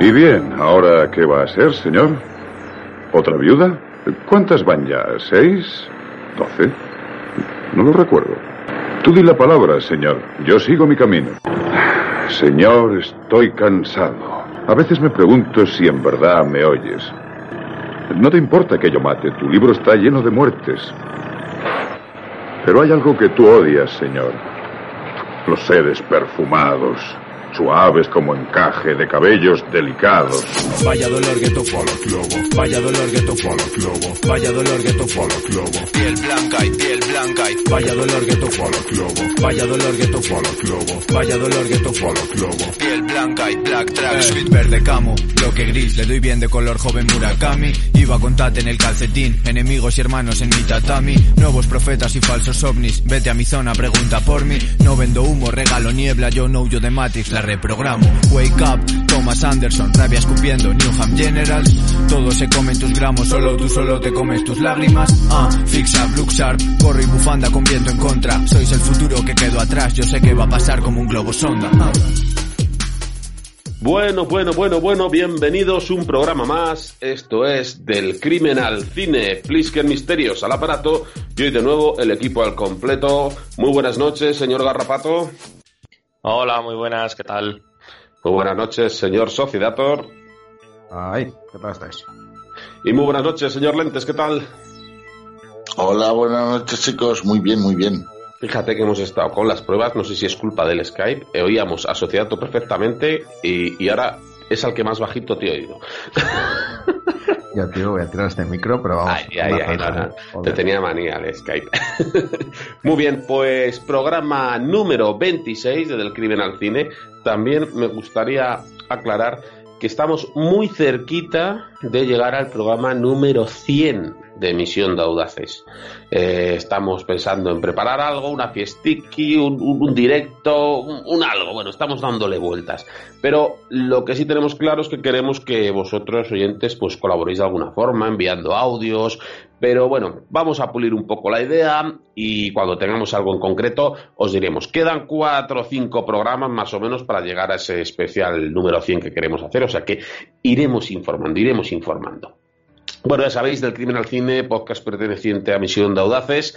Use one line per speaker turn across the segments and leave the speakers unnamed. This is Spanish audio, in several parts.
Y bien, ¿ahora qué va a ser, señor? ¿Otra viuda? ¿Cuántas van ya? ¿Seis? ¿Doce? No lo recuerdo. Tú di la palabra, señor. Yo sigo mi camino. Señor, estoy cansado. A veces me pregunto si en verdad me oyes. No te importa que yo mate. Tu libro está lleno de muertes. Pero hay algo que tú odias, señor. Los seres perfumados, suaves como encaje de cabellos delicados.
Vaya dolor que tocó a los globos, vaya dolor que tocó a los globos, vaya dolor que tocó a los globos. Piel blanca y piel blanca y vaya dolor que tocó a los globos, vaya dolor que tocó a los globos, vaya dolor que tocó a los globos. Piel blanca y black track, sweet verde camo, bloque gris, le doy bien de color joven Murakami. Iba con Tate en el calcetín, enemigos y hermanos en mi tatami, nuevos profetas y falsos ovnis. Vete a mi zona, pregunta por mí. No vendo humo, regalo niebla, yo no huyo de Matrix, la reprogramo. Wake up, Thomas Anderson, rabia escupiendo, Newham Generals. Todos se comen tus gramos, solo tú solo te comes tus lágrimas. Ah, fix up, look sharp, gorro y bufanda con viento en contra. Sois el futuro que quedó atrás, yo sé que va a pasar como un globo sonda.
Bueno, bueno, bueno, bueno, bienvenidos un programa más. Esto es del crimen al cine, Plisken Misterios al aparato y hoy de nuevo el equipo al completo. Muy buenas noches, señor Garrapato.
Hola, muy buenas, ¿qué tal?
Muy buenas noches, señor Socidator.
Ay, ¿qué tal estáis?
Y muy buenas noches, señor Lentes, ¿qué tal?
Hola, buenas noches chicos, muy bien, muy bien.
Fíjate que hemos estado con las pruebas, no sé si es culpa del Skype, eh, oíamos a perfectamente y, y ahora es al que más bajito te he oído.
Ya, tío, voy a tirar este micro, pero vamos.
Ay, ay,
una
ay,
franja,
no, no.
¿eh?
Te tenía manía el Skype. Muy bien, pues programa número 26 de Del Crimen al Cine. También me gustaría aclarar que estamos muy cerquita de llegar al programa número 100 de Emisión de Audaces. Eh, estamos pensando en preparar algo, una fiestiqui, un, directo, un, un algo. Bueno, estamos dándole vueltas. Pero lo que sí tenemos claro es que queremos que vosotros, oyentes, pues colaboréis de alguna forma, enviando audios. Pero bueno, vamos a pulir un poco la idea y cuando tengamos algo en concreto os diremos. Quedan cuatro o cinco programas más o menos para llegar a ese especial número 100 que queremos hacer. O sea que iremos informando, iremos informando. Bueno, ya sabéis, del Crimen al Cine, podcast perteneciente a Misión de Audaces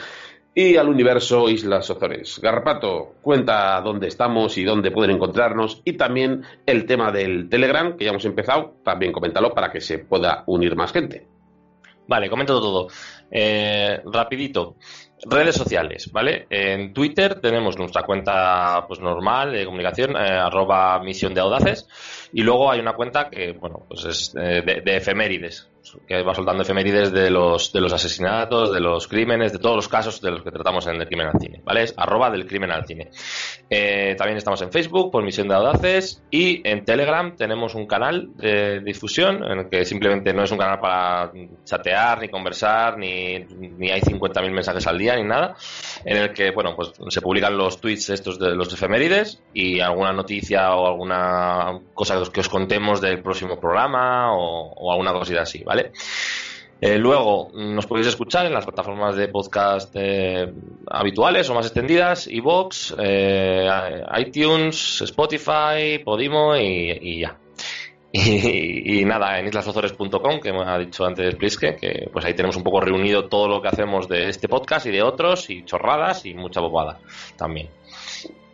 y al universo Islas Ozores. Garrapato, cuenta dónde estamos y dónde pueden encontrarnos y también el tema del Telegram, que ya hemos empezado, también coméntalo para que se pueda unir más gente.
Vale, comento todo. Eh, rapidito. Redes sociales, ¿vale? En Twitter tenemos nuestra cuenta pues normal de comunicación, eh, arroba misión de audaces, y luego hay una cuenta que, bueno, pues es eh, de, de efemérides, que va soltando efemérides de los, de los asesinatos, de los crímenes, de todos los casos de los que tratamos en el crimen al cine, ¿vale? Es arroba del crimen al cine. Eh, también estamos en Facebook por Misión de Audaces y en Telegram tenemos un canal de difusión en el que simplemente no es un canal para chatear, ni conversar, ni, ni hay 50.000 mensajes al día, ni nada, en el que, bueno, pues se publican los tweets estos de los efemérides y alguna noticia o alguna cosa que os contemos del próximo programa o, o alguna cosita así, ¿vale? Eh, luego nos podéis escuchar en las plataformas de podcast eh, habituales o más extendidas, iVoox, eh, iTunes, Spotify, Podimo y, ya. Y, y nada, en islasozores.com, que me ha dicho antes Pliske, que pues ahí tenemos un poco reunido todo lo que hacemos de este podcast y de otros, y chorradas y mucha bobada también.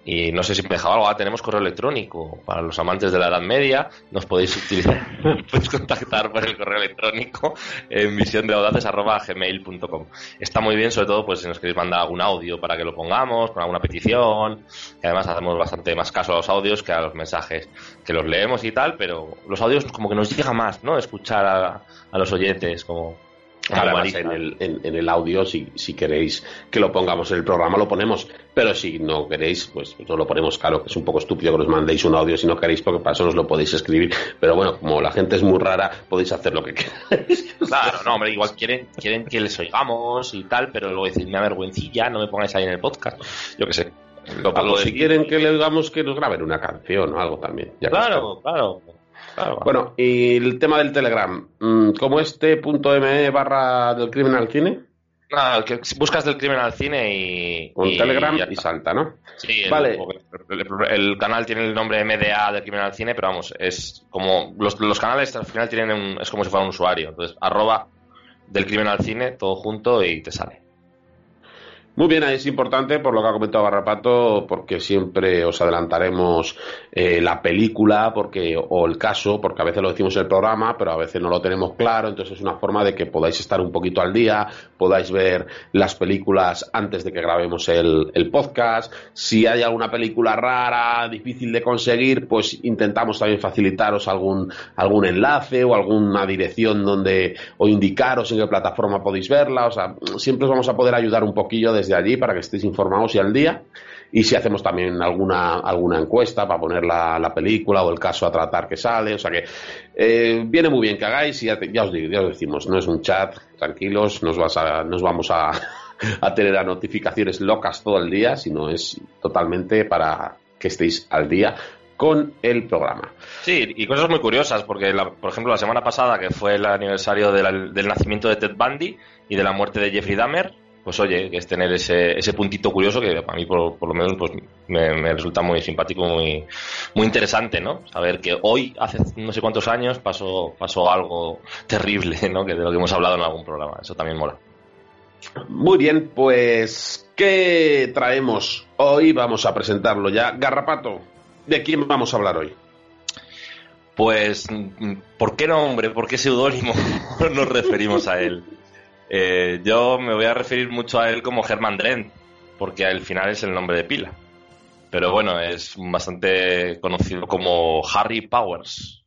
Y no sé si me dejaba algo, ah, tenemos correo electrónico para los amantes de la Edad Media, nos podéis utilizar, podéis contactar por el correo electrónico en misiondeaudaces.gmail.com. Está muy bien, sobre todo pues si nos queréis mandar algún audio para que lo pongamos, con alguna petición, que además hacemos bastante más caso a los audios que a los mensajes, que los leemos y tal, pero los audios como que nos llega más, ¿no? Escuchar a, a los oyentes, como... Marisa.
en el, en, en el audio, si, si queréis que lo pongamos en el programa, lo ponemos. Pero si no queréis, pues no lo ponemos. Claro que es un poco estúpido que nos mandéis un audio si no queréis, porque para eso nos lo podéis escribir. Pero bueno, como la gente es muy rara, podéis hacer lo que queráis.
Claro, no, hombre, igual quieren, quieren que les oigamos y tal, pero luego decir, me da vergüencilla, no me pongáis ahí en el podcast. Yo qué sé. Lo,
Algo, si
de-
quieren que le digamos que nos graben una canción o algo también. ya que
Claro, claro.
Bueno, y el tema del Telegram, mm, ¿cómo este punto .me barra del crimen al cine?
Ah, que buscas del crimen al cine y.
Con
y
Telegram y salta, ¿no?
Sí, el,
Vale.
el, el canal tiene el nombre MDA del crimen al cine, pero vamos, es como. Los, los canales al final tienen un- es como si fuera un usuario. Entonces, arroba del crimen al cine, todo junto y te sale.
Muy bien, es importante por lo que ha comentado Barrapato, porque siempre os adelantaremos eh, la película porque o el caso, porque a veces lo decimos en el programa, pero a veces no lo tenemos claro, entonces es una forma de que podáis estar un poquito al día, podáis ver las películas antes de que grabemos el, el podcast. Si hay alguna película rara, difícil de conseguir, pues intentamos también facilitaros algún, algún enlace o alguna dirección donde o indicaros en qué plataforma podéis verla. O sea, siempre os vamos a poder ayudar un poquillo desde allí para que estéis informados y al día. Y si hacemos también alguna, alguna encuesta para poner la, la película o el caso a tratar que sale. O sea que eh, viene muy bien que hagáis y ya, ya os digo, ya os decimos, no es un chat, tranquilos, nos, vas a, nos vamos a, a tener a notificaciones locas todo el día, sino es totalmente para que estéis al día con el programa.
Sí, y cosas muy curiosas, porque, la- por ejemplo, la semana pasada, que fue el aniversario del nacimiento de Ted Bundy y de la muerte de Jeffrey Dahmer, pues oye, que es tener ese, ese puntito curioso que a mí, por, por lo menos, pues me, me resulta muy simpático, muy, muy interesante, ¿no? Saber que hoy, hace no sé cuántos años, pasó, pasó algo terrible, ¿no? Que de lo que hemos hablado en algún programa. Eso también mola.
Muy bien, pues, ¿qué traemos hoy? Vamos a presentarlo ya. Garrapato, ¿de quién vamos a hablar hoy?
Pues, ¿por qué nombre? ¿Por qué seudónimo nos referimos a él? Eh, yo me voy a referir mucho a él como Herman Drent, porque al final es el nombre de pila. Pero bueno, es bastante conocido como Harry Powers.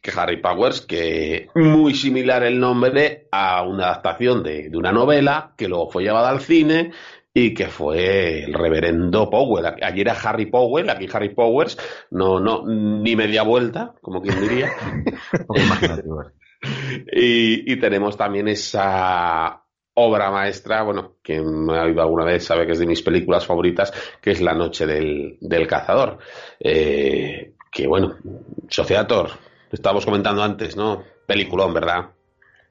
Que Harry Powers, que muy similar el nombre a una adaptación de, de una novela que luego fue llevada al cine y que fue el reverendo Powell. Allí era Harry Powell, aquí Harry Powers, no, no, ni media vuelta, como quien diría. Y, tenemos también esa obra maestra, bueno, quien me ha oído alguna vez sabe que es de mis películas favoritas, que es La Noche del, del Cazador. Eh, que bueno, Sofía Tor, estábamos comentando antes, ¿no? Peliculón, ¿verdad?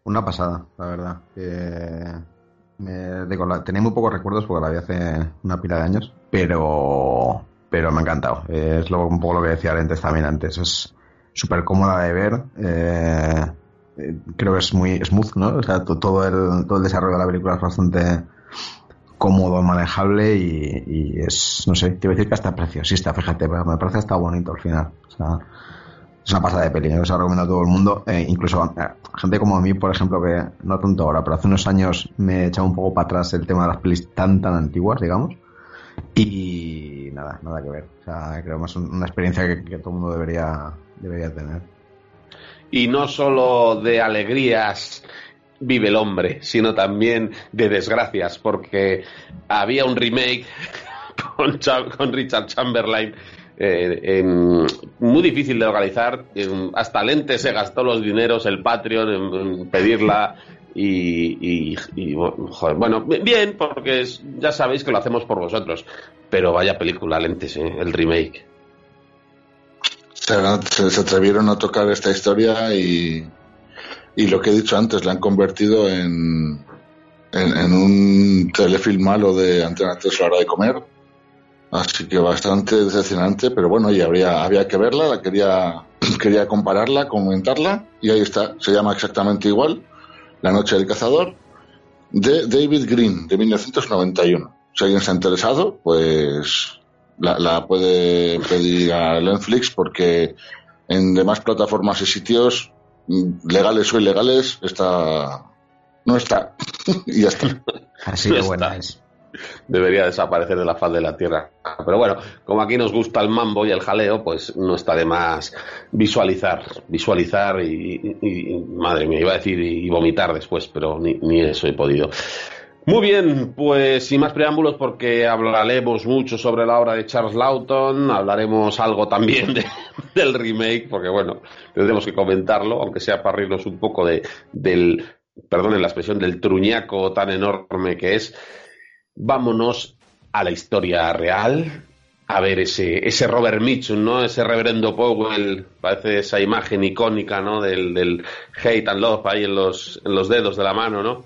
Una pasada, la verdad. Que me- muy pocos recuerdos porque la vi hace una pila de años, pero, pero me ha encantado. Eh, es lo, un poco lo que decía antes también antes. Es súper cómoda de ver. eh, eh, creo que es muy smooth, ¿no? O sea, to- todo el, todo el desarrollo de la película es bastante cómodo, manejable y, y es, no sé, te iba a decir que hasta preciosista, fíjate, pero me parece hasta bonito al final. O sea, es una pasada de peli, yo se la recomiendo a todo el mundo, eh, incluso eh, gente como a mí, por ejemplo, que no tanto ahora, pero hace unos años me echaba un poco para atrás el tema de las pelis tan tan antiguas, digamos, y nada, nada que ver. O sea, creo que es un- una experiencia que, que todo el mundo debería, debería tener.
Y no solo de alegrías vive el hombre, sino también de desgracias, porque había un remake con, Cha- con Richard Chamberlain. eh, muy difícil de organizar, hasta Lente se gastó los dineros, el Patreon, en, pedirla y, bueno, bien, porque es- ya sabéis que lo hacemos por vosotros, pero vaya película Lentes, el remake.
Se, atrevieron a tocar esta historia y, y lo que he dicho antes, la han convertido en, en, en un telefilm malo de Antena 3 a la hora de comer. Así que bastante decepcionante, pero bueno, y habría, había que verla, la quería, quería compararla, comentarla, y ahí está, se llama exactamente igual, La Noche del Cazador, de David Green, de 1991. Si alguien está interesado, pues la, la puede pedir a Netflix porque en demás plataformas y sitios, mm, legales o ilegales, está. No está. y ya está.
Así de buena es.
debería desaparecer de la faz de la tierra. Pero bueno, como aquí nos gusta el mambo y el jaleo, pues no está de más visualizar, visualizar y, y- y- madre mía, iba a decir y, vomitar después, pero ni, ni eso he podido. Muy bien, pues sin más preámbulos, porque hablaremos mucho sobre la obra de Charles Lawton, hablaremos algo también de- del remake, porque bueno, tendremos que comentarlo, aunque sea para reírnos un poco de, del, perdonen la expresión, del truñaco tan enorme que es. Vámonos a la historia real a ver ese, ese Robert Mitchum, ¿no? Ese reverendo Powell, parece esa imagen icónica, ¿no? Del, del hate and love ahí en los, en los dedos de la mano, ¿no?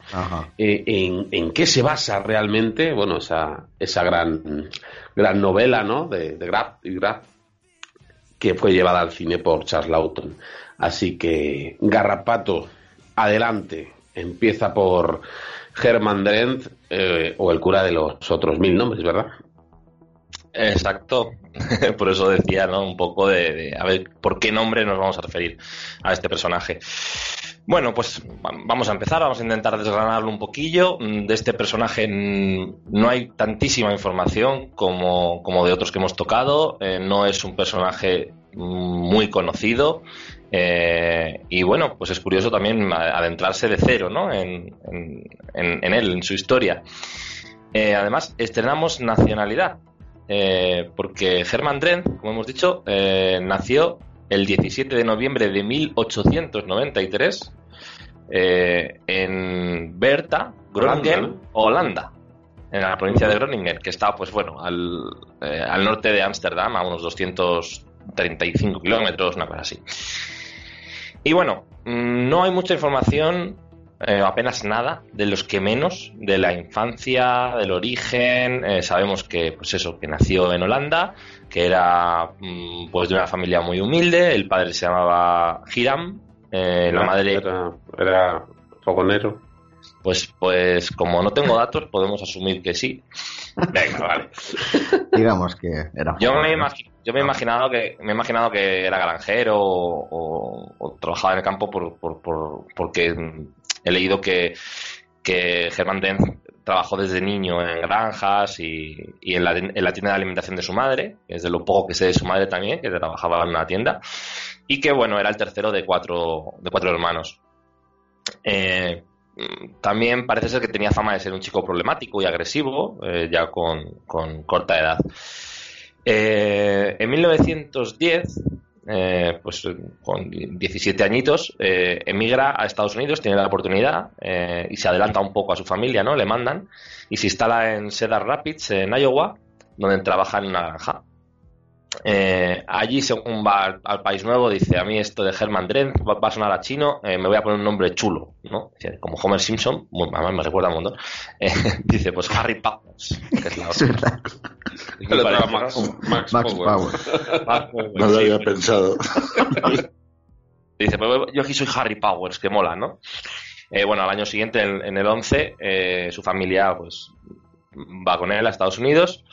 Eh, en, en, qué se basa realmente, bueno, esa, esa gran, gran novela, ¿no? De, de Graff y Graff, que fue llevada al cine por Charles Lawton. Así que, Garrapato, adelante. Empieza por Herman Drent eh, o el cura de los otros mil nombres, ¿verdad?
Exacto, por eso decía, ¿no? Un poco de, a ver, ¿por qué nombre nos vamos a referir a este personaje? Bueno, pues vamos a empezar, vamos a intentar desgranarlo un poquillo. De este personaje no hay tantísima información como, como de otros que hemos tocado, eh, no es un personaje muy conocido. Eh, y bueno, pues es curioso también adentrarse de cero ¿no? en, en, él, en su historia. Eh, además, estrenamos nacionalidad. Eh, porque Hermann Drenz, como hemos dicho, eh, nació el 17 de noviembre de 1893 eh, en Berta, Groningen, Holanda, en la provincia de Groningen, que está, pues bueno, al, al norte de Ámsterdam, a unos 235 kilómetros, una cosa así. Y bueno, mm, no hay mucha información eh, apenas nada, de los que menos, de la infancia, del origen. Eh, sabemos que, pues eso, que nació en Holanda, que era mm, pues de una familia muy humilde. El padre se llamaba Hiram, eh, la madre
era, era fogonero.
Pues, pues como no tengo datos, podemos asumir que sí. Venga, vale.
Digamos que era.
Yo me, yo me he imaginado que me he imaginado que era granjero o, trabajaba en el campo por, por, por, porque he leído que, que Germán Denz trabajó desde niño en granjas y, en, la, tienda de alimentación de su madre, que es de lo poco que sé de su madre también, que trabajaba en una tienda, y que bueno, era el tercero de cuatro, de cuatro hermanos. Eh, también parece ser que tenía fama de ser un chico problemático y agresivo, eh, ya con, corta edad. Eh, en 1910 eh, pues con 17 añitos, eh, emigra a Estados Unidos, tiene la oportunidad eh, y se adelanta un poco a su familia, ¿no? Le mandan y se instala en Cedar Rapids, en Iowa, donde trabaja en una granja. Eh, allí, según va al, país nuevo, dice: A mí esto de Herman Drenz va, a sonar a chino, eh, me voy a poner un nombre chulo, ¿no? Como Homer Simpson, además me recuerda un montón. Eh, dice: Pues Harry Powers, que es la otra.
Max, Max, Powers. No lo había pensado.
dice: Pues yo aquí soy Harry Powers, que mola, ¿no? bueno, al año siguiente, en, en el 11, su familia pues va con él a Estados Unidos.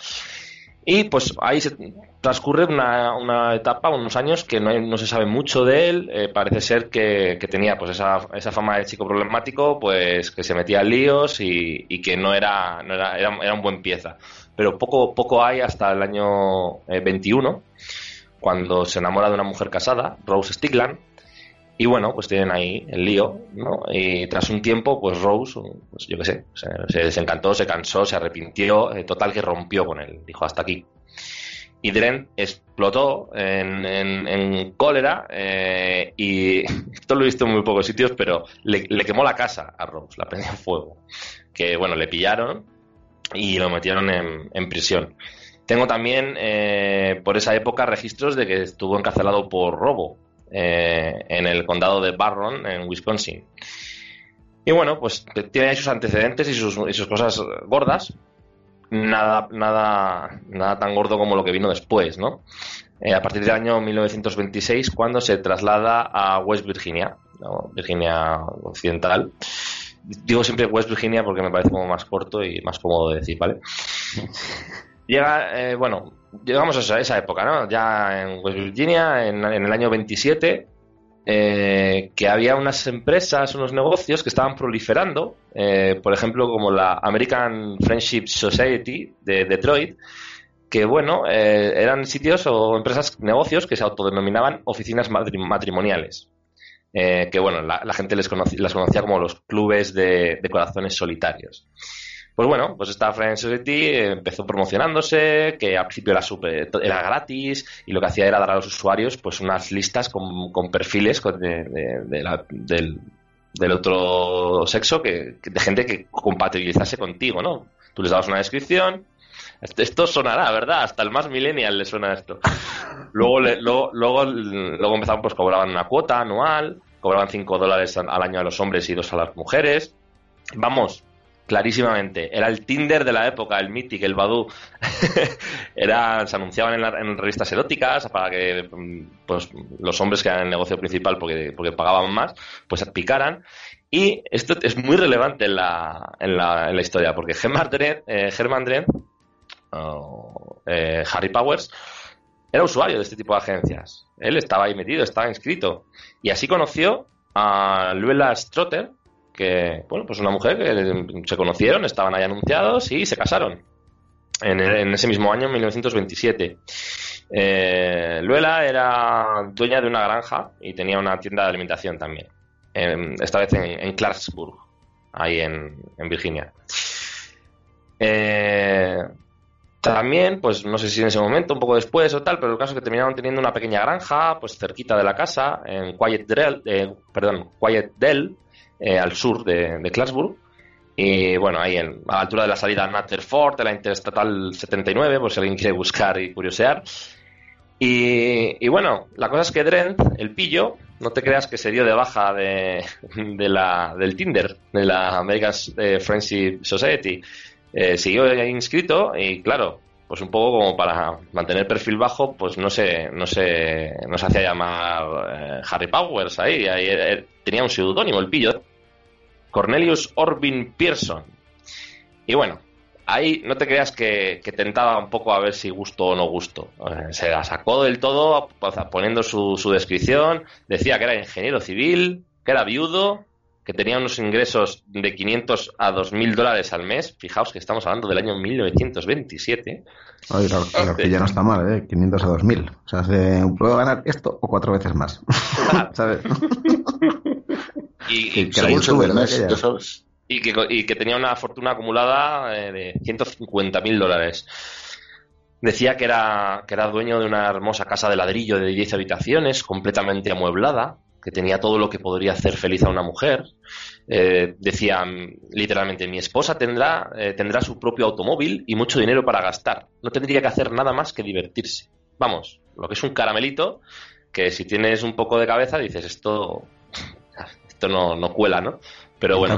Y pues ahí se transcurre una, etapa, unos años que no, se sabe mucho de él. Eh, parece ser que, tenía pues esa, esa, fama de chico problemático, pues que se metía en líos y, que no era, no era, era, un buen pieza. Pero poco, poco hay hasta el año 21, eh, cuando se enamora de una mujer casada, Rose Stigland. Y bueno, pues tienen ahí el lío, ¿no? Y tras un tiempo, pues Rose, pues yo qué sé, se, desencantó, se cansó, se arrepintió, eh, total que rompió con él. Dijo, hasta aquí y Dren explotó en, cólera eh, y esto lo he visto en muy pocos sitios, pero le, quemó la casa a Rose, la prendió fuego. Que bueno, le pillaron y lo metieron en, prisión. Tengo también eh, por esa época registros de que estuvo encarcelado por robo eh, en el condado de Barron, en Wisconsin. Y bueno, pues tiene ahí sus antecedentes y sus, y sus cosas gordas, nada, nada, nada tan gordo como lo que vino después, ¿no? Eh, a partir del año 1926, cuando se traslada a West Virginia, Virginia Occidental. Digo siempre West Virginia porque me parece como más corto y más cómodo de decir, ¿vale? Llega, eh, bueno, llegamos a esa, época, ¿no? Ya en West Virginia, en, en el año 27, eh, que había unas empresas, unos negocios que estaban proliferando, eh, por ejemplo, como la American Friendship Society de Detroit, que bueno, eh, eran sitios o empresas, negocios que se autodenominaban oficinas matrimoniales. que bueno, la, gente les las conocía como los clubes de corazones solitarios. Pues bueno, pues esta Friends Society empezó promocionándose, que al principio era, super, era gratis y lo que hacía era dar a los usuarios pues unas listas con, perfiles del, otro sexo que, de gente que compatibilizase contigo, ¿no? Tú les dabas una descripción Esto, sonará, ¿verdad? Hasta el más millennial le suena esto. Luego, le- luego, luego empezaron, pues cobraban una cuota anual, cobraban 5 dólares al año a los hombres y 2 a las mujeres. Vamos, clarísimamente, era el Tinder de la época, el Mythic, el Badoo. era, se anunciaban en, la- en revistas eróticas para que mm, pues, los hombres que eran el negocio principal porque, porque pagaban más, pues picaran. Y esto es muy relevante en la, en la, en la historia, porque eh, Herman Dredd, o, eh, Harry Powers, era usuario de este tipo de agencias. Él estaba ahí metido, estaba inscrito. Y así conoció a Luella Strotter, que, bueno, pues una mujer que se conocieron, estaban ahí anunciados y se casaron. En, ese mismo año, en 1927. Eh, Luella era dueña de una granja y tenía una tienda de alimentación también. Esta vez en, Clarksburg, ahí en, en Virginia. Eh, también, pues no sé si en ese momento, un poco después o tal, pero el caso es que terminaron teniendo una pequeña granja, pues cerquita de la casa, en Quiet Dell, eh, perdón, Quiet Dell, eh, al sur de, de Clarksburg. Y bueno, ahí en, a la altura de la salida a Natterford, de la Interestatal 79, por si alguien quiere buscar y curiosear. Y, y bueno, la cosa es que Drent, el pillo, no te creas que se dio de baja de, de la, del Tinder, de la American eh, Friendship Society. Eh, siguió inscrito y claro, pues un poco como para mantener perfil bajo, pues no se, no se, no se hacía llamar eh, Harry Powers ahí, ahí, eh, tenía un seudónimo el pillo, Cornelius Orbin Pearson. Y bueno, ahí no te creas que, que tentaba un poco a ver si gusto o no gusto. Eh, se la sacó del todo poniendo su, su descripción, decía que era ingeniero civil, que era viudo, que tenía unos ingresos de 500 a 2.000 dólares al mes. Fijaos que estamos hablando del año 1927.
Oye, la, la horquilla no está mal, ¿eh? 500 a 2000. O sea, se, puedo ganar esto o cuatro veces más. ¿Sabes?
Y,
Que-
y-
que
y que, y que tenía una fortuna acumulada eh, de 150 mil dólares. Decía que era, que era dueño de una hermosa casa de ladrillo de 10 habitaciones, completamente amueblada, que tenía todo lo que podría hacer feliz a una mujer. Eh, decía literalmente, mi esposa tendrá, eh, tendrá su propio automóvil y mucho dinero para gastar. No tendría que hacer nada más que divertirse. Vamos, lo que es un caramelito, que si tienes un poco de cabeza dices, esto, esto no, no cuela, ¿no? Pero bueno.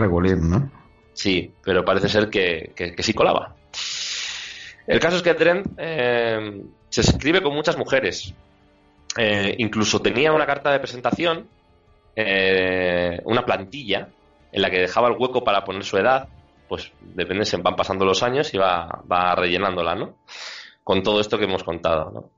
¿no?
Sí, pero parece ser que, que- que sí colaba. El caso es que Drent eh, se escribe con muchas mujeres. Eh, incluso tenía una carta de presentación, eh, una plantilla, en la que dejaba el hueco para poner su edad. Pues depende, se van pasando los años y va, va rellenándola, ¿no? Con todo esto que hemos contado, ¿no?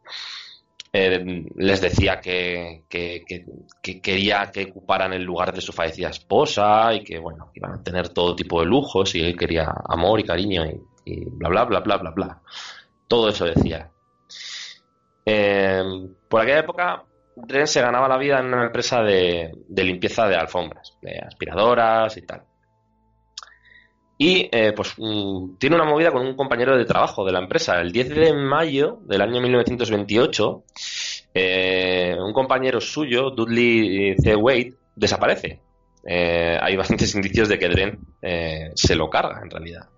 Eh, les decía que, que- que- que quería que ocuparan el lugar de su fallecida esposa y que, bueno, iban a tener todo tipo de lujos y él quería amor y cariño y, bla, bla, bla, bla, bla, bla. Todo eso decía. Eh, por aquella época, Dren se ganaba la vida en una empresa de limpieza de alfombras, de aspiradoras y tal. Y eh, pues mm, tiene una movida con un compañero de trabajo de la empresa. El 10 de mayo del año 1928, eh, un compañero suyo, Dudley C. Wade, desaparece. Eh, hay bastantes indicios de que Dren eh, se lo carga, en realidad.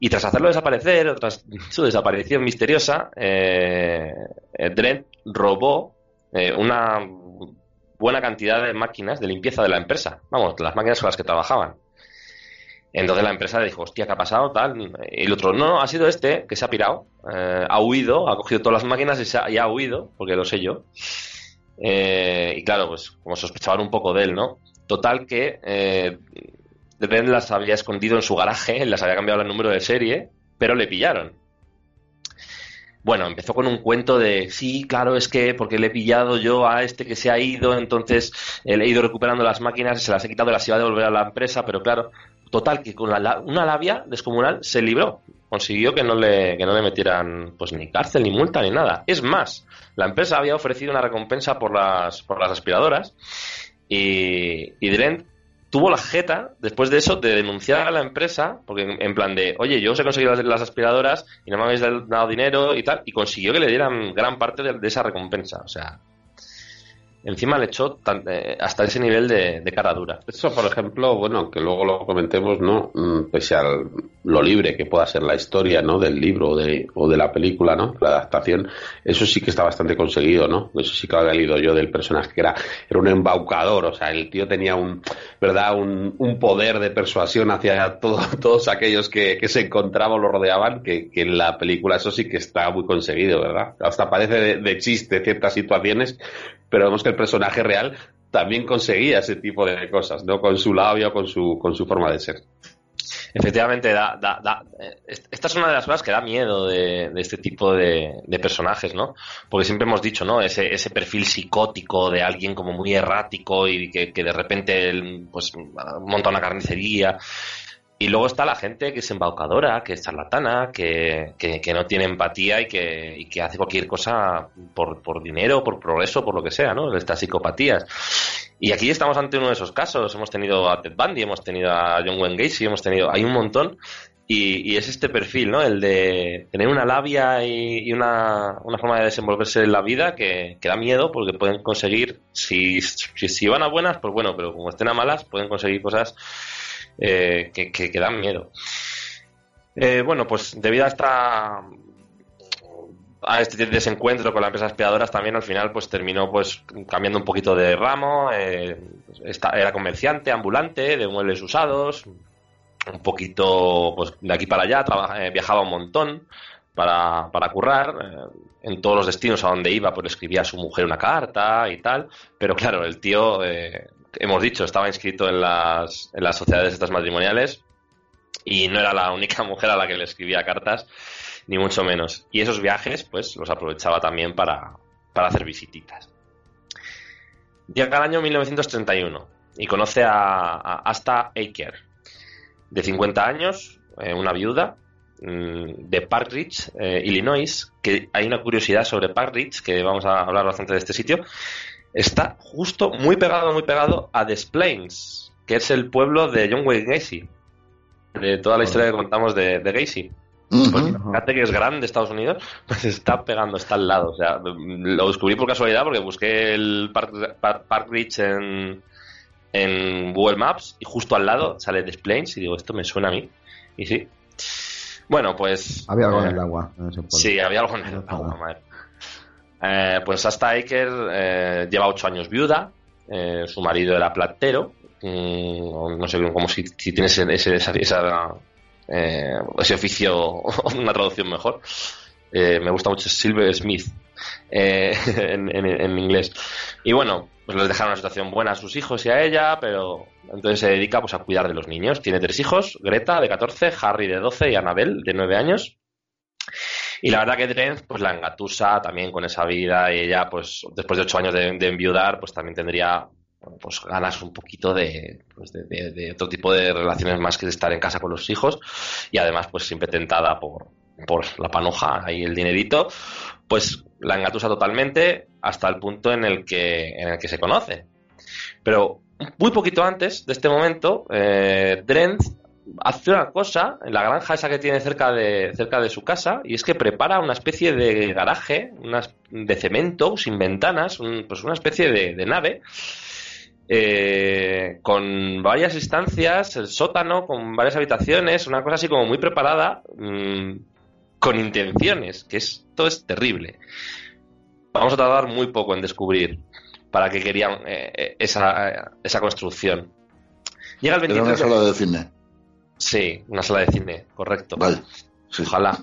Y tras hacerlo desaparecer, tras su desaparición misteriosa, eh, eh, Dren robó eh, una buena cantidad de máquinas de limpieza de la empresa. Vamos, las máquinas con las que trabajaban. Entonces la empresa le dijo, hostia, ¿qué ha pasado? Tal. Y el otro, no, no, ha sido este que se ha pirado, eh, ha huido, ha cogido todas las máquinas y, se ha, huido, porque lo sé yo. Eh, y claro, pues como sospechaban un poco de él, ¿no? Total que eh, Dren las había escondido en su garaje, las había cambiado el número de serie, pero le pillaron. Bueno, empezó con un cuento de, sí, claro, es que porque le he pillado yo a este que se ha ido, entonces eh, le he ido recuperando las máquinas, se las he quitado y las iba a devolver a la empresa, pero claro, total, que con la- una labia descomunal se libró. Consiguió que no le, que no le metieran pues ni cárcel, ni multa, ni nada. Es más, la empresa había ofrecido una recompensa por las, por las aspiradoras y, y Drent tuvo la jeta, después de eso, de denunciar a la empresa, porque en, plan de, oye, yo os he conseguido las, las aspiradoras y no me habéis dado dinero y tal, y consiguió que le dieran gran parte de, de esa recompensa. O sea, encima le echó eh, hasta ese nivel de, cara dura.
Eso, por ejemplo, bueno, que luego lo comentemos, ¿no? Mm, pese a lo libre que pueda ser la historia, ¿no? Del libro o de, o de la película, ¿no? La adaptación, eso sí que está bastante conseguido, ¿no? Eso sí que había leído yo del personaje, que era, era un embaucador, o sea, el tío tenía un, ¿verdad? Un, un poder de persuasión hacia todo, todos aquellos que, que se encontraban o lo rodeaban, que, que, en la película eso sí que está muy conseguido, ¿verdad? Hasta parece de, de chiste ciertas situaciones, pero vemos que el personaje real también conseguía ese tipo de cosas, ¿no? Con su labio, con su, con su forma de ser.
Efectivamente, da, da, da, eh, esta es una de las cosas que da miedo de, este tipo de, personajes, ¿no? Porque siempre hemos dicho, ¿no? Ese, ese perfil psicótico de alguien como muy errático y que, que de repente pues monta una carnicería y luego está la gente que es embaucadora, que es charlatana, que, que, no tiene empatía y que, y que hace cualquier cosa por, por, dinero, por progreso, por lo que sea, ¿no? Estas psicopatías. Y aquí estamos ante uno de esos casos. Hemos tenido a Ted Bundy, hemos tenido a John Wayne Gacy, hemos tenido... Hay un montón. Y, y, es este perfil, ¿no? El de tener una labia y, y una, una, forma de desenvolverse en la vida que, que da miedo porque pueden conseguir, si, si, si, van a buenas, pues bueno, pero como estén a malas, pueden conseguir cosas eh, que, dan miedo. Eh, bueno, pues debido a esta a este desencuentro con las empresas espiadoras también al final pues terminó pues cambiando un poquito de ramo eh, era comerciante ambulante de muebles usados un poquito pues de aquí para allá viajaba un montón para, para currar en todos los destinos a donde iba pues escribía a su mujer una carta y tal pero claro el tío hemos dicho, estaba inscrito en las, en las sociedades estas matrimoniales y no era la única mujer a la que le escribía cartas, ni mucho menos. Y esos viajes, pues, los aprovechaba también para, hacer visititas. Llega el año 1931 y conoce a, Asta Aker, de 50 años, eh, una viuda, mm, de Park Ridge, eh, Illinois, que hay una curiosidad sobre Park Ridge, que vamos a hablar bastante de este sitio, está justo muy pegado, muy pegado a Des Plains, que es el pueblo de John Wayne Gacy, de toda la historia que contamos de, Gacy. Pues fíjate que es grande Estados Unidos, pues está pegando, está al lado. O sea, lo descubrí por casualidad porque busqué el Park, Park, Ridge en, en Google Maps y justo al lado sale Des Plains y digo, esto me suena a mí. Y sí. Bueno, pues.
Había algo en el agua.
sí, había algo en el agua, madre. Eh, pues hasta Eiker eh, lleva ocho años viuda, eh, su marido era platero, no sé cómo si, si esa, ese oficio, una traducción mejor. me gusta mucho Silver Smith en, inglés. Y bueno, pues les dejaron una situación buena a sus hijos y a ella, pero entonces se dedica pues a cuidar de los niños. Tiene tres hijos, Greta de 14, Harry de 12 y Annabel de 9 años. Y la verdad que Trent, pues la engatusa también con esa vida y ella, pues después de ocho años de, enviudar, pues también tendría pues ganas un poquito pues, de, de, otro tipo de relaciones más que de estar en casa con los hijos y además pues siempre tentada por, por la panoja y el dinerito, pues la engatusa totalmente hasta el punto en el que, en el que se conoce. Pero muy poquito antes de este momento, eh, Drent hace una cosa en la granja esa que tiene cerca de, cerca de su casa y es que prepara una especie de garaje de cemento sin ventanas, pues una especie de, nave eh, con varias instancias, el sótano con varias habitaciones, una cosa así como muy preparada mm, con intenciones, que esto es terrible. Vamos a tardar muy poco en descubrir para qué querían eh, esa, esa construcción.
Llega el 23 de... de cine.
Sí, una sala de cine, correcto.
Vale.
Ojalá.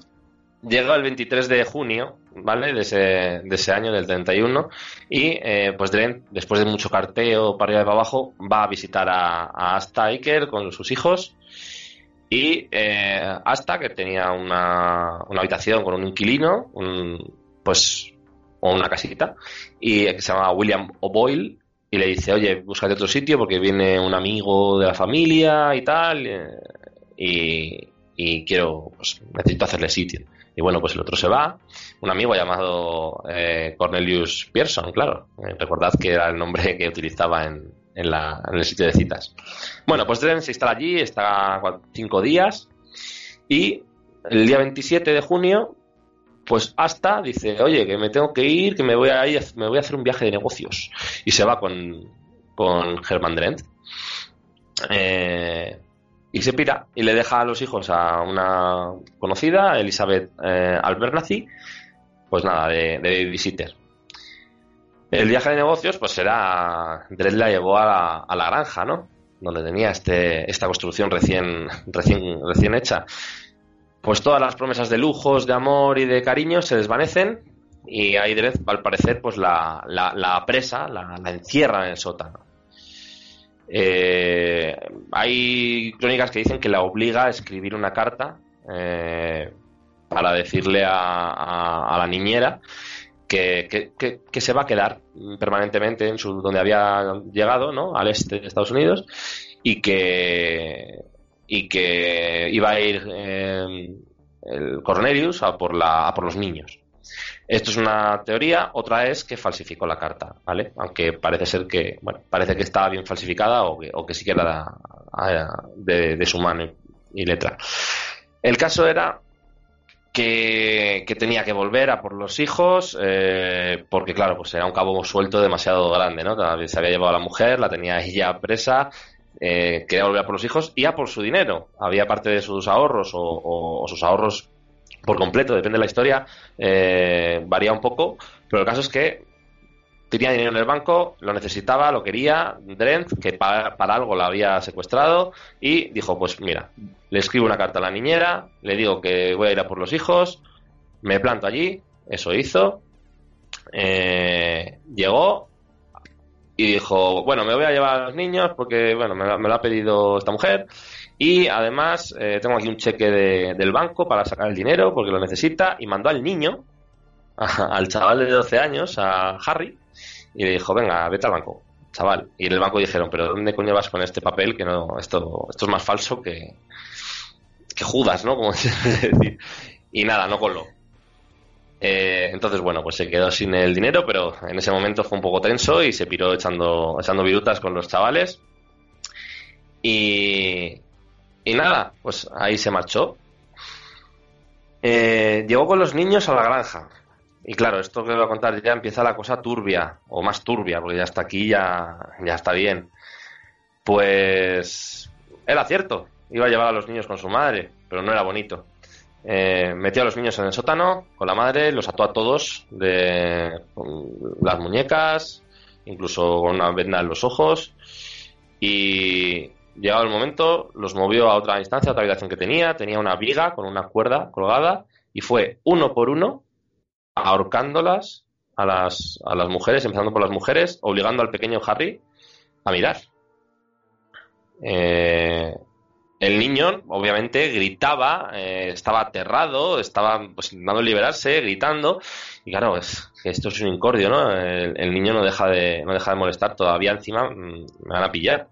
Llega el 23 de junio, ¿vale? De ese, de ese año, del 31, y eh, pues Dren, después de mucho carteo para arriba y para abajo, va a visitar a, a Asta Iker con sus hijos. Y eh, Asta, que tenía una, una habitación con un inquilino, un, pues, o una casita, y que se llama William O'Boyle, y le dice, oye, búscate otro sitio porque viene un amigo de la familia y tal, y, quiero, pues necesito hacerle sitio. Y bueno, pues el otro se va, un amigo llamado eh, Cornelius Pearson, claro, eh, recordad que era el nombre que utilizaba en, en, la, en el sitio de citas. Bueno, pues Dren se instala allí, está cinco días, y el día 27 de junio Pues hasta dice, oye, que me tengo que ir, que me voy a ir, me voy a hacer un viaje de negocios. Y se va con, con Herman Drent. Eh, y se pira y le deja a los hijos a una conocida, Elizabeth eh, Albernazzi, pues nada, de, de. El viaje de negocios, pues era. Dredd la llevó a la, granja, ¿no? Donde tenía este, esta construcción recién, recién, recién hecha. Pues todas las promesas de lujos, de amor y de cariño se desvanecen y ahí Dredd, al parecer, pues la, la, la presa, la encierra en el sótano. Eh, hay crónicas que dicen que la obliga a escribir una carta eh, para decirle a, a, la niñera que, se va a quedar permanentemente en su donde había llegado. Al este de Estados Unidos y que y que iba a ir eh, el Cornelius a por la a por los niños. Esto es una teoría, otra es que falsificó la carta, ¿vale? Aunque parece ser que, bueno, parece que estaba bien falsificada o que, o que siquiera era de, de su mano y letra. El caso era que, que, tenía que volver a por los hijos, eh, porque claro, pues era un cabo suelto demasiado grande, ¿no? Se había llevado a la mujer, la tenía ella presa, eh, quería volver a por los hijos y a por su dinero. Había parte de sus ahorros o sus ahorros por completo, depende de la historia, eh, varía un poco, pero el caso es que tenía dinero en el banco, lo necesitaba, lo quería, Drent, que para, para, algo la había secuestrado, y dijo, pues mira, le escribo una carta a la niñera, le digo que voy a ir a por los hijos, me planto allí, eso hizo, eh, llegó y dijo, bueno, me voy a llevar a los niños porque, bueno, me, me lo ha pedido esta mujer, y además eh, tengo aquí un cheque de, del banco para sacar el dinero porque lo necesita, y mandó al niño, al chaval de 12 años, a Harry, y le dijo, venga, vete al banco, chaval. Y en el banco dijeron, pero ¿dónde coño vas con este papel? Que no, esto, esto es más falso que, que Judas, ¿no? Como decir. Y nada, no coló. Eh, entonces, bueno, pues se quedó sin el dinero, pero en ese momento fue un poco tenso y se piró echando, echando virutas con los chavales. Y, y nada, pues ahí se marchó. Eh, llegó con los niños a la granja. Y claro, esto que voy a contar ya empieza la cosa turbia, o más turbia, porque ya está aquí, ya, ya está bien. Pues era cierto, iba a llevar a los niños con su madre, pero no era bonito. Eh, metió a los niños en el sótano con la madre, los ató a todos de las muñecas, incluso con una venda en los ojos, y llegado el momento los movió a otra instancia, a otra habitación que tenía, tenía una viga con una cuerda colgada, y fue uno por uno ahorcándolas a las, a las mujeres, empezando por las mujeres, obligando al pequeño Harry a mirar. Eh, el niño, obviamente, gritaba, eh, estaba aterrado, estaba pues, intentando liberarse, gritando, y claro, es, esto es un incordio, ¿no? El, el, niño no deja de, no deja de molestar, todavía encima mm, me van a pillar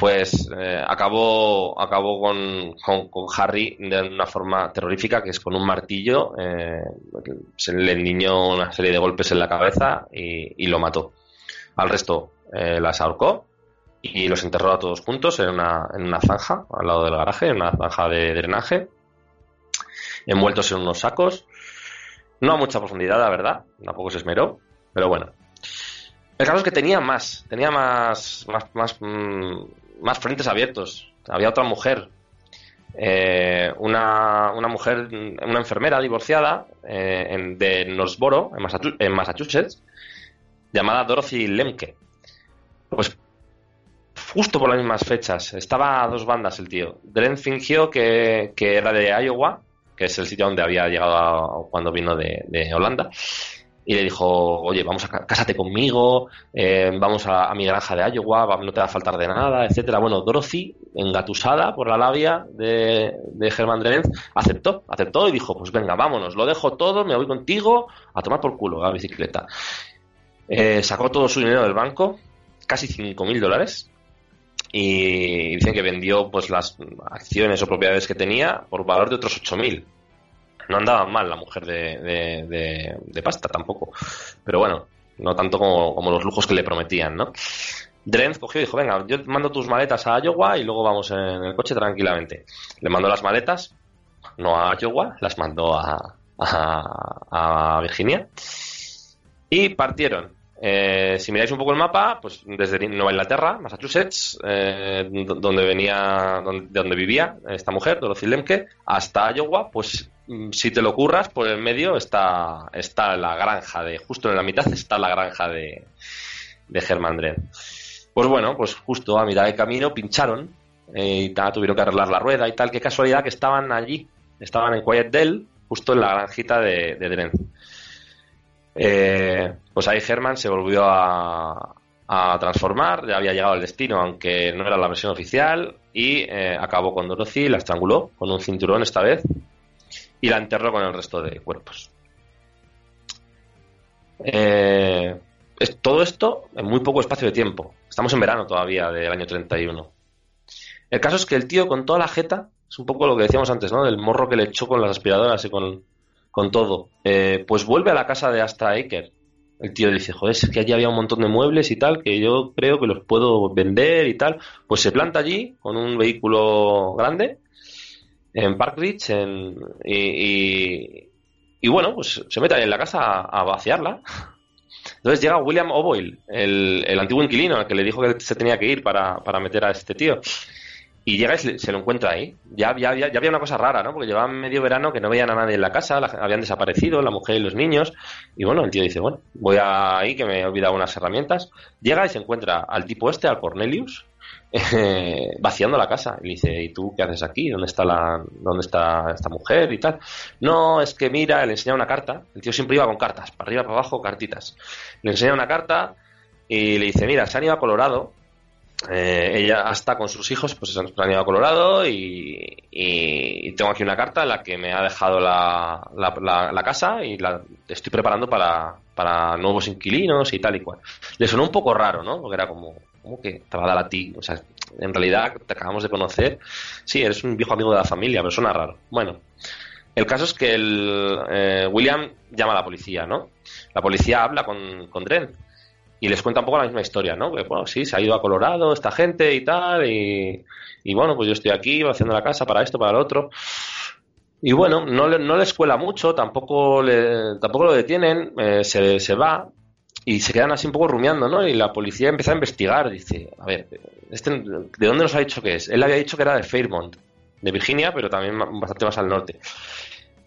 pues eh, acabó, acabó con, con, Harry de una forma terrorífica, que es con un martillo, eh, se le endiñó una serie de golpes en la cabeza y, y lo mató. Al resto eh, las ahorcó y los enterró a todos juntos en una, en una zanja al lado del garaje, en una zanja de drenaje, envueltos en unos sacos. No a mucha profundidad, la verdad, tampoco se esmeró, pero bueno. El caso es que tenía más, tenía más, más, más, mmm, más frentes abiertos. Había otra mujer, eh, una, una, mujer, una enfermera divorciada eh, en, de Northboro, en Massachusetts, llamada Dorothy Lemke. Pues justo por las mismas fechas, estaba a dos bandas el tío. Dren fingió que, que era de Iowa, que es el sitio donde había llegado a, cuando vino de, de Holanda y le dijo, oye, vamos a cásate conmigo, eh, vamos a, mi granja de Iowa, no te va a faltar de nada, etcétera. Bueno, Dorothy, engatusada por la labia de, de Herman Drenz, aceptó, aceptó y dijo, pues venga, vámonos, lo dejo todo, me voy contigo a tomar por culo la bicicleta. Eh, sacó todo su dinero del banco, casi 5.000 dólares, y dicen que vendió pues las acciones o propiedades que tenía por valor de otros 8.000 no andaba mal la mujer de, de, de, pasta tampoco. Pero bueno, no tanto como, como los lujos que le prometían, ¿no? Drenz cogió y dijo, venga, yo mando tus maletas a Iowa y luego vamos en el coche tranquilamente. Le mandó las maletas, no a Iowa, las mandó a, a, a Virginia. Y partieron eh, si miráis un poco el mapa, pues desde Nueva Inglaterra, Massachusetts, eh, donde venía, donde, vivía esta mujer, Dorothy Lemke, hasta Iowa, pues mm, si te lo curras, por el medio está, está la granja de, justo en la mitad está la granja de, de Herman Pues bueno, pues justo a mitad de camino pincharon eh, y tal, tuvieron que arreglar la rueda y tal. Qué casualidad que estaban allí, estaban en Quiet Dell, justo en la granjita de, de Dren. Eh, pues ahí Herman se volvió a, transformar, ya había llegado al destino, aunque no era la versión oficial, y eh, acabó con Dorothy, la estranguló con un cinturón esta vez y la enterró con el resto de cuerpos. Eh, es, todo esto en muy poco espacio de tiempo. Estamos en verano todavía del año 31. El caso es que el tío con toda la jeta, es un poco lo que decíamos antes, ¿no? Del morro que le echó con las aspiradoras y con, con todo. Eh, pues vuelve a la casa de Astra Aker. El tío dice, joder, es que allí había un montón de muebles y tal, que yo creo que los puedo vender y tal. Pues se planta allí con un vehículo grande en Park Ridge y, y, bueno, pues se mete en la casa a, vaciarla. Entonces llega William O'Boyle, el, el, antiguo inquilino, al que le dijo que se tenía que ir para, para meter a este tío. Y llega y se, lo encuentra ahí. Ya, ya, ya, había una cosa rara, ¿no? Porque llevaban medio verano que no veían a nadie en la casa, habían desaparecido, la mujer y los niños. Y bueno, el tío dice, bueno, voy ahí que me he olvidado unas herramientas. Llega y se encuentra al tipo este, al Cornelius, eh, vaciando la casa. Y le dice, ¿y tú qué haces aquí? ¿Dónde está, la, ¿Dónde está esta mujer y tal? No, es que mira, le enseña una carta. El tío siempre iba con cartas, para arriba, para abajo, cartitas. Le enseña una carta y le dice, mira, se han ido a Colorado eh, ella está con sus hijos, pues se han planeado a Colorado y, tengo aquí una carta en la que me ha dejado la, la, casa y la estoy preparando para, para, nuevos inquilinos y tal y cual. Le sonó un poco raro, ¿no? Porque era como, ¿cómo que te va a dar a ti? O sea, en realidad te acabamos de conocer. Sí, eres un viejo amigo de la familia, pero suena raro. Bueno, el caso es que el, eh, William llama a la policía, ¿no? La policía habla con, con Dren y les cuenta un poco la misma historia, ¿no? Que, bueno, sí, se ha ido a Colorado esta gente y tal, y, y bueno, pues yo estoy aquí haciendo la casa para esto, para lo otro. Y bueno, no, no les cuela mucho, tampoco, le, tampoco lo detienen, eh, se, se va y se quedan así un poco rumiando, ¿no? Y la policía empieza a investigar, dice, a ver, este, ¿de dónde nos ha dicho que es? Él había dicho que era de Fairmont, de Virginia, pero también bastante más al norte.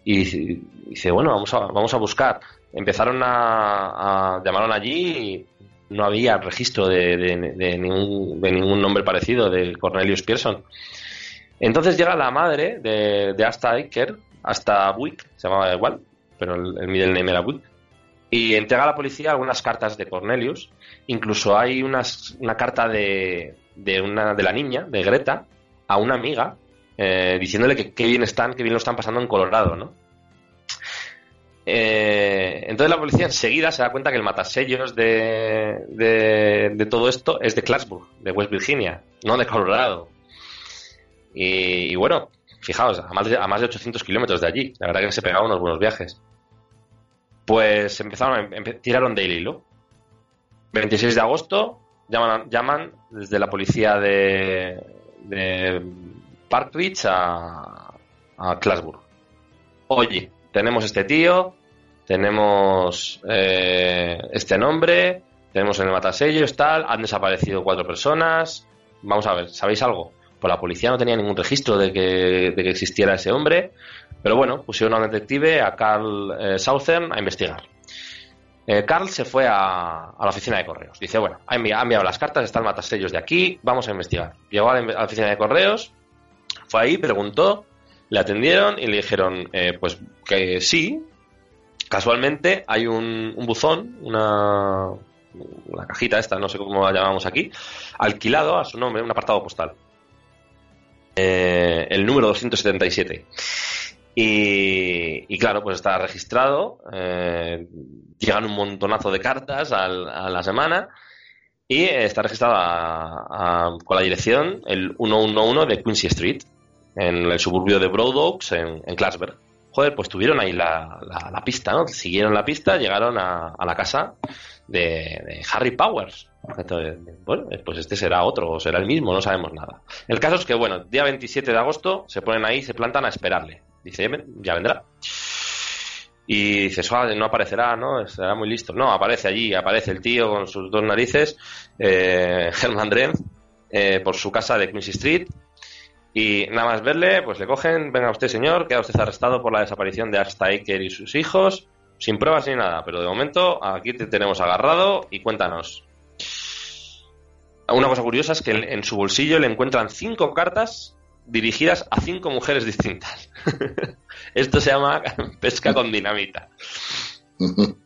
Y dice, bueno, vamos a, vamos a buscar. Empezaron a, a llamaron allí no había registro de, ningún, de ningún nombre parecido de Cornelius Pearson. Entonces llega la madre de, de Asta Iker, Asta Wick, se llamaba igual, pero el, middle name era Wick, y entrega a la policía algunas cartas de Cornelius. Incluso hay unas, una carta de, de, una, de la niña, de Greta, a una amiga, eh, diciéndole que qué bien están, qué bien lo están pasando en Colorado, ¿no? Eh, entonces la policía enseguida se da cuenta que el matasellos de, de, todo esto es de Clarksburg, de West Virginia, no de Colorado. Y, bueno, fijaos, a más, de, a más de 800 kilómetros de allí, la verdad que se pegaban unos buenos viajes. Pues empezaron, tiraron del hilo. 26 de agosto llaman, llaman desde la policía de, de Park a, a Clarksburg. Oye, tenemos este tío, tenemos eh, este nombre, tenemos en el matasellos, tal, han desaparecido cuatro personas. Vamos a ver, ¿sabéis algo? Pues la policía no tenía ningún registro de que, de que existiera ese hombre, pero bueno, pusieron a un detective, a Carl eh, Southern, a investigar. Eh, Carl se fue a, a, la oficina de correos. Dice, bueno, ha enviado, las cartas, están matasellos de aquí, vamos a investigar. Llegó a la, oficina de correos, fue ahí, preguntó, le atendieron y le dijeron, eh, pues que sí. Casualmente hay un, buzón, una, una cajita esta, no sé cómo la llamamos aquí, alquilado a su nombre, un apartado postal. Eh, el número 277. Y, claro, pues está registrado, eh, llegan un montonazo de cartas a la semana y está registrado con la dirección el 111 de Quincy Street en el suburbio de Broad Oaks, en, en Clarksburg. Joder, pues tuvieron ahí la, la, pista, ¿no? Siguieron la pista, llegaron a, a la casa de, Harry Powers. bueno, pues este será otro, o será el mismo, no sabemos nada. El caso es que, bueno, día 27 de agosto se ponen ahí, se plantan a esperarle. Dice, ya vendrá. Y dices, "Ah, no aparecerá, ¿no? Será muy listo. No, aparece allí, aparece el tío con sus dos narices, eh, Herman Drenz, eh, por su casa de Quincy Street. Y nada más verle, pues le cogen, venga usted señor, queda usted arrestado por la desaparición de Asta Iker y sus hijos, sin pruebas ni nada, pero de momento aquí te tenemos agarrado y cuéntanos. Una cosa curiosa es que en en su bolsillo le encuentran cinco cartas dirigidas a cinco mujeres distintas. Esto se llama pesca con dinamita.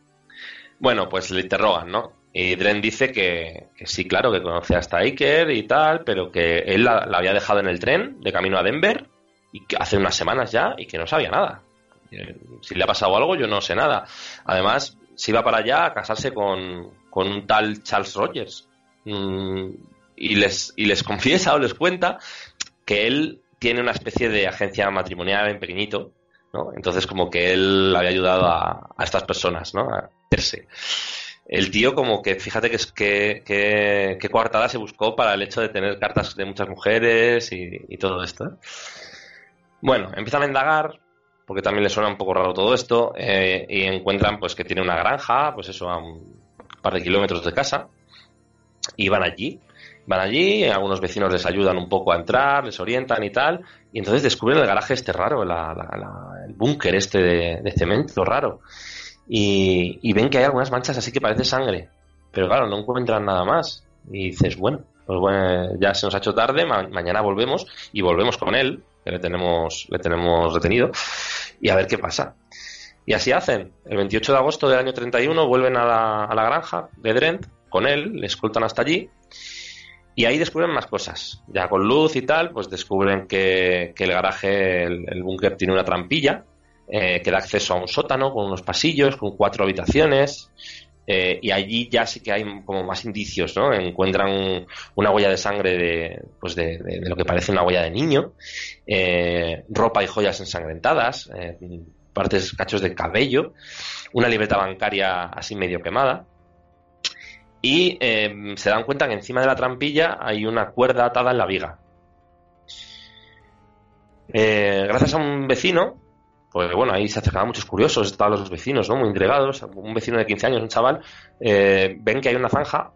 Bueno, pues le interrogan, ¿no? Y Dren dice que, sí, claro, que conoce hasta Iker y tal, pero que él la, la había dejado en el tren de camino a Denver y que hace unas semanas ya y que no sabía nada. Eh, Si le ha pasado algo, yo no sé nada. Además, se iba para allá a casarse con, con un tal Charles Rogers. Mm, y, les, y les confiesa o les cuenta que él tiene una especie de agencia matrimonial en pequeñito, ¿no? Entonces como que él había ayudado a, a estas personas, ¿no? A hacerse. El tío como que, fíjate que, es que, que, coartada se buscó para el hecho de tener cartas de muchas mujeres y, todo esto. Bueno, empiezan a indagar, porque también le suena un poco raro todo esto, eh, y encuentran pues que tiene una granja, pues eso, a un par de kilómetros de casa, y van allí. Van allí, algunos vecinos les ayudan un poco a entrar, les orientan y tal, y entonces descubren el garaje este raro, la- la- la- el búnker este de, de cemento raro, y, ven que hay algunas manchas así que parece sangre, pero claro, no encuentran nada más. Y dices, bueno, pues bueno, ya se nos ha hecho tarde, ma- mañana volvemos y volvemos con él, que le tenemos, le tenemos retenido, y a ver qué pasa. Y así hacen. El 28 de agosto del año 31 vuelven a la, a la granja de Drent con él, le escoltan hasta allí y ahí descubren más cosas. Ya con luz y tal, pues descubren que, que el garaje, el, el búnker tiene una trampilla eh, que da acceso a un sótano con unos pasillos, con cuatro habitaciones. eh, y allí ya sí que hay como más indicios, ¿no? Encuentran una huella de sangre de, pues de, de- lo que parece una huella de niño, eh, ropa y joyas ensangrentadas, partes, cachos de cabello, una libreta bancaria así medio quemada. Y se dan cuenta que encima de la trampilla hay una cuerda atada en la viga. Gracias a un vecino, pues bueno, ahí se acercaban muchos curiosos, estaban los vecinos, ¿no? Muy intrigados. Un vecino de 15 años, un chaval, eh, ven que hay una zanja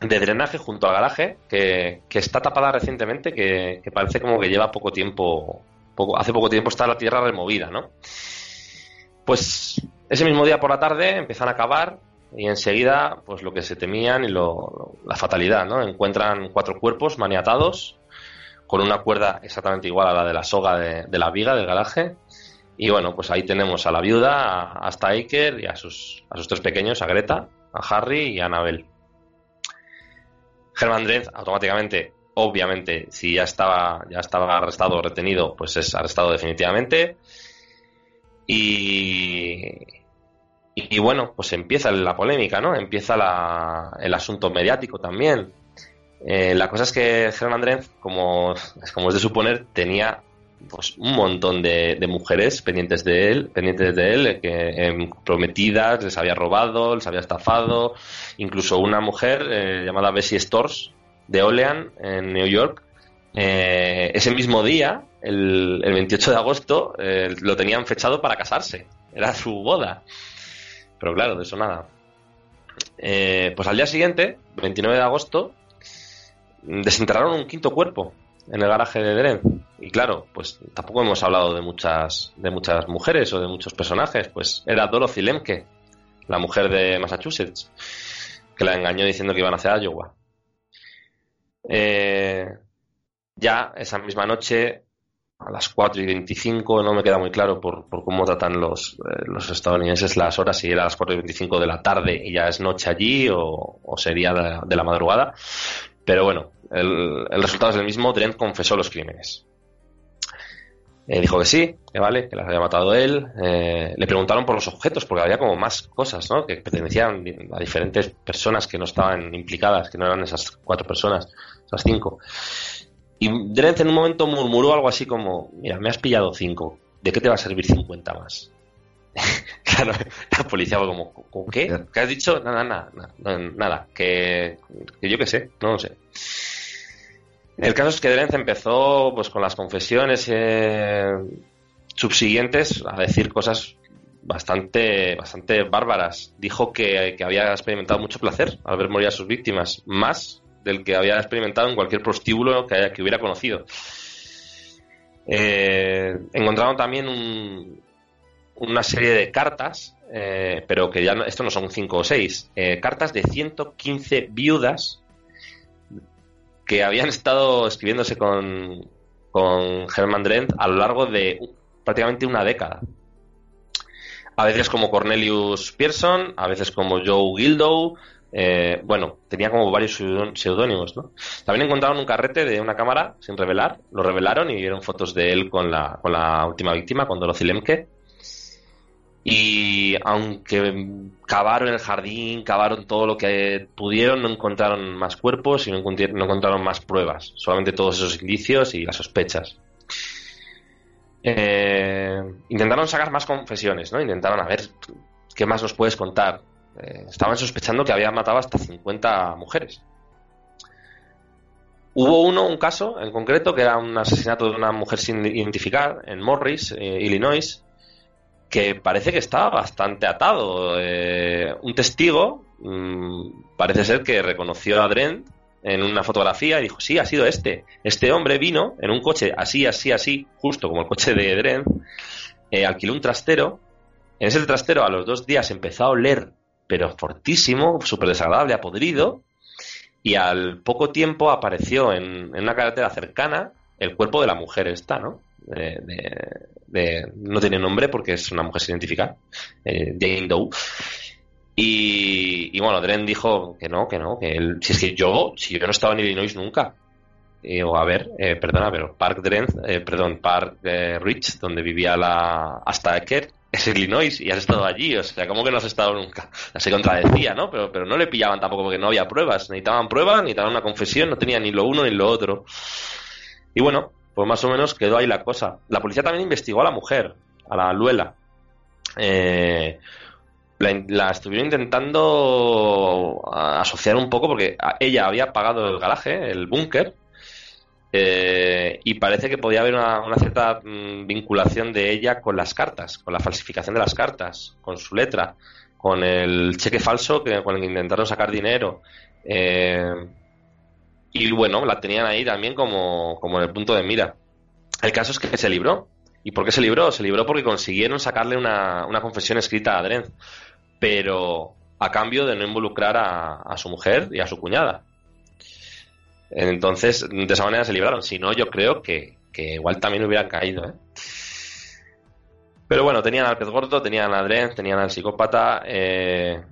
de drenaje junto al garaje que, que está tapada recientemente, que, que parece como que lleva poco tiempo, poco, hace poco tiempo está la tierra removida, ¿no? Pues ese mismo día por la tarde empiezan a cavar y enseguida, pues lo que se temían y lo, la fatalidad, ¿no? Encuentran cuatro cuerpos maniatados con una cuerda exactamente igual a la de la soga de la viga del garaje. Y bueno, pues ahí tenemos a la viuda, a, hasta y a sus, a sus tres pequeños, a Greta, a Harry y a Anabel. Herman Drenz automáticamente, obviamente, si ya estaba, ya estaba arrestado o retenido, pues es arrestado definitivamente. Y, y, bueno, pues empieza la polémica, ¿no? Empieza la- el asunto mediático también. Eh, la cosa es que Herman Drenz, como, como es de suponer, tenía pues un montón de, mujeres pendientes de él, pendientes de él, que em, prometidas, les había robado, les había estafado, incluso una mujer eh, llamada Bessie Stores de Olean en New York. eh, ese mismo día, el, el 28 de agosto, eh, lo tenían fechado para casarse. Era su boda. Pero claro, de eso nada. Eh, pues al día siguiente, 29 de agosto, desenterraron un quinto cuerpo en el garaje de Dren. Y claro, pues tampoco hemos hablado de muchas, de muchas mujeres o de muchos personajes. Pues era Dorothy Lemke, la mujer de Massachusetts, que la engañó diciendo que iban hacia Iowa. Eh, ya esa misma noche, a las 4 y 25, no me queda muy claro por, por cómo tratan los, eh, los estadounidenses las horas, si era a las 4 y 25 de la tarde y ya es noche allí o, sería de la madrugada. Pero bueno, el, el resultado es el mismo. Drent confesó los crímenes. Eh, dijo que sí, que vale, que las había matado él. Eh, le preguntaron por los objetos, porque había como más cosas, ¿no? Que pertenecían a diferentes personas que no estaban implicadas, que no eran esas cuatro personas, esas cinco. Y Drent en un momento murmuró algo así como, mira, me has pillado cinco, ¿de qué te va a servir 50 más? claro, la policía fue como, ¿con qué? ¿Qué has dicho? Nada, nada, nada, nada, que, que yo qué sé, no lo sé. El caso es que Drenz empezó pues con las confesiones eh, subsiguientes a decir cosas bastante, bastante bárbaras. Dijo que, había experimentado mucho placer al ver morir a sus víctimas, más del que había experimentado en cualquier prostíbulo que, que hubiera conocido. Eh, encontraron también una serie de cartas, eh, pero que ya esto no son 5 o 6, eh, cartas de 115 viudas que habían estado escribiéndose con, con Herman Drent a lo largo de prácticamente una década. A veces como Cornelius Pearson, a veces como Joe Gildow, eh, bueno, tenía como varios seudónimos, ¿no? También encontraron un carrete de una cámara sin revelar, lo revelaron y vieron fotos de él con la, con la última víctima, con Dorothy Lemke. Y aunque cavaron el jardín, cavaron todo lo que pudieron, no encontraron más cuerpos y no encontraron más pruebas, solamente todos esos indicios y las sospechas. Eh, intentaron sacar más confesiones, ¿no? Intentaron a ver qué más nos puedes contar. Eh, estaban sospechando que había matado hasta 50 mujeres. Hubo uno, un caso en concreto, que era un asesinato de una mujer sin identificar en Morris, eh, Illinois, que parece que estaba bastante atado. un testigo mm, parece ser que reconoció a Drent en una fotografía y dijo, sí, ha sido este. Este hombre vino en un coche así, así, así, justo como el coche de Dren, eh, alquiló un trastero. En ese trastero a los dos días empezó a oler, pero fortísimo, súper desagradable, apodrido, y al poco tiempo apareció en, una carretera cercana el cuerpo de la mujer esta, ¿no? De, no tiene nombre porque es una mujer sin identificar, eh, Jane Doe. Y, bueno, Dren dijo que no, que no, que él, si es que yo, si yo no estaba en Illinois nunca. Y digo, a ver, eh, perdona, pero Park Dren, eh, perdón, Park eh, Rich, donde vivía la hasta Ecker, es Illinois y has estado allí, o sea, ¿cómo que no has estado nunca? Se contradecía, ¿no? Pero, pero no le pillaban tampoco porque no había pruebas, necesitaban pruebas, necesitaban una confesión, no tenía ni lo uno ni lo otro. Y bueno, pues más o menos quedó ahí la cosa. La policía también investigó a la mujer, a la Luela. Eh, la, estuvieron intentando asociar un poco porque ella había pagado el garaje, el búnker, eh, y parece que podía haber una, cierta mm, vinculación de ella con las cartas, con la falsificación de las cartas, con su letra, con el cheque falso que, con el que intentaron sacar dinero. Eh, y bueno, la tenían ahí también como, como en el punto de mira. El caso es que se libró. ¿Y por qué se libró? Se libró porque consiguieron sacarle una, una confesión escrita a Drenz pero a cambio de no involucrar a, su mujer y a su cuñada. Entonces, de esa manera se libraron. Si no, yo creo que, igual también hubieran caído. ¿eh? Pero bueno, tenían al pez gordo, tenían a Dren, tenían al psicópata. Eh,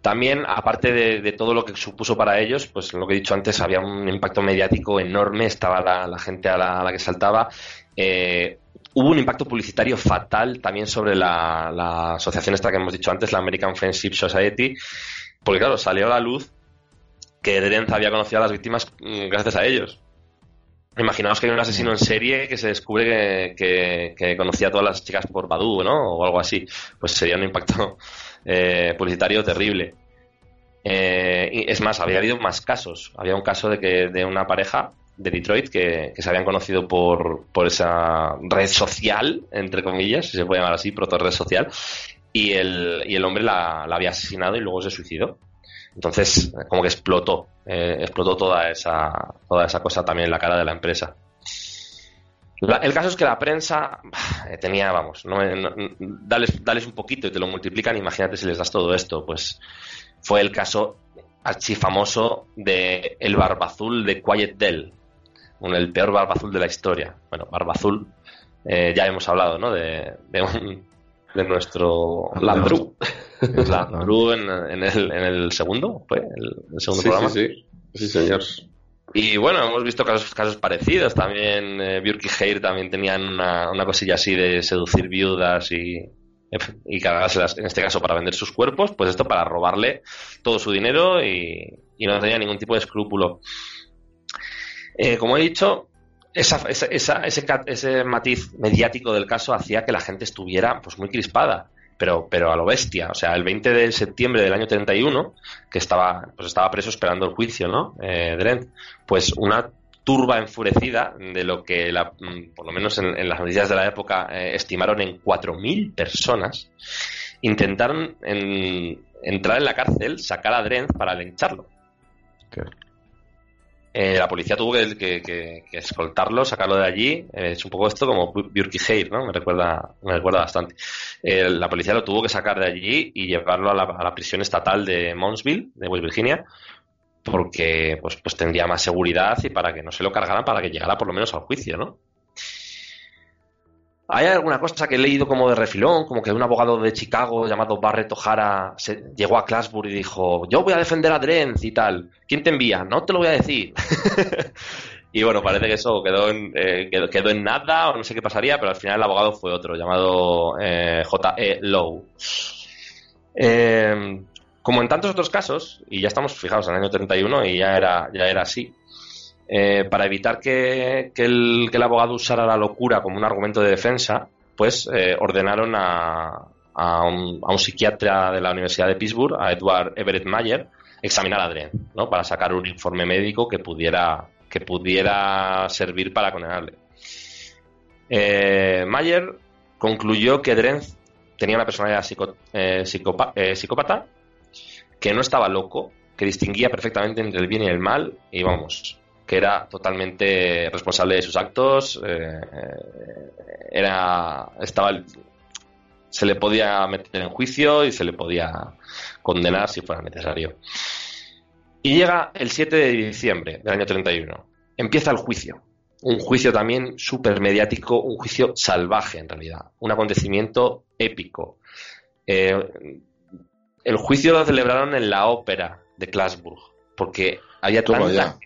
también, aparte de, todo lo que supuso para ellos, pues lo que he dicho antes, había un impacto mediático enorme, estaba la, gente a la, que saltaba. Eh, hubo un impacto publicitario fatal también sobre la, asociación esta que hemos dicho antes, la American Friendship Society, porque claro, salió a la luz que Drenz había conocido a las víctimas mm, gracias a ellos. Imaginaos que hay un asesino en serie que se descubre que, conocía a todas las chicas por Badu, ¿no? O algo así. Pues sería un impacto eh, publicitario terrible. Eh, y es más, había habido más casos. Había un caso de que de una pareja de Detroit que, se habían conocido por, por, esa red social, entre comillas, si se puede llamar así, proto red social, y el, y el hombre la, había asesinado y luego se suicidó. Entonces, como que explotó, eh, explotó toda esa, toda esa cosa también en la cara de la empresa. el caso es que la prensa eh, tenía, vamos, no, dales, un poquito y te lo multiplican, imagínate si les das todo esto, pues fue el caso archifamoso de El Barbazul de Quiet Dell, el peor barba azul de la historia. Bueno, barba azul, eh, ya hemos hablado, ¿no? De, de, nuestro Landru. Landru en, en, el, en el segundo, ¿fue? El, segundo programa.
Sí, sí, sí, señor.
Y bueno, hemos visto casos, casos parecidos. También eh, Björk y Heir también tenían una, una cosilla así de seducir viudas y, y cargárselas, en este caso para vender sus cuerpos, pues esto para robarle todo su dinero y, y no tenía ningún tipo de escrúpulo. Eh, como he dicho, esa, esa, ese, ese, matiz mediático del caso hacía que la gente estuviera pues muy crispada, pero, pero a lo bestia. O sea, el 20 de septiembre del año 31, que estaba, pues estaba preso esperando el juicio, ¿no? Eh, pues una turba enfurecida de lo que, la, mm, por lo menos en, las noticias de la época, eh, estimaron en 4.000 personas, intentaron entrar en la cárcel, sacar a Drenz para lincharlo. Eh, la policía tuvo que, escoltarlo, sacarlo de allí. Eh, es un poco esto como Heir, ¿no? Me recuerda, me recuerda bastante. la policía lo tuvo que sacar de allí y llevarlo a la, a la prisión estatal de Moundsville, de West Virginia, porque pues, pues tendría más seguridad y para que no se lo cargaran para que llegara por lo menos al juicio, ¿no? Hay alguna cosa que he leído como de refilón, como que un abogado de Chicago llamado Barret O'Hara llegó a Classburg y dijo, yo voy a defender a Drenz y tal. ¿Quién te envía? No te lo voy a decir. y bueno, parece que eso quedó en, eh, quedó, en nada o no sé qué pasaría, pero al final el abogado fue otro, llamado eh, J.E. Lowe. Eh, como en tantos otros casos, y ya estamos fijados en el año 31 y ya era, ya era así, eh, para evitar que, el, abogado usara la locura como un argumento de defensa, pues eh, ordenaron a, un, psiquiatra de la Universidad de Pittsburgh, a Edward Everett Mayer, examinar a Dren, ¿no? para sacar un informe médico que pudiera, que pudiera servir para condenarle. Eh, Mayer concluyó que Dren tenía una personalidad psicópata que no estaba loco, que distinguía perfectamente entre el bien y el mal, y vamos, que era totalmente responsable de sus actos, eh, era, estaba, se le podía meter en juicio y se le podía condenar si fuera necesario. Y llega el 7 de diciembre del año 31. Empieza el juicio. Un juicio también súper mediático, un juicio salvaje en realidad. Un acontecimiento épico. Eh, el juicio lo celebraron en la ópera de Classburg, porque había tanta,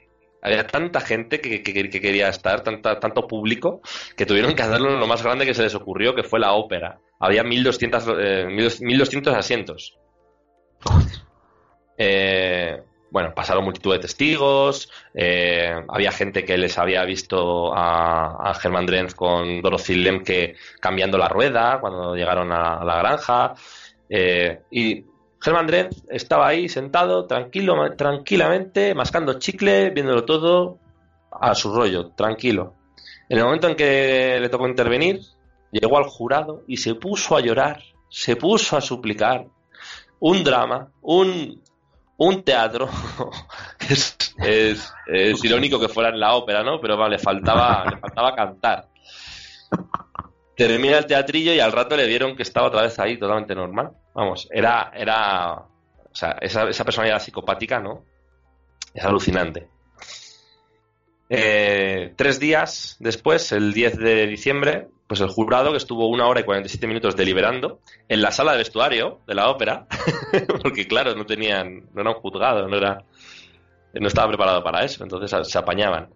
había tanta gente que, quería estar, tanta, tanto público, que tuvieron que hacerlo en lo más grande que se les ocurrió, que fue la ópera. Había 1200, eh, 1200 asientos. Eh, bueno, pasaron multitud de testigos, eh, había gente que les había visto a, a Germán Drenz con Dorothy Lemke cambiando la rueda cuando llegaron a, la granja. Eh, y Germán Drenz estaba ahí sentado, tranquilo, tranquilamente, mascando chicle, viéndolo todo a su rollo, tranquilo. En el momento en que le tocó intervenir, llegó al jurado y se puso a llorar, se puso a suplicar. Un drama, un, un teatro. es, es, irónico que fuera en la ópera, ¿no? Pero vale, le faltaba, le faltaba cantar. Termina el teatrillo y al rato le dieron que estaba otra vez ahí totalmente normal. Vamos, era, era, o sea, esa, esa personalidad psicopática, ¿no? Es alucinante. Eh, tres días después, el 10 de diciembre, pues el jurado, que estuvo una hora y 47 minutos deliberando en la sala de vestuario de la ópera, porque claro, no tenían, no era un juzgado, no era, no estaba preparado para eso, entonces se apañaban.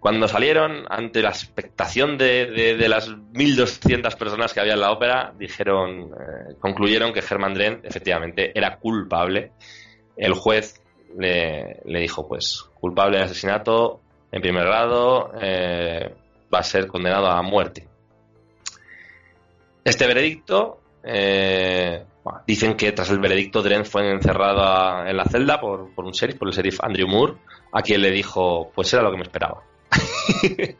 Cuando salieron, ante la expectación de, de, las 1.200 personas que había en la ópera, dijeron, eh, concluyeron que Hermann Drenth efectivamente era culpable. El juez le, dijo, pues, culpable de asesinato en primer grado, eh, va a ser condenado a muerte. Este veredicto, eh, dicen que tras el veredicto Drenth fue encerrado en la celda por, por un sheriff, por el sheriff Andrew Moore, a quien le dijo, pues era lo que me esperaba.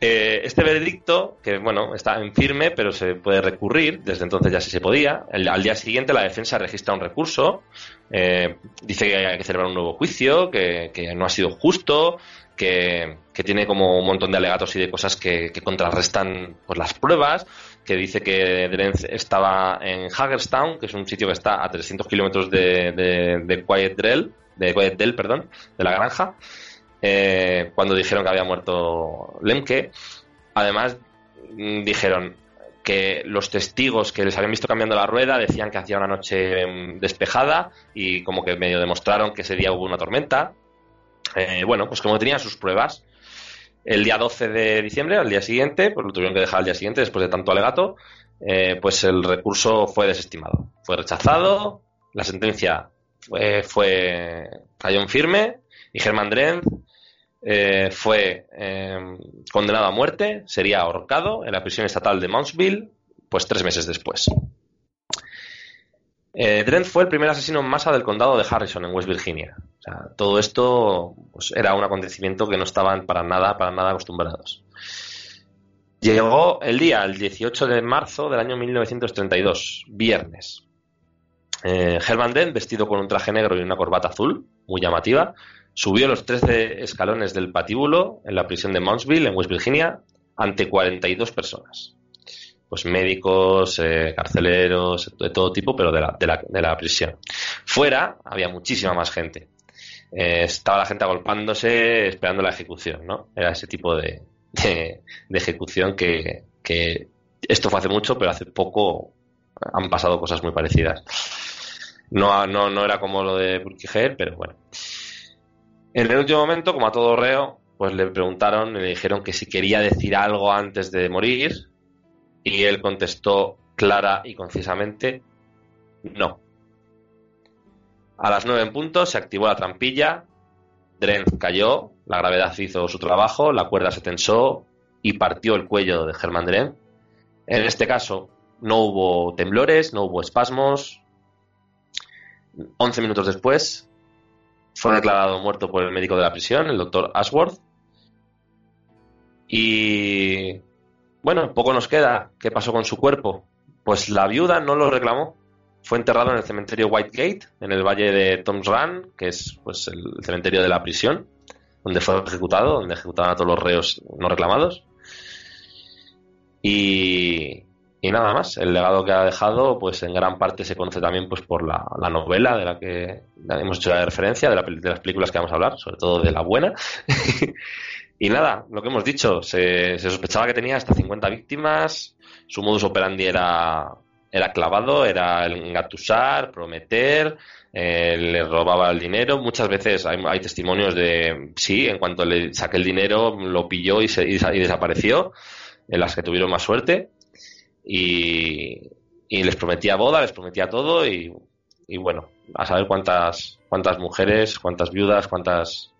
Eh, este veredicto, que bueno, está en firme, pero se puede recurrir, desde entonces ya sí se podía. al día siguiente la defensa registra un recurso, eh, dice que hay que celebrar un nuevo juicio, que, no ha sido justo, que, tiene como un montón de alegatos y de cosas que, contrarrestan pues, las pruebas, que dice que Drenz estaba en Hagerstown, que es un sitio que está a 300 kilómetros de, de, de Quiet de Quiet Dell, perdón, de la granja, eh, cuando dijeron que había muerto Lemke. Además, mm, dijeron que los testigos que les habían visto cambiando la rueda decían que hacía una noche mm, despejada y como que medio demostraron que ese día hubo una tormenta. Eh, bueno, pues como tenían sus pruebas, el día 12 de diciembre, al día siguiente, pues lo tuvieron que dejar al día siguiente después de tanto alegato, eh, pues el recurso fue desestimado. Fue rechazado, la sentencia fue, cayó en firme y Germán Drenz eh, fue em, condenado a muerte, sería ahorcado en la prisión estatal de Mountsville, pues tres meses después. Eh, fue el primer asesino en masa del condado de Harrison, en West Virginia. Todo esto pues, era un acontecimiento que no estaban para nada, para nada acostumbrados. Llegó el día, el 18 de marzo del año 1932, viernes. Eh, Herman Dent, vestido con un traje negro y una corbata azul, muy llamativa, subió los 13 escalones del patíbulo en la prisión de Mountsville, en West Virginia, ante 42 personas. Pues médicos, eh, carceleros, de todo tipo, pero de la, de, la, de la, prisión. Fuera había muchísima más gente. Eh, estaba la gente agolpándose, esperando la ejecución, ¿no? Era ese tipo de, de, ejecución que, que, esto fue hace mucho, pero hace poco han pasado cosas muy parecidas. No, no, no era como lo de Burkiger, pero bueno. En el último momento, como a todo reo, pues le preguntaron y le dijeron que si quería decir algo antes de morir y él contestó clara y concisamente no. A las nueve en punto se activó la trampilla, Drenz cayó, la gravedad hizo su trabajo, la cuerda se tensó y partió el cuello de Germán Drenz. En este caso no hubo temblores, no hubo espasmos. Once minutos después fue declarado muerto por el médico de la prisión, el doctor Ashworth. Y bueno, poco nos queda. ¿Qué pasó con su cuerpo? Pues la viuda no lo reclamó. Fue enterrado en el cementerio Whitegate, en el valle de Tom's Run, que es pues, el cementerio de la prisión, donde fue ejecutado, donde ejecutaban a todos los reos no reclamados. Y, y nada más, el legado que ha dejado, pues en gran parte se conoce también pues por la, la novela de la que hemos hecho la referencia, de, la, de, las películas que vamos a hablar, sobre todo de la buena. y nada, lo que hemos dicho, se, se, sospechaba que tenía hasta 50 víctimas, su modus operandi era, era clavado, era el engatusar, prometer, eh, le robaba el dinero. Muchas veces hay, testimonios de, sí, en cuanto le saqué el dinero, lo pilló y, se, y desapareció, en las que tuvieron más suerte y, y, les prometía boda, les prometía todo y, y, bueno, a saber cuántas, cuántas mujeres, cuántas viudas, cuántas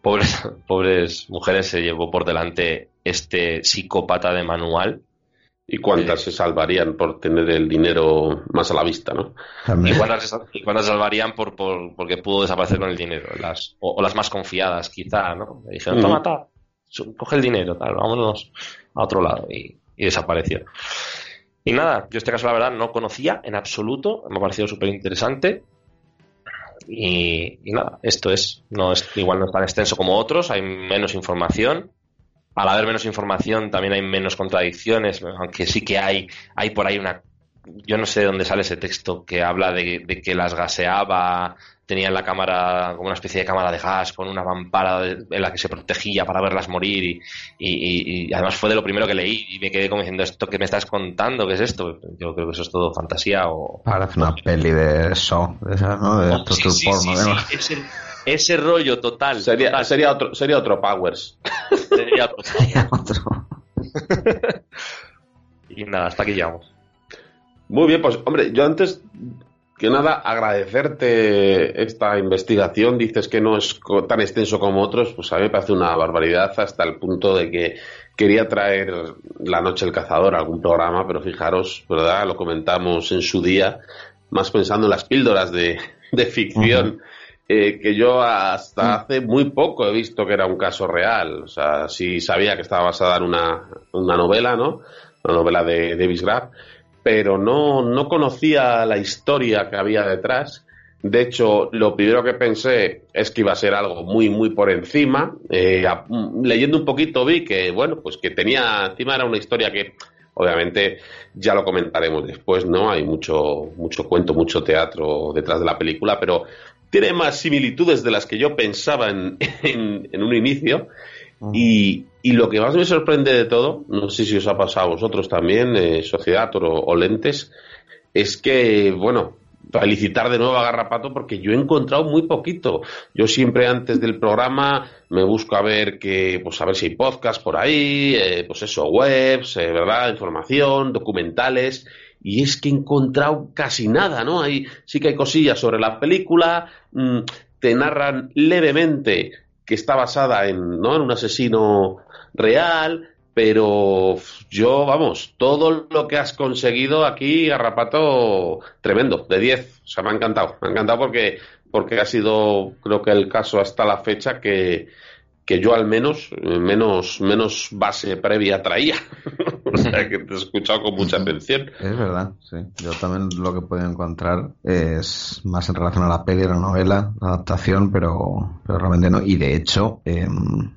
pobres, pobres mujeres se llevó por delante este psicópata de manual.
Y cuántas se salvarían por tener el dinero más a la vista, ¿no?
Y cuántas, y cuántas salvarían por, por, porque pudo desaparecer con el dinero. Las, o, o las más confiadas, quizá, ¿no? Le dijeron, toma, toma, coge el dinero, tal, vámonos a otro lado. Y, y desapareció. Y nada, yo este caso la verdad no conocía en absoluto, me ha parecido súper interesante. Y, nada, esto es, no es, igual no es tan extenso como otros, hay menos información. Al haber menos información también hay menos contradicciones, aunque sí que hay, hay por ahí una, yo no sé de dónde sale ese texto que habla de, de que las gaseaba, tenía en la cámara como una especie de cámara de gas con una mampara en la que se protegía para verlas morir y, y, y, además fue de lo primero que leí y me quedé como diciendo esto que me estás contando, ¿qué es esto? Yo creo que eso es todo fantasía o...
Parece una peli de eso, de, esa, ¿no? de
oh, sí, sí, porno, sí, ese, ese, rollo total.
Sería,
total.
sería, otro, sería otro Powers.
sería otro. Sería otro. y nada, hasta aquí llegamos.
Muy bien, pues hombre, yo antes que nada, agradecerte esta investigación. Dices que no es tan extenso como otros, pues a mí me parece una barbaridad hasta el punto de que quería traer La Noche del Cazador a algún programa, pero fijaros, ¿verdad? Lo comentamos en su día, más pensando en las píldoras de, de ficción. Uh -huh. eh, que yo hasta hace muy poco he visto que era un caso real. O sea, sí sabía que estaba basada en una, una novela, ¿no? Una novela de Davis Graff pero no, no conocía la historia que había detrás. De hecho, lo primero que pensé es que iba a ser algo muy, muy por encima. Eh, a, leyendo un poquito vi que, bueno, pues que tenía, encima era una historia que, obviamente, ya lo comentaremos después, ¿no? Hay mucho, mucho cuento, mucho teatro detrás de la película, pero tiene más similitudes de las que yo pensaba en, en, en un inicio. Uh -huh. y, y, lo que más me sorprende de todo, no sé si os ha pasado a vosotros también, eh, Sociedad o, o, Lentes, es que, bueno, felicitar de nuevo a Garrapato porque yo he encontrado muy poquito. Yo siempre antes del programa me busco a ver que, pues a ver si hay podcast por ahí, eh, pues eso, webs, eh, ¿verdad? Información, documentales. Y es que he encontrado casi nada, ¿no? Hay, sí que hay cosillas sobre la película, mmm, te narran levemente que está basada en, ¿no? en un asesino real, pero yo, vamos, todo lo que has conseguido aquí, Garrapato, tremendo, de 10. O sea, me ha encantado. Me ha encantado porque, porque ha sido, creo que el caso hasta la fecha que, que yo al menos menos menos base previa traía. o sea que te he escuchado con mucha atención.
Es verdad, sí. Yo también lo que puedo encontrar es más en relación a la peli, a la novela, la adaptación, pero, pero realmente no. Y de hecho, em,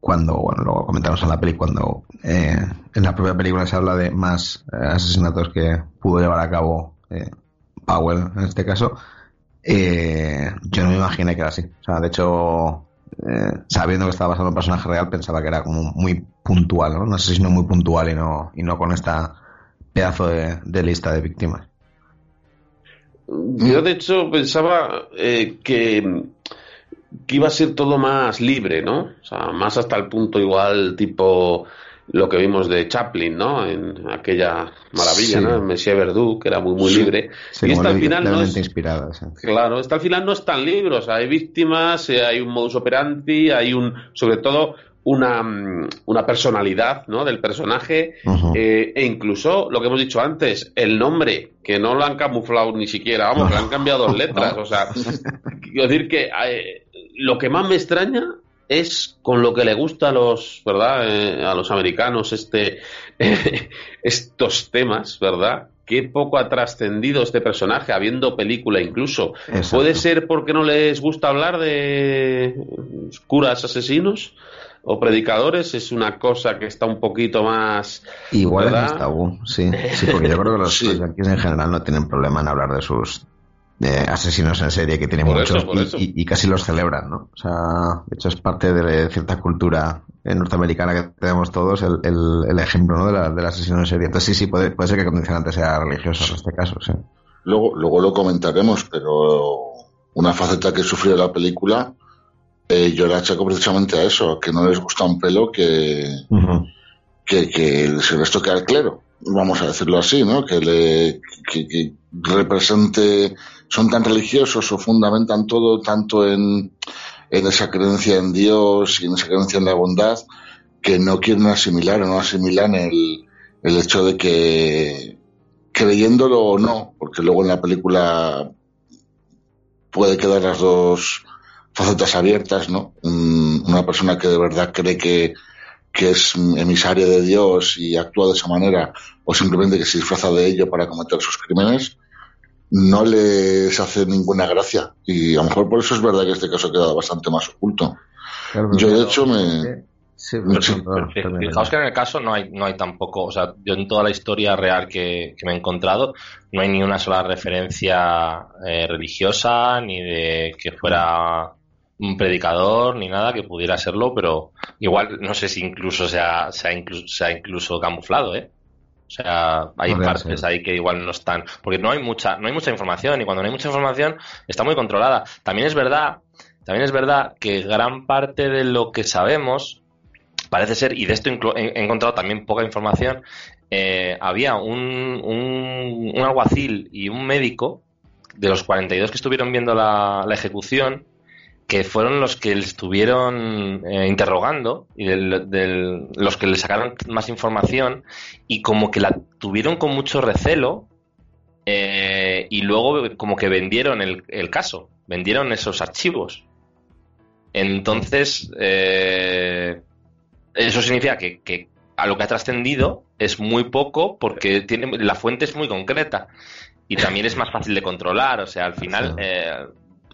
cuando, bueno, lo comentamos en la peli, cuando eh, en la propia película se habla de más eh, asesinatos que pudo llevar a cabo eh, Powell en este caso, yo no me imaginé que era así. O sea, de hecho, sabiendo que estaba basado en un personaje real, pensaba que era como muy puntual, ¿no? Un asesino muy puntual y no, y no con esta pedazo de, lista de víctimas.
Yo, de hecho, pensaba que, que iba a ser todo más libre, ¿no? O sea, más hasta el punto igual tipo lo que vimos de Chaplin, ¿no? En aquella maravilla, ¿no? Monsieur Verdoux, que era muy, muy libre.
y esta al final no es... inspirada,
Claro, esta al final no es tan libre, o sea, hay víctimas, eh, hay un modus operandi, hay un, sobre todo, una, mm, una personalidad, ¿no? Del personaje, eh, e incluso, lo que hemos dicho antes, el nombre, que no lo han camuflado ni siquiera, vamos, le han cambiado dos letras, o sea, quiero decir que eh, lo que más me extraña es con lo que le gusta a los, ¿verdad? Eh, a los americanos este, estos temas, ¿verdad? Qué poco ha trascendido este personaje, habiendo película incluso. ¿Puede ser porque no les gusta hablar de curas asesinos? O predicadores es una cosa que está un poquito más
igual ¿verdad? sí, sí porque yo creo que los, sí. en general no tienen problema en hablar de sus de asesinos en serie que tiene muchos y, casi los celebran, ¿no? O sea, de hecho es parte de cierta cultura norteamericana que tenemos todos el, el, ejemplo ¿no? del asesino en serie. Entonces sí, sí, puede, puede ser que el condicionante sea religioso en este caso, sí.
Luego, luego lo comentaremos, pero una faceta que sufrió la película, eh, yo la achaco precisamente a eso, que no les gusta un pelo que, que, que se les toque al clero, vamos a decirlo así, ¿no? Que le que represente son tan religiosos o fundamentan todo tanto en, en esa creencia en Dios y en esa creencia en la bondad que no quieren asimilar o no asimilan el, el hecho de que creyéndolo o no, porque luego en la película puede quedar las dos facetas abiertas, ¿no? una persona que de verdad cree que, que es emisaria de Dios y actúa de esa manera, o simplemente que se disfraza de ello para cometer sus crímenes, no les hace ninguna gracia. Y a lo mejor por eso es verdad que este caso ha quedado bastante más oculto. yo, de hecho, me.
fijaos que en el caso no hay, no hay tampoco, o sea, yo en toda la historia real que, me he encontrado, no hay ni una sola referencia eh, religiosa, ni de que fuera un predicador, ni nada que pudiera serlo, pero igual no sé si incluso se ha, se ha, incluso, se ha incluso camuflado, ¿eh? O sea, hay partes ahí que igual no están, porque no hay mucha, no hay mucha información y cuando no hay mucha información está muy controlada. También es verdad, también es verdad que gran parte de lo que sabemos parece ser y de esto he encontrado también poca información. Eh, había un, un, un, alguacil y un médico de los 42 que estuvieron viendo la, la ejecución que fueron los que le estuvieron eh, interrogando y los que le sacaron más información y como que la tuvieron con mucho recelo eh, y luego como que vendieron el, caso, vendieron esos archivos. Entonces, eh, eso significa que, a lo que ha trascendido es muy poco porque tiene, la fuente es muy concreta y también es más fácil de controlar. O sea, al final,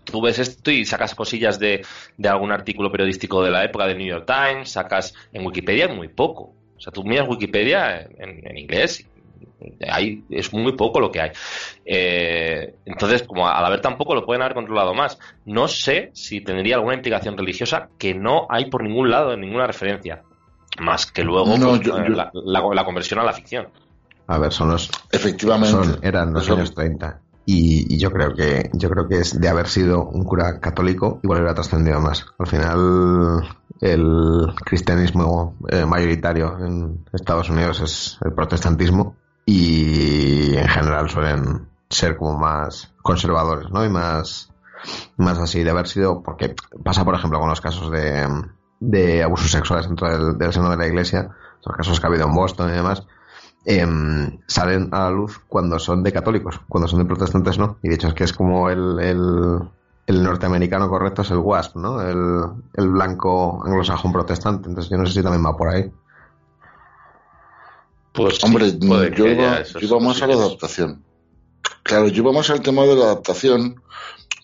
tú ves esto y sacas cosillas de, algún artículo periodístico de la época del New York Times, sacas en Wikipedia muy poco. O sea, tú miras Wikipedia en, inglés, hay, es muy poco lo que hay. Eh, entonces, como al haber tan poco, lo pueden haber controlado más. No sé si tendría alguna implicación religiosa que no hay por ningún lado, en ninguna referencia. Más que luego pues, La, la, conversión a la ficción.
A ver, son los.
Efectivamente.
eran los años 30. Y, yo creo que yo creo que es de haber sido un cura católico igual hubiera trascendido más. Al final el cristianismo eh, mayoritario en Estados Unidos es el protestantismo y en general suelen ser como más conservadores no y más más así de haber sido porque pasa por ejemplo con los casos de de abusos sexuales dentro del, del seno de la iglesia, los casos que ha habido en Boston y demás, em, salen a la luz cuando son de católicos, cuando son de protestantes no. Y de hecho es que es como el, el, el norteamericano correcto es el WASP, ¿no? El, el blanco anglosajón protestante. Entonces yo no sé si también va por ahí.
Pues sí,
Hombre,
puede
yo
que
iba,
haya esos
yo iba más a la adaptación. Claro, yo iba más al tema de la adaptación,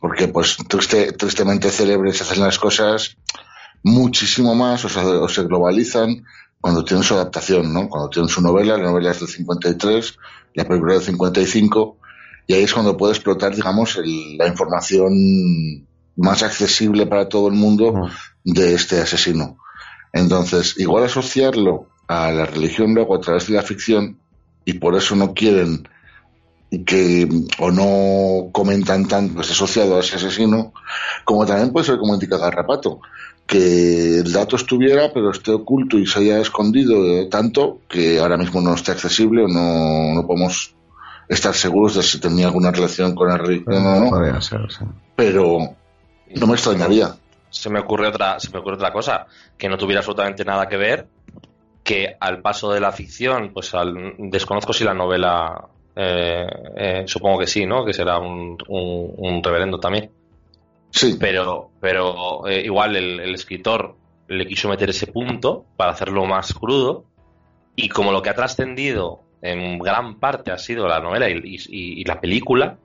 porque pues triste- tristemente célebres hacen las cosas muchísimo más, o, sea, o se globalizan cuando tienen su adaptación, ¿no? Cuando tienen su novela, la novela es del 53, la película del 55, y ahí es cuando puede explotar, digamos, el- la información más accesible para todo el mundo de este asesino. Entonces, igual asociarlo a la religión luego a través de la ficción y por eso no quieren que o no comentan tanto que esté asociado a ese asesino, como también puede ser como indica Garrapato, que el dato estuviera pero esté oculto y se haya escondido tanto que ahora mismo no esté accesible o no, no podemos estar seguros de si tenía alguna relación con la religión o no,
Podría ser, sí.
pero no me extrañaría.
se me ocurre otra se me ocurre otra cosa que no tuviera absolutamente nada que ver que al paso de la ficción pues al, desconozco si la novela eh, eh, supongo que sí no que será un, un, un reverendo también
Sí,
pero pero eh, igual el, el escritor le quiso meter ese punto para hacerlo más crudo y como lo que ha trascendido en gran parte ha sido la novela y, y- y la película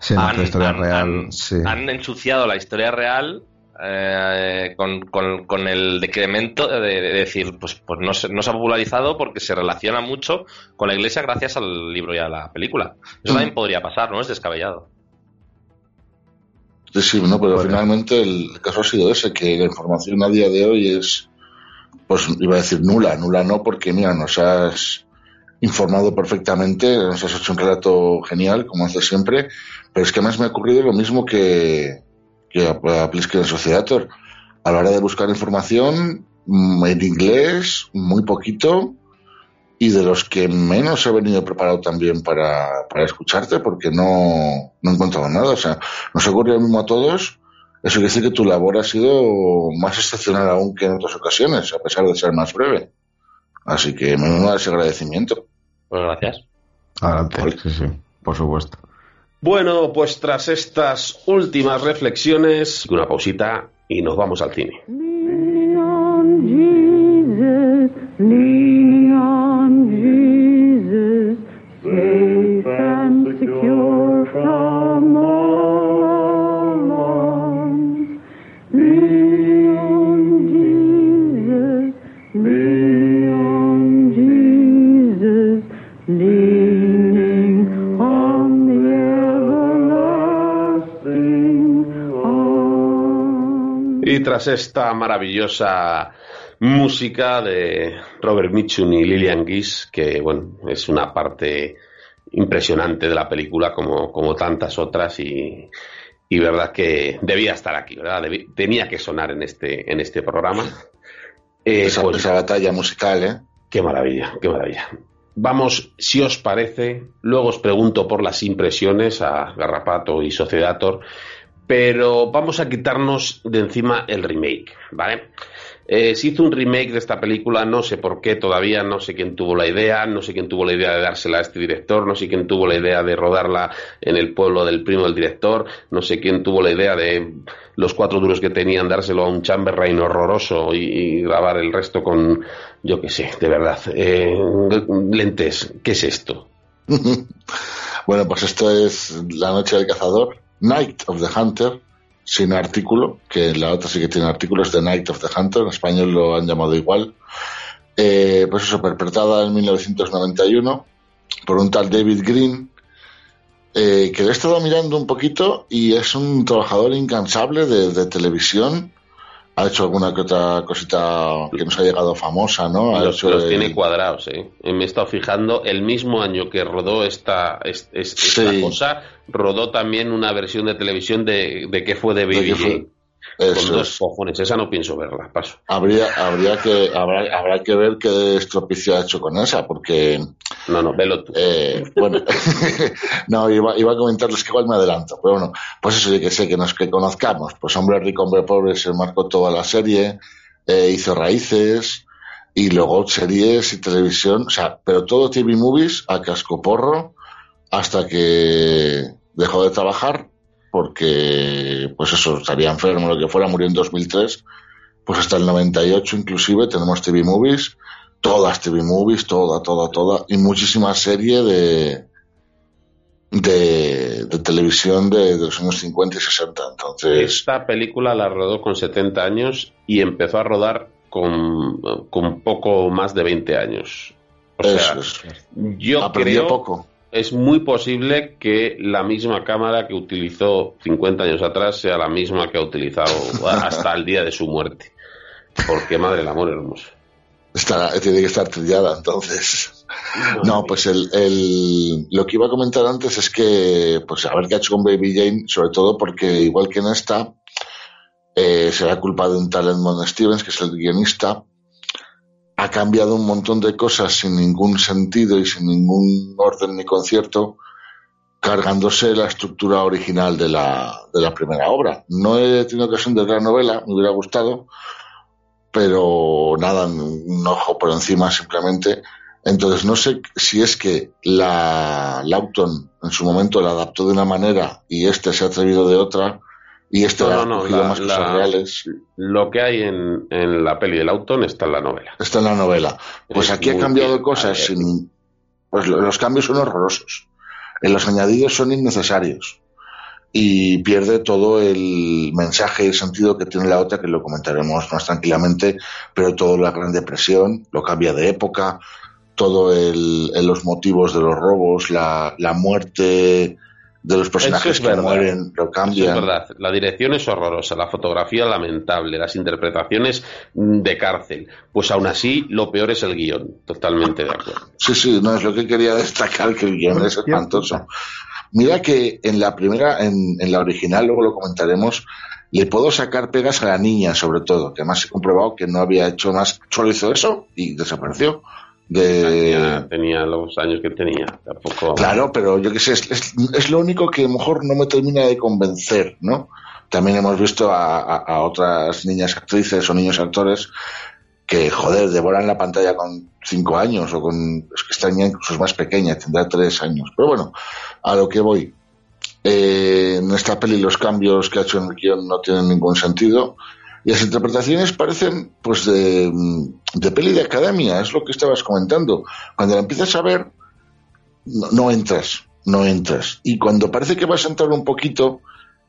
Sí,
han,
historia
han-
real.
han-
sí.
han ensuciado la historia real eh, con, con- con el decremento de, de decir, pues, pues no, se, no se ha popularizado porque se relaciona mucho con la iglesia gracias al libro y a la película. Eso
Mm.
también podría pasar, ¿no? Es descabellado.
Sí, sí, no, pero
Bueno.
finalmente el caso ha sido ese, que la información a día de hoy es, pues iba a decir nula, nula no, porque mira, nos has informado perfectamente, nos has hecho un relato genial, como haces siempre, pero es que además me ha ocurrido lo mismo que, que a, a Plisken en Sociedator. A la hora de buscar información, mm, en inglés, muy poquito, y de los que menos he venido preparado también para, para escucharte, porque no, no he encontrado nada. O sea, nos ocurre lo mismo a todos. Eso quiere decir que tu labor ha sido más excepcional aún que en otras ocasiones, a pesar de ser más breve. Así que me uno a ese agradecimiento.
Pues gracias.
Adelante,
Vale.
sí, sí, por supuesto.
Bueno, pues tras estas últimas reflexiones, una pausita y nos vamos al cine.
Leaning on Jesus, leaning on Jesus, safe and secure from all alarms. Leaning on Jesus, leaning on Jesus, leaning on the everlasting arms.
Y tras esta maravillosa música de Robert Mitchum y Lillian Gish, que bueno, es una parte impresionante de la película como, como tantas otras y, y verdad que debía estar aquí, ¿verdad? Debí- tenía que sonar en este, en este programa. Eh,
esa,
pues,
esa batalla musical, ¿eh?
Qué maravilla, qué maravilla. Vamos, si os parece, luego os pregunto por las impresiones a Garrapato y Sociedator, pero vamos a quitarnos de encima el remake, ¿vale? Eh, se hizo un remake de esta película, no sé por qué todavía, no sé quién tuvo la idea, no sé quién tuvo la idea de dársela a este director, no sé quién tuvo la idea de rodarla en el pueblo del primo del director, no sé quién tuvo la idea de los cuatro duros que tenían dárselo a un Chamberlain horroroso y, grabar el resto con, yo qué sé, de verdad. Eh, lentes, ¿qué es esto?
bueno, pues esto es La Noche del Cazador, Night of the Hunter, sin artículo, que la otra sí que tiene artículos de Night of the Hunter, en español lo han llamado igual. Eh, pues eso, perpetrada en 1991 por un tal David Green, eh, que lo he estado mirando un poquito y es un trabajador incansable de, de televisión. Ha hecho alguna que otra cosita que nos ha llegado famosa, ¿no? Ha
Los,
hecho
los
el-
tiene cuadrados, ¿eh? Me he estado fijando, el mismo año que rodó esta, es- es- esta cosa, rodó también una versión de televisión de, de qué fue de Baby
Eso
con dos
es.
cojones. Esa no pienso verla, paso.
Habría, habría que, habrá, habrá que ver qué estropicio ha hecho con esa, porque,
No, no, velo tú.
eh, bueno, no, iba, iba a comentarles que igual me adelanto, pero bueno, pues eso sí que sé, que nos que conozcamos, pues Hombre Rico, Hombre Pobre se marcó toda la serie, eh, hizo Raíces y luego series y televisión, o sea, pero todo TV Movies a cascoporro hasta que dejó de trabajar porque, pues eso, estaría enfermo, lo que fuera, murió en 2003, pues hasta el 98 inclusive tenemos TV Movies, todas TV Movies, toda, toda, toda, y muchísimas series de, de, de televisión de, de los años 50 y 60. Entonces,
Esta película la rodó con 70 años y empezó a rodar con, con poco más de 20 años. O sea,
eso es.
yo
Aprendió
creo
poco.
Es muy posible que la misma cámara que utilizó 50 años atrás sea la misma que ha utilizado hasta el día de su muerte. Porque madre el amor hermoso.
Tiene que estar trillada, entonces. No, pues el, el, lo que iba a comentar antes es que, pues a ver qué ha hecho con Baby Jane, sobre todo porque igual que en esta, eh, se ha culpado de un tal Edmond Stevens, que es el guionista, ha cambiado un montón de cosas sin ningún sentido y sin ningún orden ni concierto, cargándose la estructura original de la, de la primera obra. No he tenido ocasión de ver la novela, me hubiera gustado, pero nada, un ojo por encima simplemente. Entonces no sé si es que la Laughton en su momento la adaptó de una manera y este se ha atrevido de otra y este
No, no, la-
más cosas
la-
reales.
Lo que hay en, en la peli del Auton está en la novela.
Está en la novela. Pues
Es
aquí ha cambiado
bien,
cosas sin... Pues lo- los cambios son horrorosos. En los añadidos son innecesarios. Y pierde todo el mensaje y el sentido que tiene la otra, que lo comentaremos más tranquilamente, pero toda la Gran Depresión, lo cambia de época, todo el, el- los motivos de los robos, la, la muerte de los personajes
es
que
verdad.
mueren, lo
Eso
cambian.
es verdad. La dirección es horrorosa, la fotografía lamentable, las interpretaciones mm, de cárcel. Pues aún así, lo peor es el guion. Totalmente de acuerdo.
Sí, sí, no es lo que quería destacar, que el guion es espantoso. Mira que en la primera, en, en la original, luego lo comentaremos, le puedo sacar pegas a la niña, sobre todo, que además he comprobado que no había hecho más, solo hizo eso y desapareció.
Tenía,
De...
tenía los años que tenía. Tampoco.
Claro, pero yo qué sé, es, es- es lo único que a lo mejor no me termina de convencer, ¿no? También hemos visto a, a- a otras niñas actrices o niños actores que, joder, devoran la pantalla con cinco años o con... Es que esta niña incluso es más pequeña, tendrá tres años. Pero bueno, a lo que voy. Eh, en esta peli los cambios que ha hecho en el guion no tienen ningún sentido y las interpretaciones parecen pues de, de peli de academia, es lo que estabas comentando. Cuando la empiezas a ver, no, no entras, no entras. Y cuando parece que vas a entrar un poquito,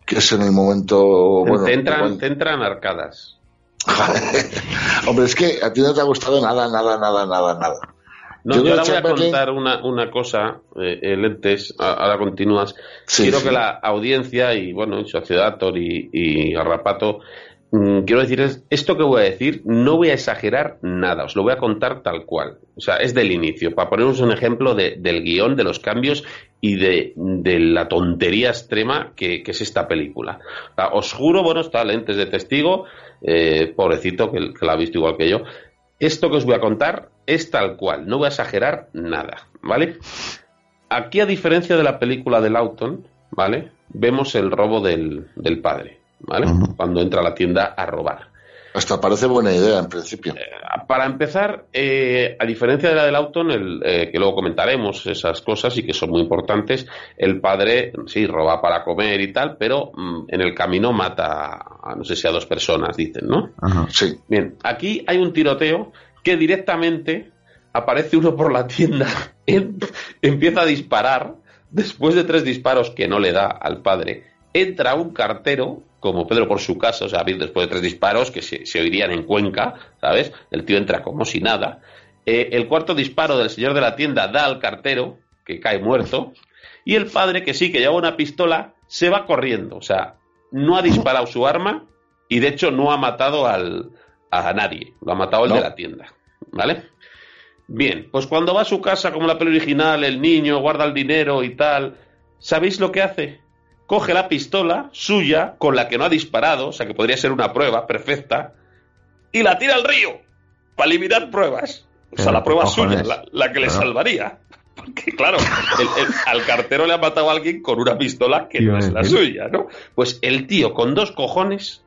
que es en el momento... Bueno,
te, entran,
igual-
te entran arcadas.
Hombre, es que a ti no te ha gustado nada, nada, nada, nada, nada.
No,
Yo
yo, ahora voy a contar una, una cosa, eh, Lentes, ahora continúas.
Sí,
quiero
sí.
que la audiencia y, bueno, y Sociedad y, y Garrapato, mm, quiero decirles, esto que voy a decir, no voy a exagerar nada, os lo voy a contar tal cual. O sea, es del inicio, para poneros un ejemplo de- del guion, de los cambios y de, la tontería extrema que, es esta película. Os juro, bueno, está Lentes de testigo, eh, pobrecito, que, la ha visto igual que yo. Esto que os voy a contar es tal cual, no voy a exagerar nada, ¿vale? Aquí, a diferencia de la película de Lawton, ¿vale? Vemos el robo del padre, Cuando entra a la tienda a robar.
Hasta parece buena idea en principio.
Para empezar, eh, a diferencia de la de Lawton, el, eh, que luego comentaremos esas cosas y que son muy importantes, el padre sí roba para comer y tal, pero mm, en el camino mata a no sé si a dos personas, dicen, ¿no?
Ajá.
Sí.
Bien, aquí hay un tiroteo que directamente aparece uno por la tienda, em- empieza a disparar, después de tres disparos que no le da al padre, entra un cartero, como Pedro por su casa, o sea, después de tres disparos que se, se oirían en Cuenca, ¿sabes? El tío entra como si nada. Eh, el cuarto disparo del señor de la tienda da al cartero, que cae muerto, y el padre, que sí, que lleva una pistola, se va corriendo, o sea, no ha disparado su arma y de hecho no ha matado al, a nadie, lo ha matado el
No.
de la tienda, ¿vale? Bien, pues cuando va a su casa como la peli original, el niño guarda el dinero y tal, ¿sabéis lo que hace? Coge la pistola suya con la que no ha disparado, o sea que podría ser una prueba perfecta, y la tira al río para eliminar pruebas. O sea, la prueba
cojones.
suya, la, la que le salvaría. Porque, claro, el- el- al cartero le ha matado a alguien con una pistola que no es la suya, ¿no? Pues el tío con dos cojones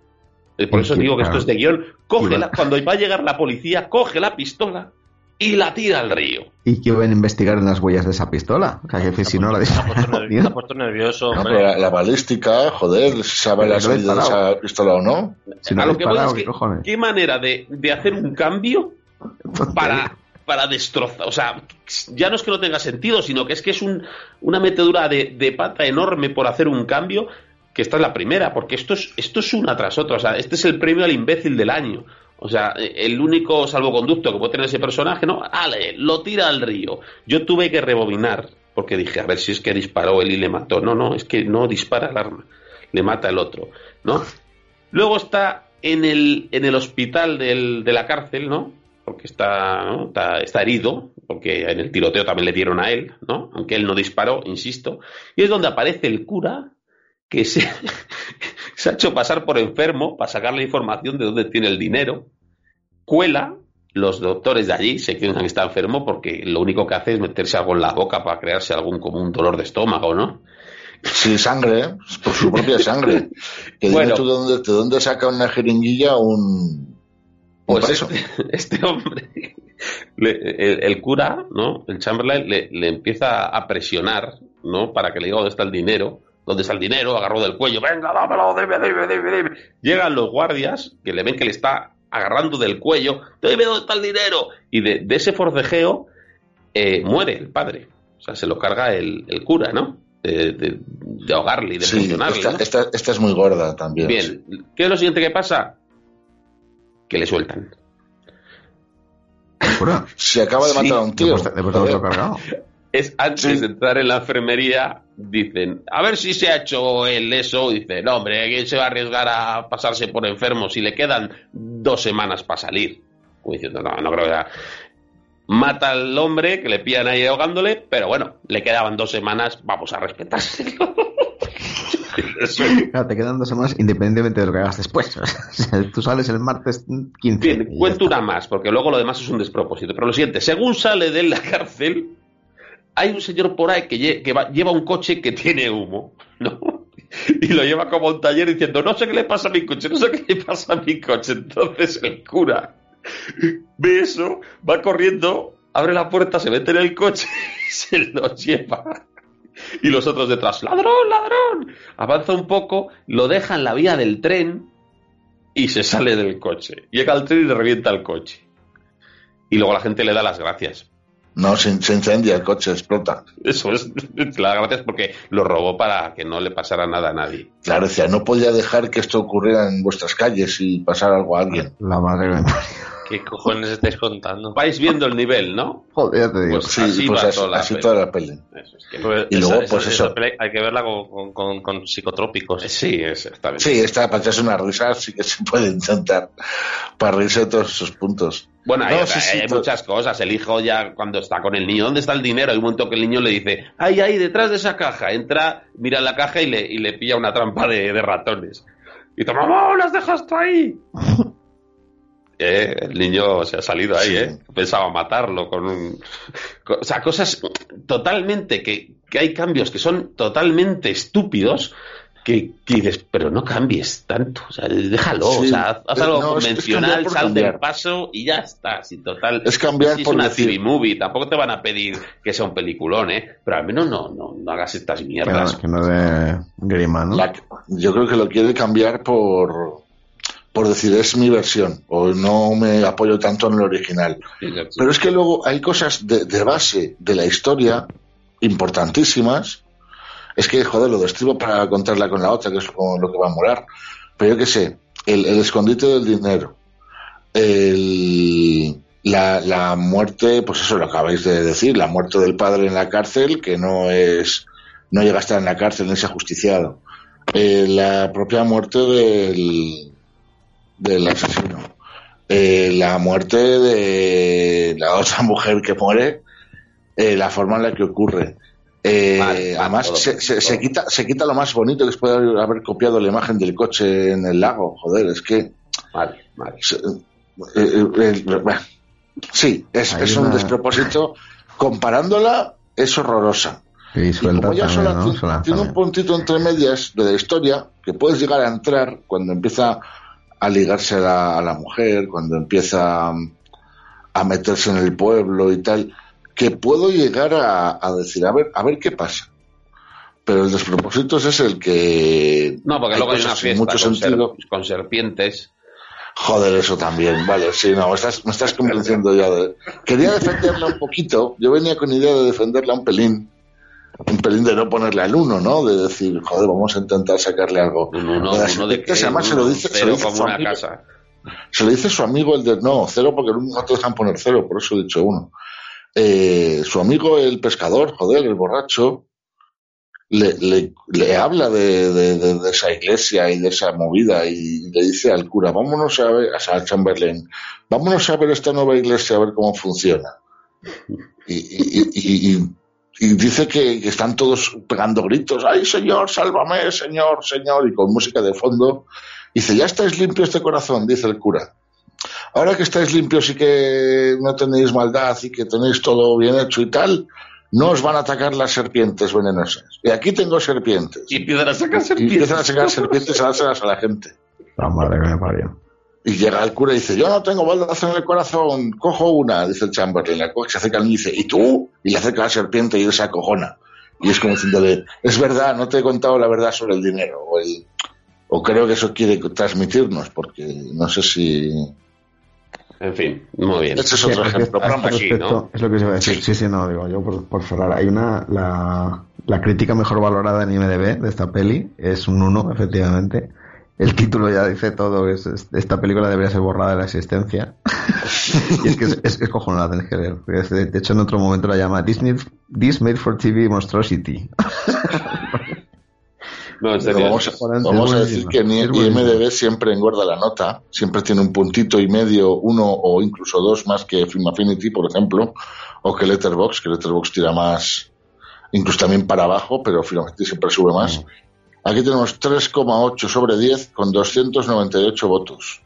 Eh, Por eso digo que esto es de guion. Coge
Y
la-
va-
cuando va a llegar la policía, coge la pistola y la tira al río.
¿Y qué van a investigar en las huellas de esa pistola? O sea, que si no la
Se ha puesto,
dispara,
nervi- se ha puesto nervioso,
No,
hombre.
pero la, la balística, joder, si sabe la salida de
disparado.
esa pistola o no.
Si no
a lo que voy
disparado,
es
¿qué
que,
cojones?
qué manera de, de hacer un cambio para, para destrozar. O sea, ya no es que no tenga sentido, sino que es que es un, una metedura de, de pata enorme por hacer un cambio, que esta es la primera, porque esto es, esto es una tras otra. O sea, este es el premio al imbécil del año. O sea, el único salvoconducto que puede tener ese personaje, ¿no? Ale, lo tira al río. Yo tuve que rebobinar, porque dije, a ver si es que disparó él y le mató. No, no, es que no dispara el arma, le mata el otro, ¿no? Luego está en el, en el hospital del- de la cárcel, ¿no? Porque está, está, está herido, porque en el tiroteo también le dieron a él, ¿no? Aunque él no disparó, insisto. Y es donde aparece el cura que se, se ha hecho pasar por enfermo para sacar la información de dónde tiene el dinero. Cuela, los doctores de allí se piensan que está enfermo porque lo único que hace es meterse algo en la boca para crearse algún como un dolor de estómago, ¿no?
Sí, sangre, ¿eh? por su propia sangre. Que
Bueno.
de dónde, de dónde saca una jeringuilla un, un
Pues este, este hombre, le- el, el cura, ¿no? El Chamberlain le, le empieza a presionar, ¿no? Para que le diga dónde está el dinero. ¿Dónde está el dinero? Agarró del cuello. Venga, dámelo, dime, dime, dime, dime. Llegan los guardias, que le ven que le está agarrando del cuello. Dime dónde está el dinero. Y de, de ese forcejeo eh, muere el padre. O sea, se lo carga el, el cura, ¿no? De, de- de ahogarle y de
Sí, esta,
¿no?
esta, esta es muy gorda también.
Bien, ¿qué es lo siguiente que pasa? Que le sueltan.
Cura.
Se acaba de
Sí,
matar a un tío.
Después de- después de haberlo cargado.
Es antes de entrar en la enfermería, dicen, a ver si se ha hecho el eso. Dice, no, hombre, ¿quién se va a arriesgar a pasarse por enfermo si le quedan dos semanas para salir? Como diciendo, no, no creo que sea. Mata al hombre, que le pillan ahí ahogándole, pero bueno, le quedaban dos semanas, vamos a respetárselo.
Claro, te quedan dos semanas independientemente de lo que hagas después. O sea, tú sales el martes 15.
Bien, cuento una más, porque luego lo demás es un despropósito. Pero lo siguiente, según sale de la cárcel, hay un señor por ahí que, lle- que va- lleva un coche que tiene humo, ¿no? Y lo lleva como un taller diciendo, no sé qué le pasa a mi coche, no sé qué le pasa a mi coche. Entonces el cura ve eso, va corriendo, abre la puerta, se mete en el coche y se lo lleva. Y los otros detrás, ladrón, ladrón. Avanza un poco, lo deja en la vía del tren y se sale del coche. Llega al tren y le revienta el coche. Y luego la gente le da las gracias.
No, se, se incendia el coche, explota.
Eso es, las gracias porque lo robó para que no le pasara nada a nadie.
Claro, decía, no podía dejar que esto ocurriera en vuestras calles y pasara algo a alguien.
La madre.
¿Qué cojones estáis contando?
Vais viendo el nivel, ¿no?
Joder, ya te digo.
Pues
Sí,
así
pues
va
así,
toda la
así
peli.
toda la peli.
Eso es que-
Pues
Y
esa-
luego, pues
esa
eso.
peli hay que verla con, con- con- con psicotrópicos.
Sí, exactamente.
Sí, esta para echarse una risa sí que se puede intentar para reírse de todos esos puntos.
Bueno, hay,
No,
otra-
sí, sí,
hay
to-
muchas cosas. El hijo ya cuando está con el niño, ¿dónde está el dinero? Hay un momento que el niño le dice, ay, ahí, detrás de esa caja. Entra, mira la caja y le, y le pilla una trampa de, de ratones. Y dice, mamá, las dejas tú ahí. Eh, el niño se ha salido ahí. ¿eh? Pensaba matarlo con un... con- o sea, cosas totalmente que, que hay cambios que son totalmente estúpidos que, que dices, pero no cambies tanto, o sea, déjalo,
Sí.
o sea, haz, algo
no, es- es
convencional, sal del paso y ya está, si total...
Es cambiar
si es
por
una
decir-
TV movie, tampoco te van a pedir que sea un peliculón, ¿eh? Pero al menos no, no, no hagas estas mierdas.
que no de grima, ¿no?
La- yo creo que lo quiere cambiar por, por decir es mi versión o no me apoyo tanto en el original. Pero es que luego hay cosas de, de base de la historia importantísimas. Es que, joder, lo destribo para contarla con la otra, que es lo, lo que va a molar. Pero yo qué sé, el, el escondite del dinero, el, la, la muerte, pues eso lo acabáis de decir, la muerte del padre en la cárcel, que no es, no llega a estar en la cárcel ni se ha justiciado. Eh, la propia muerte del, del asesino. Eh, la muerte de la otra mujer que muere, eh, la forma en la que ocurre. Eh,
Vale, vale,
además,
todo,
se, se- se quita, se quita lo más bonito que es poder haber copiado la imagen del coche en el lago. Joder, es que.
Vale, vale.
se- eh, eh, eh, bueno, sí, es, es un
una-
despropósito. Comparándola, es horrorosa.
Y
Y
suelta
como ya
también,
sola
¿no?
ti-
Suelta
tiene un puntito entre medias de la historia que puedes llegar a entrar cuando empieza a ligarse a la, a la mujer, cuando empieza a meterse en el pueblo y tal, que puedo llegar a, a decir, a ver, a ver qué pasa. Pero el despropósito es el que...
No, porque luego hay una fiesta
mucho
con,
sentido.
ser- con serpientes.
Joder, eso también, vale, sí, no, me estás, me estás convenciendo ya de... Quería defenderla un poquito, yo venía con idea de defenderla un pelín, un pelín de no ponerle al uno, ¿no? De decir, joder, vamos a intentar sacarle algo.
Uno,
De las
uno de que
además se lo dice, se lo dice
como una
amigo.
casa.
Se le dice su amigo el de... No, cero porque no te dejan poner cero, por eso he dicho uno. Eh, su amigo el pescador, joder, el borracho, le, le, le habla de, de, de- de esa iglesia y de esa movida y le dice al cura, vámonos a ver, a Chamberlain, vámonos a ver esta nueva iglesia a ver cómo funciona. Y, y, y- y- y- y dice que, que están todos pegando gritos, ay señor, sálvame, señor, señor, y con música de fondo. Dice, ya estáis limpios de corazón, dice el cura. Ahora que estáis limpios y que no tenéis maldad y que tenéis todo bien hecho y tal, no os van a atacar las serpientes venenosas. Y aquí tengo serpientes.
Y empiezan a sacar
Y
serpientes.
empiezan a sacar serpientes a dárselas a la gente.
La madre que me parió.
Y llega el cura y dice, yo no tengo baldas en el corazón, cojo una, dice el Chamberlain, la coge, se acerca al niño y dice, ¿y tú? Y le acerca a la serpiente y él se acojona. Y es como diciéndole, es verdad, no te he contado la verdad sobre el dinero. O, el- o creo que eso quiere transmitirnos, porque no sé si...
En fin, muy bien.
Ese es otro
Sí,
ejemplo.
este respecto,
¿no?
Es lo que os iba a decir. Sí, sí, no, digo, yo por, por cerrar. Hay una, la, la crítica mejor valorada en IMDB de esta peli es un 1, efectivamente. El título ya dice todo, es, es- esta película debería ser borrada de la existencia. y es que es, es, es cojonada, tenés que ver. De hecho, en otro momento la llama Disney, This Made for TV Monstrosity.
No, en
Pero
serio.
vamos, a, vamos decir que ni-. IMDB siempre engorda la nota, siempre tiene un puntito y medio, uno o incluso dos más que Film Affinity, por ejemplo, o que Letterboxd, que Letterboxd tira más, incluso también para abajo, pero Film Affinity siempre sube más. Aquí tenemos 3,8 sobre 10 con 298 votos.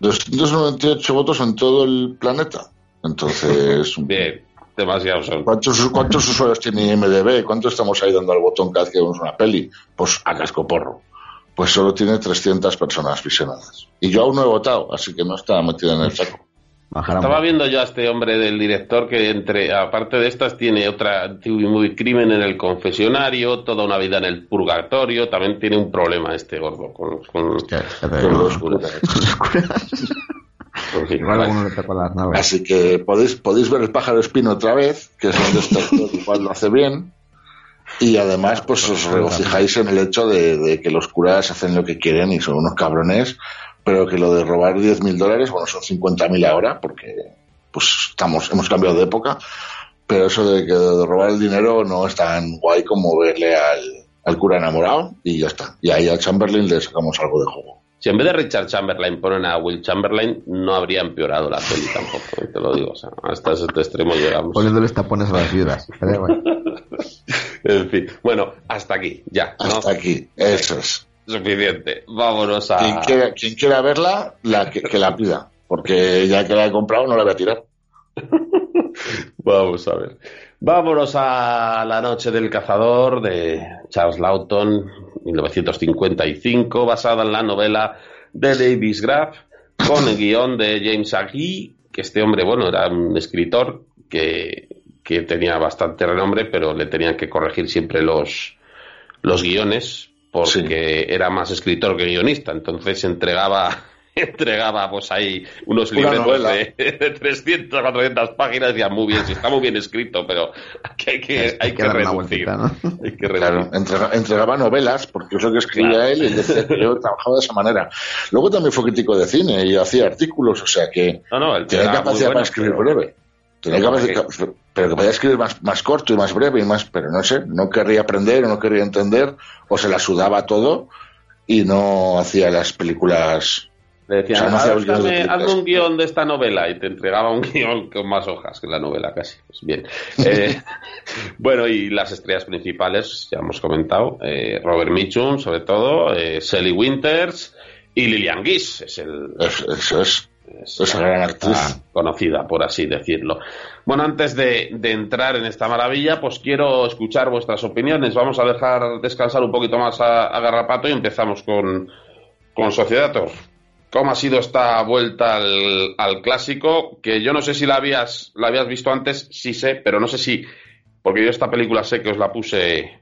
298 votos en todo el planeta. Entonces,
Bien, demasiado son.
¿Cuántos, ¿Cuántos usuarios tiene IMDB? ¿Cuánto estamos ahí dando al botón cada vez que vemos una peli? Pues a casco porro. Pues solo tiene 300 personas visionadas. Y yo aún no he votado, así que no está metido en el saco.
Estaba viendo yo a este hombre del director que entre aparte de estas tiene otra TV Movie crimen en el confesionario, toda una vida en el purgatorio, también tiene un problema este gordo con,
los curas.
con-
Igual alguno le tocó las naves.
Así que podéis, podéis ver el pájaro espino otra vez, que es donde está igual lo hace bien. Y además, pues os regocijáis en el hecho de, de que los curas hacen lo que quieren y son unos cabrones, pero que lo de robar 10.000 dólares, bueno, son 50.000 ahora, porque pues estamos, hemos cambiado de época, pero eso de que de robar el dinero no es tan guay como verle al, al cura enamorado y ya está. Y ahí a Chamberlain le sacamos algo de juego.
Si en vez de Richard Chamberlain ponen a Will Chamberlain, no habría empeorado la peli tampoco, eh, te lo digo. O sea, hasta ese extremo llegamos.
Poniéndoles tapones a las viudas. Pero bueno.
En fin, bueno, hasta aquí, ya, ¿no?
Hasta aquí, eso es.
Suficiente. Vámonos a.
Quien quiera, quien quiera verla, la, que, que la pida. Porque ya que la he comprado, no la voy a tirar.
Vamos a ver. Vámonos a La Noche del Cazador de Charles Lawton, 1955, basada en la novela de Davis Graff, con el guion de James Agee, que este hombre, bueno, era un escritor que, que tenía bastante renombre, pero le tenían que corregir siempre los, los guiones, porque era más escritor que guionista, entonces entregaba entregaba pues ahí unos libretos
novela.
de, de 300 400 páginas y decía muy bien, sí está muy bien escrito, pero que hay que, hay que,
dar una
reducir.
vueltita, ¿no?
Hay que
Claro,
reducir.
entrega- entregaba novelas, porque es lo que escribía
Claro.
él, y decía que yo trabajaba de esa manera. Luego también fue crítico de cine y hacía artículos, o sea que
No,
tenía capacidad
bueno,
para escribir
pero-
Tenía
pero
capacidad- pero que podía escribir más, más corto y más breve y más, pero no sé, no querría aprender o no querría entender, o se la sudaba todo y no hacía las películas.
Le decían,
O sea, no hacía
"Ah,
los guiones de
hazme-
películas".
hazme un guion de esta novela y te entregaba un guion con más hojas que la novela casi. Pues bien. Eh, bueno, y las estrellas principales, ya hemos comentado, eh, Robert Mitchum, sobre todo, eh, Sally Winters y Lillian Gish, es el,
Es- Eso es.
Es la
actriz.
conocida, por así decirlo. Bueno, antes de, de entrar en esta maravilla, pues quiero escuchar vuestras opiniones. Vamos a dejar descansar un poquito más a, a Garrapato y empezamos con, con Sociedator. cómo ha sido esta vuelta al, al clásico, que yo no sé si la habías, la habías visto antes, sí sé, pero no sé si, porque yo esta película sé que os la puse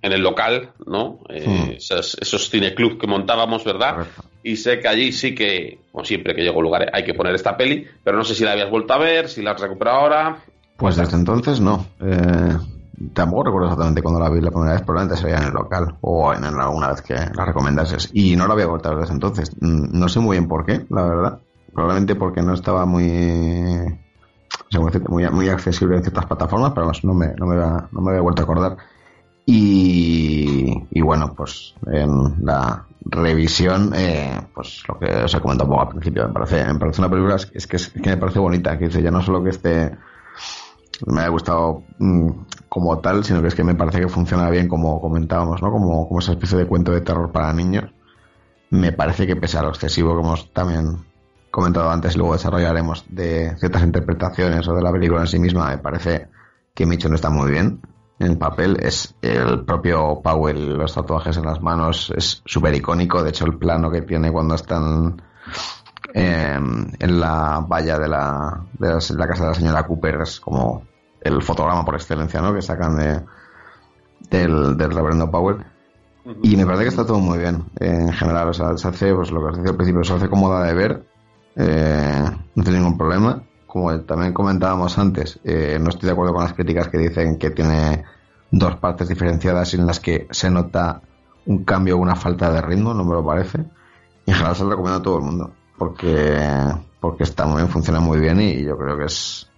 en el local, ¿no? Eh,
Hmm.
esos, esos cineclubs que montábamos, ¿verdad?
Correcto.
Y sé que allí sí que, como siempre que llego a lugar, hay que poner esta peli, pero no sé si la habías vuelto a ver, si la has recuperado ahora.
Pues desde entonces no. Eh, tampoco recuerdo exactamente cuando la vi la primera vez, probablemente se veía en el local o en alguna vez que la recomendases. Y no la había vuelto a ver desde entonces. Mm, No sé muy bien por qué, la verdad. Probablemente porque no estaba muy muy, muy accesible en ciertas plataformas, pero no me, no me, no me había vuelto a acordar. Y, bueno, pues en la revisión, eh, pues lo que os he comentado un poco al principio, me parece, me parece una película, es que, es que me parece bonita, que dice, ya no solo que esté me ha gustado mm, como tal, sino que es que me parece que funciona bien como comentábamos, ¿no? Como, como esa especie de cuento de terror para niños. Me parece que pese a lo excesivo que hemos también comentado antes luego desarrollaremos de ciertas interpretaciones o de la película en sí misma, me parece que Mitchell está muy bien en el papel. Es el propio Powell, los tatuajes en las manos, es súper icónico. De hecho, el plano que tiene cuando están eh, en la valla de la, de la, la casa de la señora Cooper es como el fotograma por excelencia, ¿no? Que sacan de del, del reverendo Powell. Y me parece que está todo muy bien eh, en general. O sea, se hace, pues lo que os decía al principio, se hace cómoda de ver. eh, no tiene ningún problema. Como también comentábamos antes, eh, no estoy de acuerdo con las críticas que dicen que tiene dos partes diferenciadas en las que se nota un cambio o una falta de ritmo, no me lo parece. Y en general se lo recomiendo a todo el mundo. Porque, porque está muy bien, funciona muy bien y yo creo que es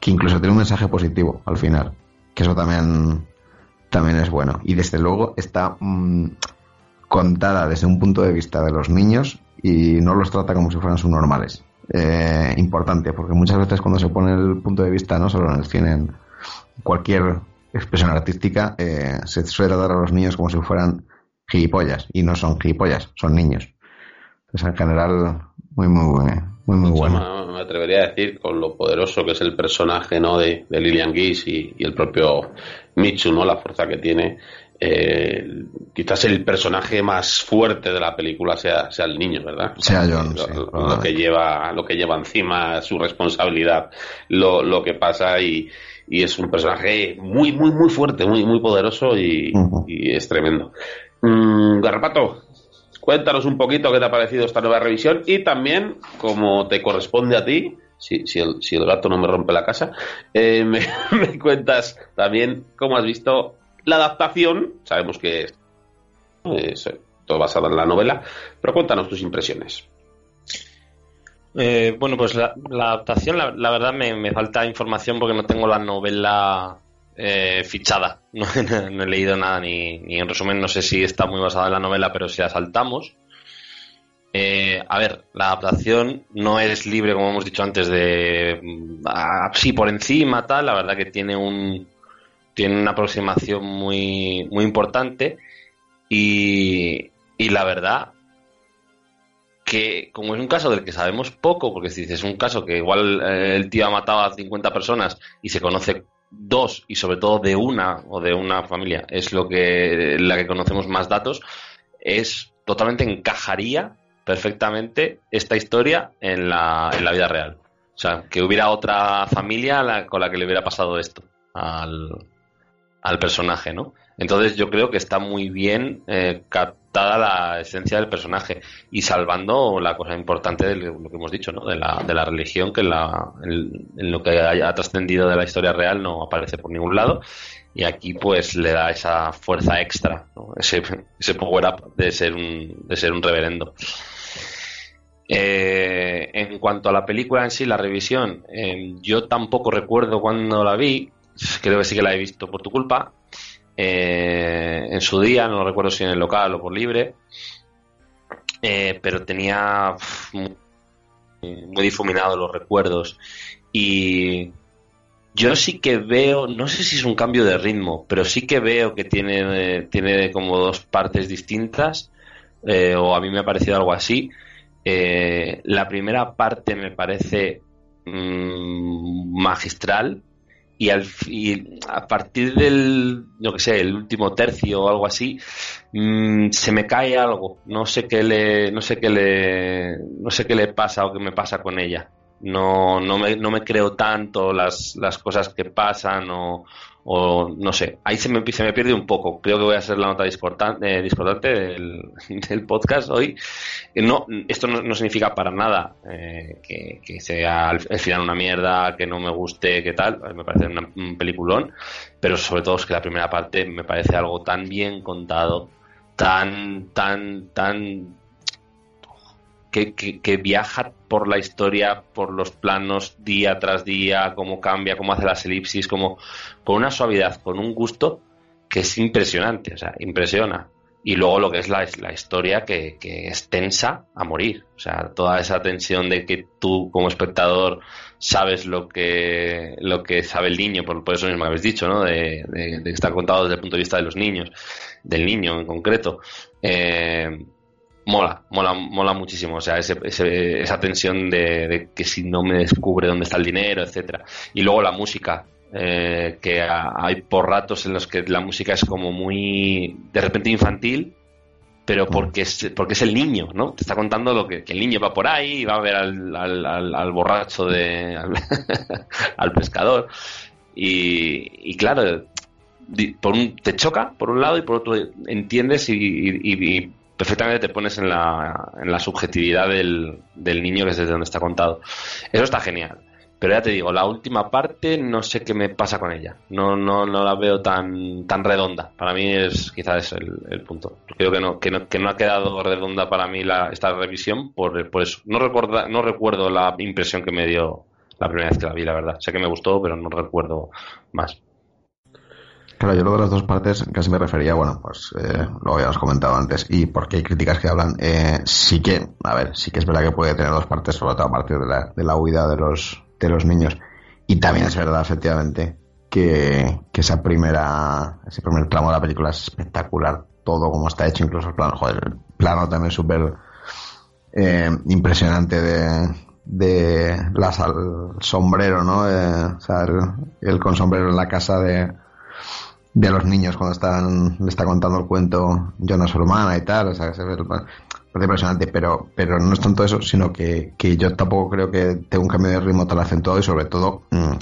que incluso tiene un mensaje positivo al final. Que eso también, también es bueno. Y desde luego está mm, contada desde un punto de vista de los niños y no los trata como si fueran subnormales. Eh, importante, porque muchas veces cuando se pone el punto de vista, no solo en el cine, en cualquier expresión artística, eh, se suele tratar a los niños como si fueran gilipollas. Y no son gilipollas, son niños. Entonces, en general, muy, muy, muy, muy
Yo
bueno.
me, me atrevería a decir con lo poderoso que es el personaje ¿no? de, de Lillian Gish y, y el propio Michu, ¿no? la fuerza que tiene. Eh, quizás el personaje más fuerte de la película sea, sea el niño, ¿verdad?
Sea John,
lo,
sí,
lo- lo
probablemente.
que lleva, lo que lleva encima, su responsabilidad, lo, lo que pasa y, y es un personaje muy, muy, muy fuerte, muy, muy poderoso y, es tremendo. Mm, Garrapato, cuéntanos un poquito qué te ha parecido esta nueva revisión y también, como te corresponde a ti, si, si, el, si el gato no me rompe la casa, eh, me, me cuentas también cómo has visto la adaptación. Sabemos que es, todo basado en la novela, pero cuéntanos tus impresiones.
Eh, bueno, pues la, adaptación, la, verdad me, me falta información porque no tengo la novela eh, fichada. No, he leído nada ni, ni en resumen, no sé si está muy basada en la novela, pero si la saltamos. Eh, a ver, la adaptación no es libre, como hemos dicho antes, de mm, así por encima, tal. La verdad que tiene un tiene una aproximación muy, muy importante y, y la verdad que como es un caso del que sabemos poco, porque si es un caso que igual eh, el tío ha matado a 50 personas y se conoce dos y sobre todo de una o de una familia es lo que la que conocemos más datos es totalmente encajaría perfectamente esta historia en la, en la vida real. O sea que hubiera otra familia la- con la que le hubiera pasado esto al, al personaje no entonces yo creo que está muy bien eh, captada la esencia del personaje y salvando la cosa importante de lo que hemos dicho, ¿no? De la, de la religión, que en, la, en, lo que haya trascendido de la historia real no aparece por ningún lado. Y aquí pues le da esa fuerza extra, ese, ese power up de ser un, de ser un reverendo. Eh, en cuanto a la película en sí, la revisión, eh, yo tampoco recuerdo cuando la vi, creo que sí que la he visto por tu culpa, eh, en su día, no recuerdo si en el local o por libre, eh, pero tenía muy, difuminados los recuerdos. Y yo sí que veo, no sé si es un cambio de ritmo, pero sí que veo que tiene, tiene como dos partes distintas, eh, o a mí me ha parecido algo así. La primera parte me parece mm, magistral y, al, y a partir del, yo que sé, el último tercio o algo así, mm, se me cae algo. No sé qué le, no sé qué le, no sé qué le pasa o qué me pasa con ella. No, no me, no me creo tanto las, las cosas que pasan o, o no sé, ahí se me, se me pierde un poco. Creo que voy a ser la nota discordante, eh, discordante del, del, podcast hoy. No, esto no, significa para nada eh, que, sea al, al, final una mierda, que no me guste, que tal. Me parece un peliculón, pero sobre todo es que la primera parte me parece algo tan bien contado, tan, tan, tan que, viaja por la historia, por los planos día tras día, cómo cambia, cómo hace las elipsis, como con una suavidad, con un gusto que es impresionante, o sea, impresiona. Y luego lo que es la, historia que, es tensa a morir, o sea, toda esa tensión de que tú como espectador sabes lo que lo que sabe el niño, por, por eso mismo habéis dicho, ¿no? De, de, de, estar contado desde el punto de vista de los niños, del niño en concreto. Eh, mola, mola, mola muchísimo. O sea, ese, ese, esa tensión de, de, que si no me descubre dónde está el dinero, etcétera. Y luego la música, eh, que hay por ratos en los que la música es como muy de repente infantil, pero porque es, porque es el niño, ¿no? Te está contando lo que, que el niño va por ahí y va a ver al, al, al, al borracho de al, al pescador. Y, y claro, por un, te choca por un lado y por otro entiendes y, y, y perfectamente te pones en la, en la subjetividad del, del, niño que es desde donde está contado. Eso está genial. Pero ya te digo, la última parte no sé qué me pasa con ella. No, no, no la veo tan, tan redonda. Para mí es quizás el, el punto. Creo que no, que no, que no ha quedado redonda para mí la, esta revisión por, por eso. No, recuerda, no recuerdo la impresión que me dio la primera vez que la vi, la verdad. Sé que me gustó, pero no recuerdo más.
Claro, yo lo de las dos partes casi me refería, bueno, pues eh, lo habíamos comentado antes, y porque hay críticas que hablan, eh, sí que, a ver, sí que es verdad que puede tener dos partes, sobre todo a partir de la, de la huida de los, de los niños. Y también es verdad, efectivamente, que, que esa primera, ese primer tramo de la película es espectacular, todo como está hecho, incluso el plano, joder, el plano también súper eh, impresionante de, de las, al sombrero, ¿no? o sea, el con sombrero en la casa de de los niños cuando están le está contando el cuento Jonas Romana y tal, o sea, parece impresionante, pero, pero no es tanto eso, sino que, que yo tampoco creo que tenga un cambio de ritmo tan acentuado y sobre todo mmm,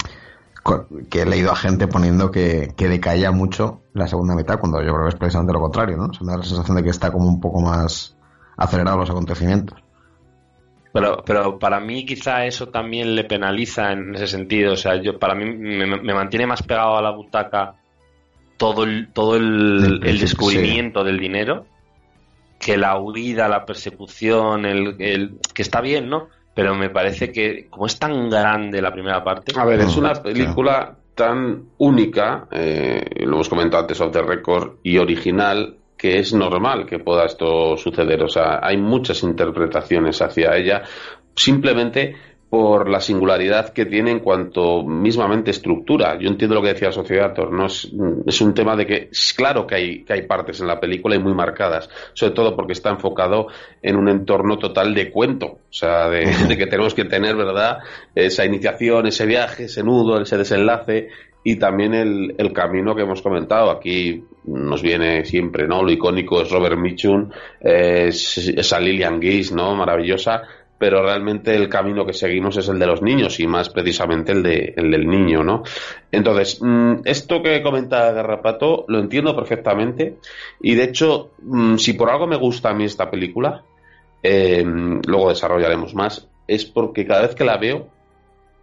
que he leído a gente poniendo que, que decaía mucho la segunda mitad, cuando yo creo que es precisamente lo contrario, ¿no? Se me da la sensación de que está como un poco más acelerado los acontecimientos.
Pero, pero para mí quizá eso también le penaliza en ese sentido, o sea, yo para mí me, me mantiene más pegado a la butaca todo el, todo el, el descubrimiento sí. del dinero que la huida, la persecución, el, el, que está bien, ¿no? Pero me parece que como es tan grande la primera parte.
A ver, es una película tan única, eh, lo hemos comentado antes off the record, y original, que es normal que pueda esto suceder. O sea, hay muchas interpretaciones hacia ella. Simplemente por la singularidad que tiene en cuanto mismamente estructura. Yo entiendo lo que decía Sociedator, no es, es un tema de que es claro que hay, que hay partes en la película y muy marcadas, sobre todo porque está enfocado en un entorno total de cuento, o sea, de, de que tenemos que tener, ¿verdad?, esa iniciación, ese viaje, ese nudo, ese desenlace y también el, el, camino que hemos comentado. Aquí nos viene siempre, ¿no? Lo icónico es Robert Mitchum, es, esa Lillian Gish, ¿no? Maravillosa pero realmente el camino que seguimos es el de los niños y más precisamente el, de, el del niño, ¿no? Entonces, mmm, esto que comenta Garrapato lo entiendo perfectamente y de hecho, mmm, si por algo me gusta a mí esta película, eh, luego desarrollaremos más, es porque cada vez que la veo,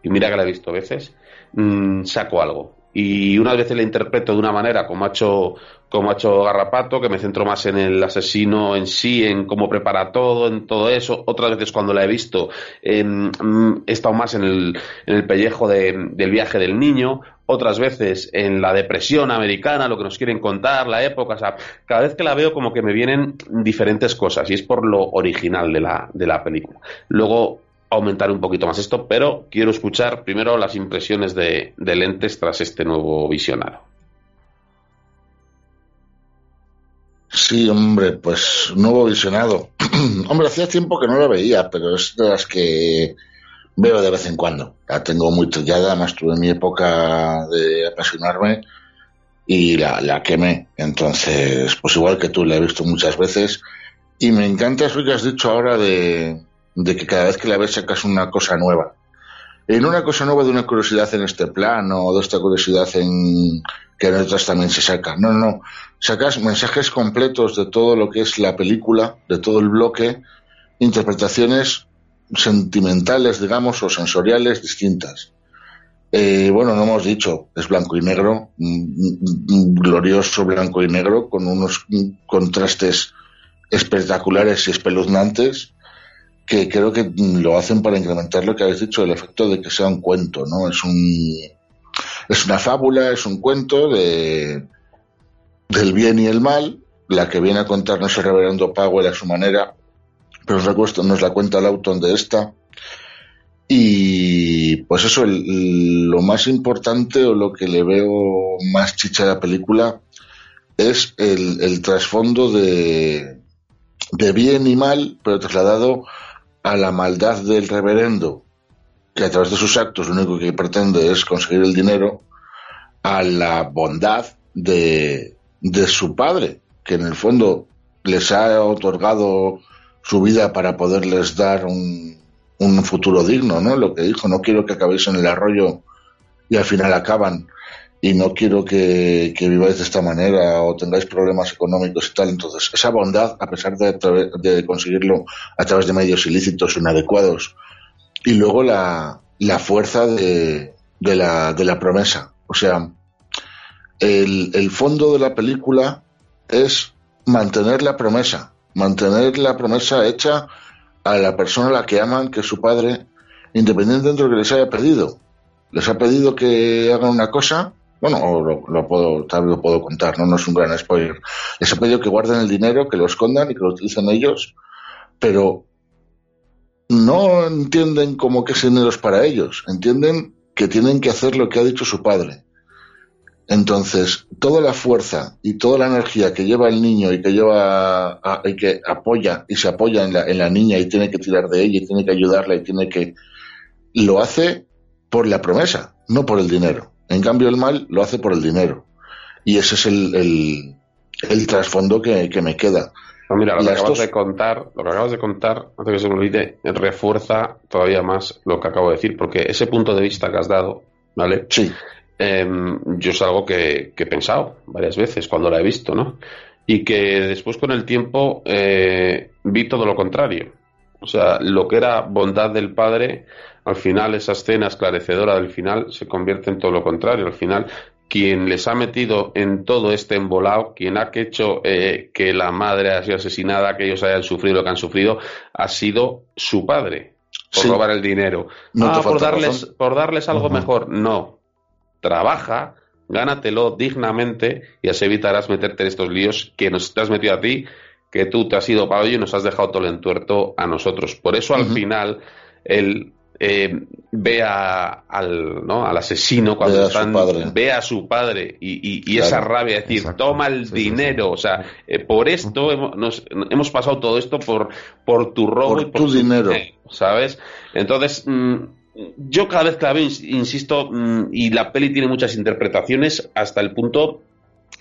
y mira que la he visto veces, mmm, saco algo y unas veces la interpreto de una manera como ha hecho como ha hecho Garrapato, que me centro más en el asesino en sí, en cómo prepara todo, en todo eso. Otras veces cuando la he visto eh, he estado más en el, en el pellejo de, del viaje del niño, otras veces en la depresión americana, lo que nos quieren contar, la época, o sea, cada vez que la veo como que me vienen diferentes cosas y es por lo original de la, de la película. Luego aumentar un poquito más esto, pero quiero escuchar primero las impresiones de, lentes tras este nuevo visionado.
Sí, hombre, pues nuevo visionado. hombre, hacía tiempo que no lo veía, pero es de las que veo de vez en cuando. La tengo muy trillada, además tuve mi época de apasionarme y la, la quemé. Entonces, pues igual que tú, la he visto muchas veces. Y me encanta eso que has dicho ahora de, de que cada vez que la ves sacas una cosa nueva. En una cosa nueva de una curiosidad en este plano o de esta curiosidad en que en otras también se saca. No, no. Sacas mensajes completos de todo lo que es la película, de todo el bloque, interpretaciones sentimentales, digamos, o sensoriales distintas. Eh, bueno, no hemos dicho, es blanco y negro, un glorioso blanco y negro, con unos contrastes espectaculares y espeluznantes, que creo que lo hacen para incrementar lo que habéis dicho, el efecto de que sea un cuento, ¿no? Es un es una fábula, es un cuento de del bien y el mal, la que viene a contarnos el reverendo Powell a su manera, pero nos la, cuenta Laughton de esta. Y pues eso, el, lo más importante o lo que le veo más chicha a la película es el, el trasfondo de, de bien y mal, pero trasladado a la maldad del reverendo, que a través de sus actos lo único que pretende es conseguir el dinero, a la bondad de, de su padre, que en el fondo les ha otorgado su vida para poderles dar un, un futuro digno, ¿no? Lo que dijo, no quiero que acabéis en el arroyo y al final acaban y no quiero que, viváis de esta manera o tengáis problemas económicos y tal. Entonces, esa bondad, a pesar de, conseguirlo a través de medios ilícitos o inadecuados, y luego la, la fuerza de, de, la, de la promesa. O sea, el, el fondo de la película es mantener la promesa, mantener la promesa hecha a la persona a la que aman, que es su padre, independientemente de lo que les haya pedido. Les ha pedido que hagan una cosa, bueno, lo, lo puedo, tal vez lo puedo contar, ¿no? no es un gran spoiler. Les ha pedido que guarden el dinero, que lo escondan y que lo utilicen ellos, pero no entienden como que ese dinero es para ellos, entienden que tienen que hacer lo que ha dicho su padre. Entonces, toda la fuerza y toda la energía que lleva el niño y que lleva y que apoya y se apoya en la, en la niña y tiene que tirar de ella y tiene que ayudarla y tiene que lo hace por la promesa, no por el dinero. En cambio, el mal lo hace por el dinero. Y ese es el, el, el trasfondo que, que, me queda.
No, mira, lo que,
Las
acabas de contar, lo que acabas de contar, antes que se me olvide, refuerza todavía más lo que acabo de decir, porque ese punto de vista que has dado, ¿vale?
Sí,
Em, yo es algo que, que he pensado varias veces cuando la he visto, ¿no? Y que después con el tiempo eh, vi todo lo contrario. O sea, lo que era bondad del padre, al final esa escena esclarecedora del final se convierte en todo lo contrario. Al final, quien les ha metido en todo este embolado, quien ha hecho eh, que la madre haya sido asesinada, que ellos hayan sufrido lo que han sufrido, ha sido su padre, por
Sí.
robar el dinero.
No
ah, por darles,
razón.
por darles algo mejor. No. Trabaja, gánatelo dignamente y así evitarás meterte en estos líos que nos te has metido a ti, que tú te has ido para hoy y nos has dejado todo el entuerto a nosotros. Por eso al final él eh, ve a- al, ¿no? al asesino cuando
Ve a su
están,
padre.
ve a su padre y, y- y
Claro,
esa rabia, de decir,
exacto.
toma el
Sí, sí, sí.
dinero, o sea, eh, por esto hemos, nos- hemos pasado todo esto por, por tu robo
Por
y por
tu dinero.
¿sabes? Entonces, mm, yo cada vez que la veo, ins- insisto, mm, y la peli tiene muchas interpretaciones hasta el punto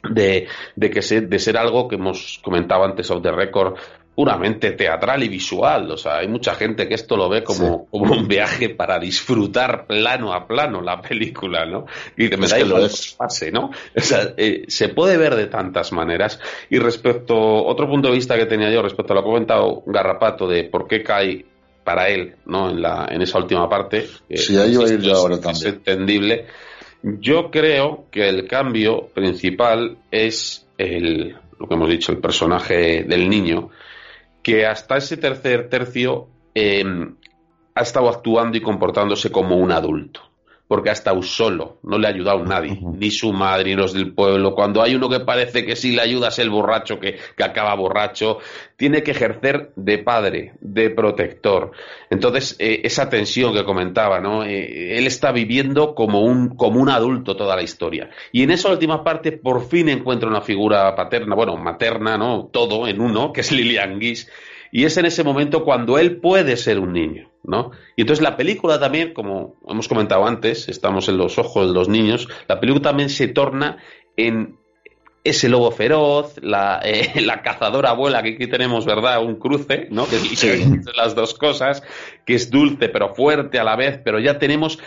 de, de que se- de ser algo que hemos comentado antes of the record puramente teatral y visual, o sea, hay mucha gente que esto lo ve como, como un viaje para disfrutar plano a plano la película, ¿no? Y dice, me
Es
da igual
es.
pase, ¿no? O sea, eh, se puede ver de tantas maneras. Y respecto, otro punto de vista que tenía yo respecto a lo que ha comentado Garrapato de por qué cae para él, ¿no? En, la, en esa última parte.
Sí, ahí iba a ir yo
es-
ahora
es
también.
entendible. Yo creo que el cambio principal es el, lo que hemos dicho, el personaje del niño, que hasta ese tercer tercio eh, ha estado actuando y comportándose como un adulto. Porque ha estado solo, no le ha ayudado nadie, ni su madre, ni los del pueblo. Cuando hay uno que parece que sí le ayuda es el borracho que, que acaba borracho, tiene que ejercer de padre, de protector. Entonces, eh, esa tensión que comentaba, ¿no? Eh, él está viviendo como un, como un adulto toda la historia. Y en esa última parte, por fin encuentra una figura paterna, bueno, materna, ¿no? Todo en uno, que es Lilian Guis. Y es en ese momento cuando él puede ser un niño, ¿no? Y entonces la película también, como hemos comentado antes, estamos en los ojos de los niños, la película también se torna en ese lobo feroz, la, eh, la cazadora abuela, que aquí tenemos, ¿verdad? Un cruce, ¿no? Que son las dos cosas, que es dulce pero fuerte a la vez, pero ya tenemos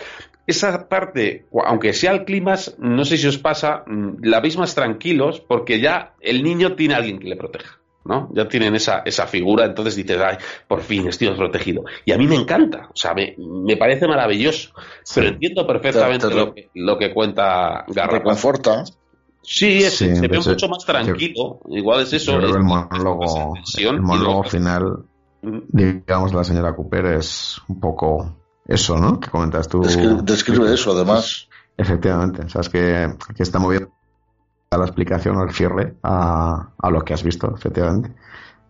esa parte, aunque sea el clima, no sé si os pasa, mm, la veis más tranquilos porque ya el niño tiene a alguien que le proteja. ¿No? Ya tienen esa, esa figura, entonces dices, ay, por fin estoy protegido. Y a mí me encanta, o sea, me, me parece maravilloso, pero entiendo perfectamente
Te- te-
lo, que, lo que cuenta Garra.
Reconforta.
Sí, es-
Sí,
se ve
pues,
mucho más tranquilo, igual es eso.
Yo creo
es-
que el monólogo,
es tensión
el
y
monólogo
luego-
final, digamos, de la señora Cooper es un poco eso, ¿no? Que comentas tú.
Descri- describe eso, además.
Efectivamente, o sea, es que, que está muy bien la explicación o el cierre a, a lo que has visto, efectivamente.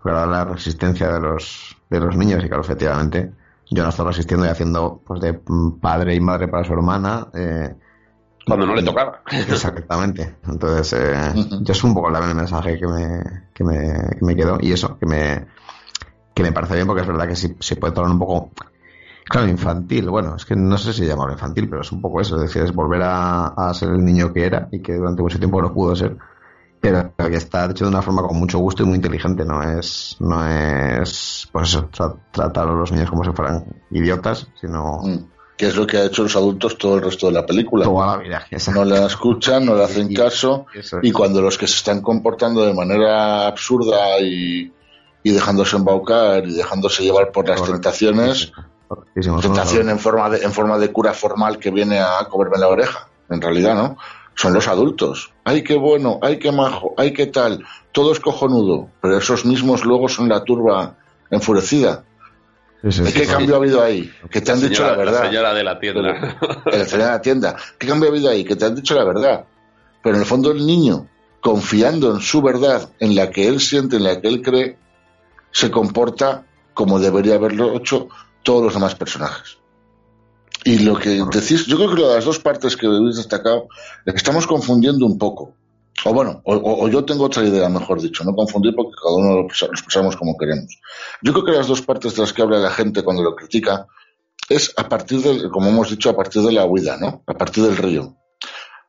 Para la resistencia de los, de los niños, y claro, efectivamente, yo no estoy resistiendo y haciendo pues de padre y madre para su hermana. eh,
Cuando no le tocaba.
Exactamente. Entonces, eh, yo es un poco el mensaje que me, que me, que me quedó. Y eso, que me, que me parece bien porque es verdad que sí se puede tornar un poco, claro, infantil. Bueno, es que no sé si llamarlo infantil, pero es un poco eso. Es decir, es volver a, a ser el niño que era y que durante mucho tiempo no pudo ser. Pero que está hecho de una forma con mucho gusto y muy inteligente. No es, no es, pues eso, tra- tratar a los niños como si fueran idiotas, sino
Mm. Que es lo que ha hecho los adultos todo el resto de la película.
toda la vida.
No la escuchan, no le hacen caso.
Es.
Y cuando los que se están comportando de manera absurda y, y dejándose embaucar y dejándose llevar por las
Correcto.
tentaciones, tentación en forma, de, en forma de cura formal que viene a comerme la oreja, en realidad, ¿no? Son los adultos. ¡Ay, qué bueno! ¡Ay, qué majo! ¡Ay, qué tal! Todo es cojonudo. Pero esos mismos luego son la turba enfurecida.
Sí, sí, sí,
¿Qué
sí.
cambio ha habido ahí? Que te han dicho la verdad.
señora de la tienda.
el señor de la tienda. ¿Qué cambio ha habido ahí? Que te han dicho la verdad. Pero en el fondo el niño, confiando en su verdad, en la que él siente, en la que él cree, se comporta como debería haberlo hecho todos los demás personajes. Y lo que decís, yo creo que las dos partes que habéis destacado, estamos confundiendo un poco. O bueno, o, o- yo tengo otra idea, mejor dicho, no confundir porque cada uno lo expresamos como queremos. Yo creo que las dos partes de las que habla la gente cuando lo critica es a partir del, como hemos dicho, a partir de la huida, ¿no? A partir del río.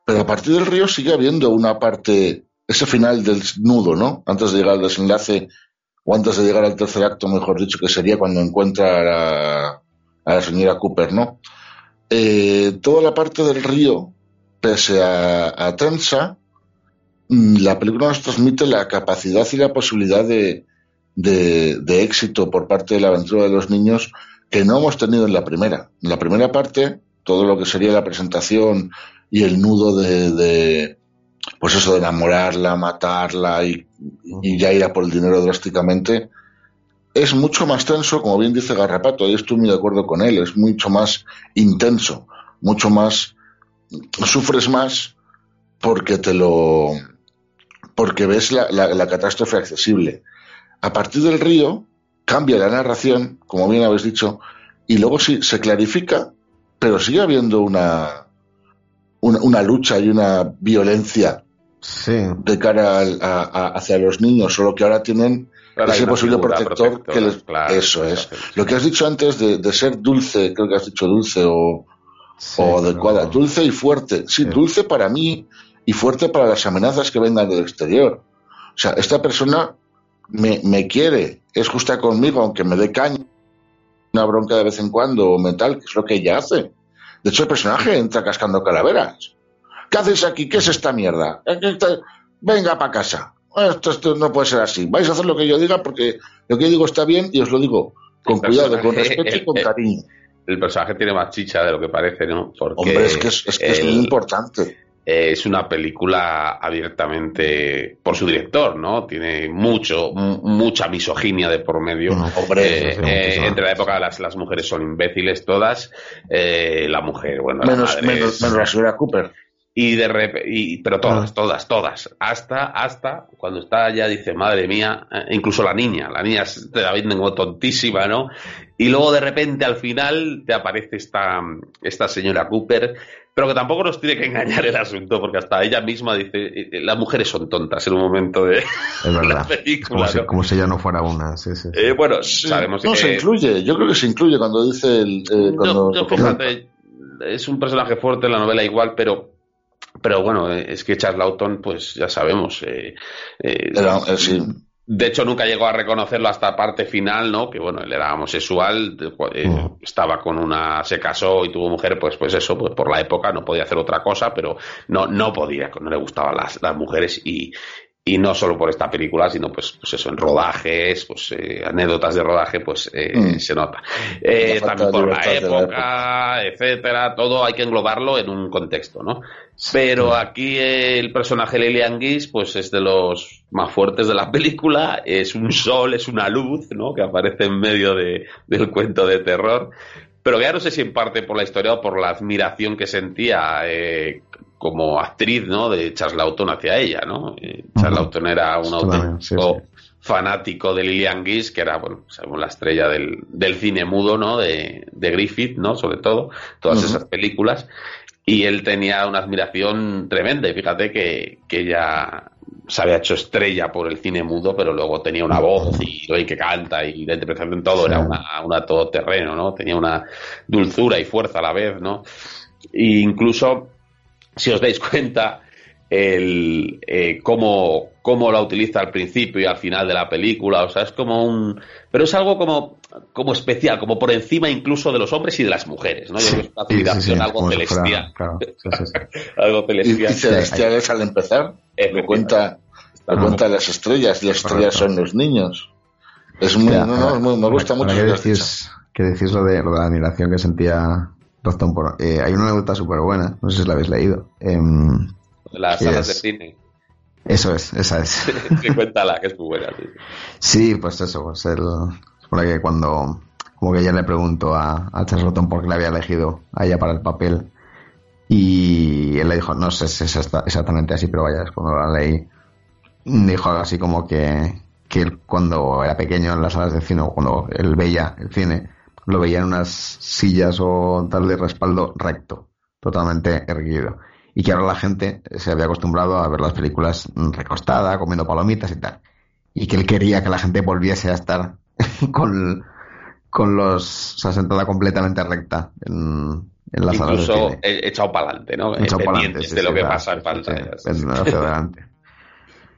Pero a partir del río sigue habiendo una parte, ese final del nudo, ¿no? Antes de llegar al desenlace, o antes de llegar al tercer acto, mejor dicho, que sería cuando encuentra a la, señora Cooper, ¿no? Eh, toda la parte del río, pese a, tensa, mm, la película nos transmite la capacidad y la posibilidad de, éxito por parte de la aventura de los niños que no hemos tenido en la primera. En la primera parte, todo lo que sería la presentación y el nudo de pues eso, de enamorarla, matarla y, y ya ir a por el dinero drásticamente, es mucho más tenso, como bien dice Garrapato, y estoy muy de acuerdo con él, es mucho más intenso, mucho más, sufres más porque te lo, porque ves la, la, la catástrofe accesible. A partir del río, cambia la narración, como bien habéis dicho, y luego sí se clarifica, pero sigue habiendo una, una, una lucha y una violencia
Sí,
de cara al- a- a- hacia los niños, solo que ahora tienen ese posible protector que les...
claro,
eso es. Lo que has dicho antes de, de ser dulce, creo que has dicho dulce o,
sí,
o
pero-
adecuada, dulce y fuerte. Sí,
Sí.
dulce para mí y fuerte para las amenazas que vengan del exterior. O sea, esta persona me, me quiere, es justa conmigo, aunque me dé caña, una bronca de vez en cuando o mental, que es lo que ella hace. De hecho, el personaje entra cascando calaveras. ¿Qué hacéis aquí? ¿Qué es esta mierda? Eh, esta- Venga para casa. Esto, esto no puede ser así. Vais a hacer lo que yo diga porque lo que yo digo está bien y os lo digo con
El
cuidado, con respeto y con
el-
cariño.
El personaje tiene más chicha de lo que parece, ¿no? Porque
Hombre, es que es, es que es muy importante.
Eh, es una película abiertamente por su director, ¿no? Tiene mucho, mucha misoginia de por medio.
No,
Hombre,
Eh, eh, entre la época las, las mujeres son imbéciles todas, la mujer, bueno, la
menos,
madre
menos,
es-
menos la señora Cooper.
Y de rep- y, pero todas,
Ah.
todas, todas. Hasta, hasta cuando está ya dice, madre mía, incluso la niña, la niña te la venden como tontísima, ¿no? Y luego de repente al final te aparece esta, esta señora Cooper, pero que tampoco nos tiene que engañar el asunto, porque hasta ella misma dice, eh, eh, las mujeres son tontas en un momento de
Es
la película.
Como si,
¿no?
como si ella no fuera una. Sí, sí.
Eh, bueno,
Sí,
sabemos
no,
que...
se incluye. Yo creo que se incluye cuando dice el. eh,
Yo-
cuando
yo, fíjate, es un personaje fuerte en la novela igual, pero pero bueno, es que Charles Lawton, pues ya sabemos. eh, eh,
Era- eh, sí.
De hecho, nunca llegó a reconocerlo hasta parte final, ¿no? Que bueno, él era homosexual, eh, estaba con una, se casó y tuvo mujer, pues, pues eso, pues por la época no podía hacer otra cosa, pero no, no podía, no le gustaban las, las mujeres y, y no solo por esta película, sino pues, pues eso, en rodajes, pues eh, anécdotas de rodaje, pues eh,
Mm.
se nota. Eh, también por la época, etcétera, todo hay que englobarlo en un contexto, ¿no? Pero aquí el personaje Lillian Gish, pues es de los más fuertes de la película, es un sol, es una luz, ¿no? Que aparece en medio de- del cuento de terror. Pero ya no sé si en parte por la historia o por la admiración que sentía eh, como actriz, ¿no? De Charles Lawton hacia ella, ¿no? Eh, Charles
Ujú.
Lawton era un auténtico
sí,
fanático de Lillian Gish, que era, bueno, sabemos la estrella del, del cine mudo, ¿no? De, de Griffith, ¿no? Sobre todo, todas esas películas. Y él tenía una admiración tremenda. Y fíjate que, que ella se había hecho estrella por el cine mudo, pero luego tenía una voz y, y que canta y la interpretación todo era una, una todoterreno, ¿no? Tenía una dulzura y fuerza a la vez, ¿no? E incluso, si os dais cuenta, el eh, cómo, cómo la utiliza al principio y al final de la película, o sea, es como un... Pero es algo como, como especial, como por encima incluso de los hombres y de las mujeres, ¿no? Yo creo que es una
Sí, sí, sí,
admiración algo celestial.
claro, sí, sí, sí.
algo
Y, y
celestial.
celestiales al empezar. Le cuenta, le cuenta las estrellas y las estrellas son los niños. Es muy, no, no, es muy- me gusta mucho.
que decís lo de, lo de la admiración que sentía Lawton por... eh, hay una anécdota súper buena, no sé si la habéis leído. Em,
Las salas de cine.
eso es, esa es.
Sí, cuéntala, que es muy buena. sí.
Sí, pues eso, pues él, supone que cuando, como que ella le preguntó a, a Charles Lawton por qué le había elegido a ella para el papel, y él le dijo, no sé si es exactamente así, pero vaya, es cuando la leí, dijo algo así como que, que él cuando era pequeño en las salas de cine, o cuando él veía el cine, lo veía en unas sillas o tal de respaldo recto, totalmente erguido. Y que ahora la gente se había acostumbrado a ver las películas recostada, comiendo palomitas y tal y que él quería que la gente volviese a estar con, con los, o sea, sentada completamente recta en, en de
Incluso
cine.
eh, echado para adelante, ¿no?
Echado
Eh, pendientes
sí,
de lo que
claro,
pasa en pantalla.
sí, hacia adelante.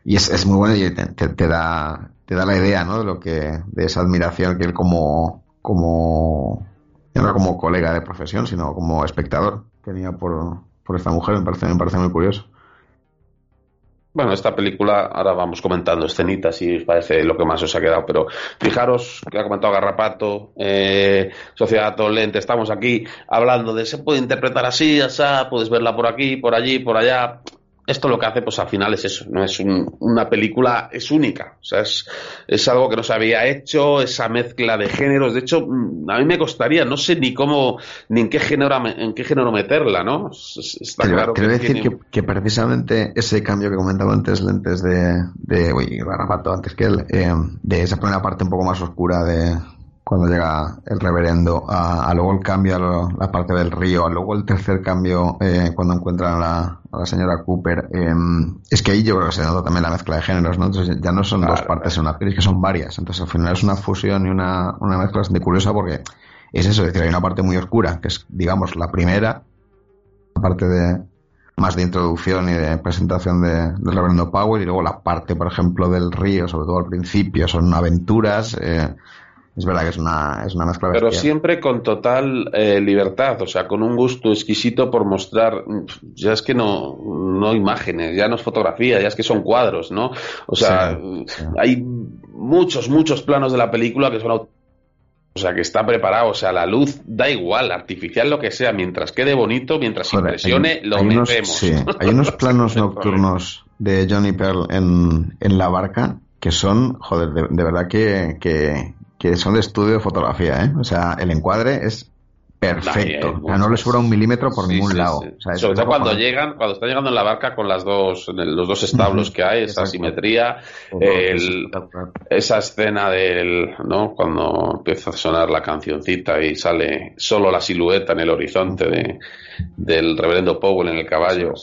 Y es, es muy bueno y te, te- te da, te da la idea, ¿no? De lo que, de esa admiración que él como, como, ya no como colega de profesión, sino como espectador tenía por, por esta mujer, me parece, me parece muy curioso.
Bueno, esta película, ahora vamos comentando escenitas y os parece lo que más os ha quedado, pero fijaros que ha comentado Garrapato, eh, Sociedad Tolente, estamos aquí hablando de se puede interpretar así, así, puedes verla por aquí, por allí, por allá. Esto lo que hace, pues al final es eso, no es un- una película, es única, o sea, es, es algo que no se había hecho, esa mezcla de géneros. De hecho, mm, a mí me costaría, no sé ni cómo, ni en qué género, en qué género meterla, ¿no? Es- es- Está
Te,
claro
te voy a
que
decir
tiene-
que, que precisamente ese cambio que comentaba antes Lentes de, de uy, Garrapato antes que él, eh, de esa primera parte un poco más oscura de cuando llega el reverendo, a, a luego el cambio a lo- la parte del río, a luego el tercer cambio eh, cuando encuentran a la, a la señora Cooper, eh, es que ahí yo creo que se nota también la mezcla de géneros, ¿no? Entonces ya no son dos partes en una peli, es que son varias, entonces al final es una fusión y una, una mezcla bastante curiosa porque es eso, es decir, hay una parte muy oscura, que es, digamos, la primera, la parte de más de introducción y de presentación de, del reverendo Powell y luego la parte, por ejemplo, del río, sobre todo al principio, son aventuras. eh, es verdad que es una, es una mezcla
Pero
bestial.
siempre con total eh, libertad, o sea, con un gusto exquisito por mostrar, ya es que no, no imágenes, ya no es fotografía, ya es que son cuadros, ¿no? O sea,
Sí, sí.
hay muchos, muchos planos de la película que son o sea, que está preparado, o sea, la luz da igual, artificial lo que sea, mientras quede bonito, mientras
Joder,
impresione,
hay-
lo
hay unos-
metemos.
sí, hay unos planos nocturnos de Johnny Pearl en, en la barca que son, joder, de, de verdad que, que, que son de estudio de fotografía, ¿eh? O sea, el encuadre es perfecto. O sea, no le sobra un milímetro por
Sí,
ningún
sí,
lado.
sí.
O sea, es
Sobre todo cuando llegan, cuando están llegando en la barca con las dos, los dos establos que hay, esa simetría,
Todo
el- esa escena del, ¿no? Cuando empieza a sonar la cancioncita y sale solo la silueta en el horizonte de, del reverendo Powell en el caballo.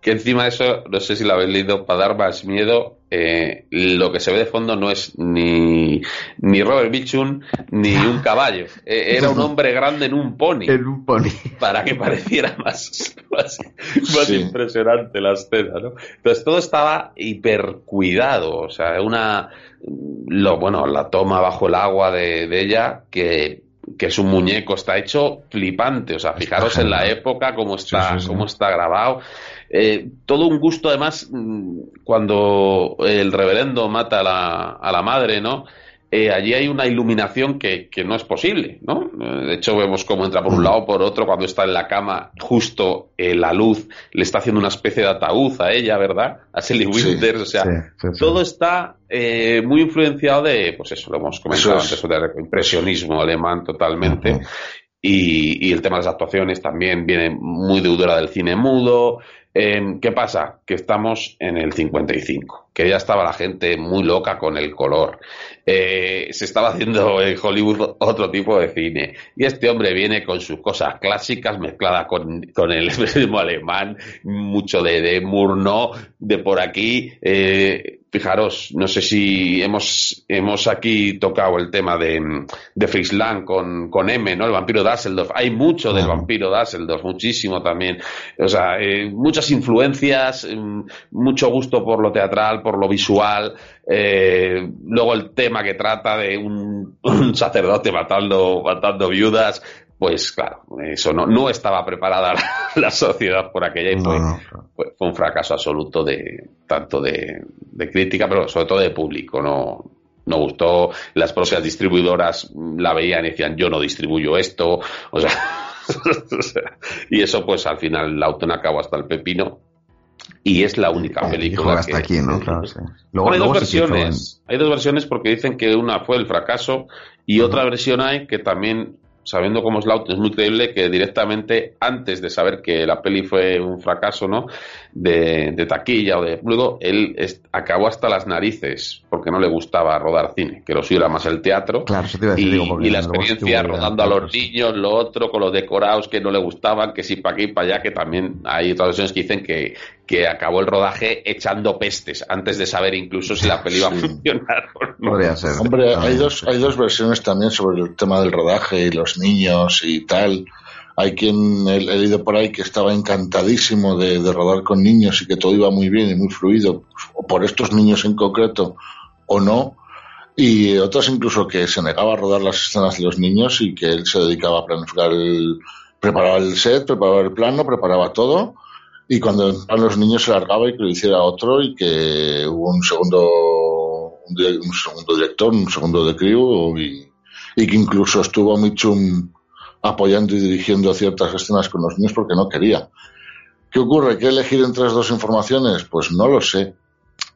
Que encima de eso, no sé si lo habéis leído, para dar más miedo, eh, lo que se ve de fondo no es ni, ni Robert Mitchum ni un caballo. Eh, era un hombre grande en un pony
En un pony.
para que pareciera más, más, más
Sí.
impresionante la escena, ¿no? Entonces todo estaba hipercuidado, o sea, una lo bueno, la toma bajo el agua de, de ella que que es un muñeco, está hecho flipante, o sea, fijaros en la época cómo está,
Sí, sí, sí.
cómo está grabado. Eh, todo un gusto además mm, cuando el reverendo mata a la, a la madre, ¿no? Eh, allí hay una iluminación que, que no es posible, ¿no? Eh, De hecho, vemos cómo entra por un lado por otro cuando está en la cama, justo eh, la luz le está haciendo una especie de ataúd a ella, ¿verdad? A Sally
Sí,
Winters, o sea,
Sí, sí, sí.
todo está eh, muy influenciado de, pues eso, lo hemos comentado
Eso es.
antes, del impresionismo alemán totalmente. Y, y el tema de las actuaciones también viene muy deudora del cine mudo. Eh, ¿Qué pasa? Que estamos en el 55, que ya estaba la gente muy loca con el color. Eh, se estaba haciendo en Hollywood otro tipo de cine. Y este hombre viene con sus cosas clásicas mezcladas con, con el expresionismo alemán, mucho de, de Murnau, de por aquí. Eh, fijaros, no sé si hemos, hemos aquí tocado el tema de, de Friesland con, con M, ¿no? El vampiro Dusseldorf. Hay mucho del vampiro Dusseldorf, muchísimo también. O sea, eh, muchas influencias, mm, mucho gusto por lo teatral, por lo visual. eh, luego el tema que trata de un, un sacerdote matando, matando viudas. Pues claro, eso no, no estaba preparada la, la sociedad por aquella y fue,
no.
fue, fue un fracaso absoluto de tanto de, de crítica, pero sobre todo de público. No, no gustó. Las propias distribuidoras la veían y decían yo no distribuyo esto. O sea, y eso pues al final la auto acabó hasta el pepino. Y es la única película
hasta
que-
aquí, ¿no? Claro, sí. Luego,
hay dos
luego en-
versiones. Hay dos versiones porque dicen que una fue el fracaso y otra versión hay que también, sabiendo cómo es la auto, es muy creíble que directamente antes de saber que la peli fue un fracaso, ¿no? De, de taquilla o de público, él es- acabó hasta las narices porque no le gustaba rodar cine, que lo suyo era más el teatro.
Claro, eso te iba a decir,
Y,
digo, porque
y la experiencia rodando a los niños, lo otro, con los decorados que no le gustaban, que si para aquí y para allá, que también hay otras versiones que dicen que, que acabó el rodaje echando pestes, antes de saber incluso si la peli iba a
Sí.
funcionar o no.
Podría ser.
Hombre, hay dos, hay dos versiones también sobre el tema del rodaje y los niños y tal. Hay quien he, he leído por ahí que estaba encantadísimo de, de rodar con niños y que todo iba muy bien y muy fluido, o por estos niños en concreto, o no. Y otros incluso que se negaba a rodar las escenas de los niños y que él se dedicaba a planificar el, preparaba el set, preparaba el plano, preparaba todo. Y cuando entraban los niños se largaba y que lo hiciera otro y que hubo un segundo, un, segundo director, un segundo de y, y que incluso estuvo Mitchum apoyando y dirigiendo ciertas escenas con los niños porque no quería. ¿Qué ocurre? ¿Qué elegir entre las dos informaciones? Pues no lo sé.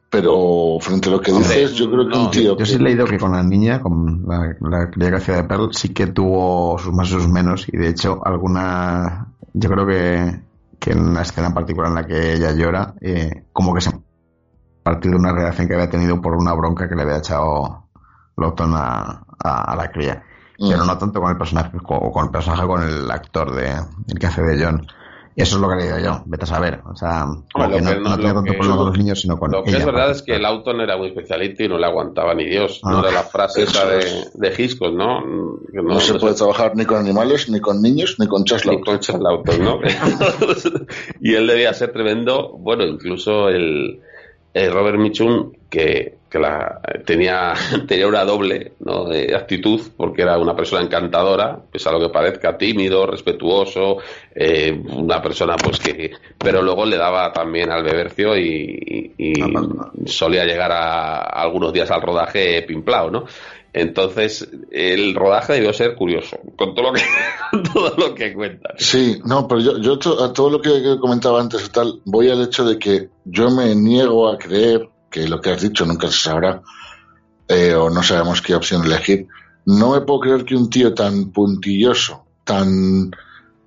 Pero frente a lo que dices, yo creo que
no,
un tío
Yo sí he leído que con la niña, con la, la cría que hacía de Pearl, sí que tuvo sus más y sus menos. Y de hecho, alguna. Yo creo que, que en la escena en particular en la que ella llora, eh, como que se. Partir de una reacción que había tenido por una bronca que le había echado Lawton a, a, a la cría.
Mm.
Pero no tanto con el personaje, con, con el personaje, con el actor de, el que hace de John. Y eso es lo que he leído yo, vete a saber. O sea,
Hombre,
que no,
que no-
no tenía tanto
que-
problema con los niños, sino con
Lo que
ella.
es verdad
en
es que el auto no era muy especialito y no le aguantaba ni Dios. No
Ah.
era la frase esa de, de Hitchcock, ¿no? Que
no, se puede trabajar ni con animales, ni con niños, ni con chaslau.
ni con charlautos, ¿no? y él debía ser tremendo. Bueno, incluso el, el Robert Mitchum, que, que la, tenía, tenía una doble ¿no? de actitud, porque era una persona encantadora, pese a lo que parezca, tímido, respetuoso, eh, una persona pues que... Pero luego le daba también al bebercio y, solía llegar a, algunos días al rodaje pimplao, ¿no? Entonces, el rodaje debió ser curioso, con todo lo que, con todo lo que cuentan.
Sí, no, pero yo, yo to- a todo lo que, comentaba antes tal, voy al hecho de que yo me niego a creer que lo que has dicho nunca se sabrá, eh, o no sabemos qué opción elegir. No me puedo creer que un tío tan puntilloso tan,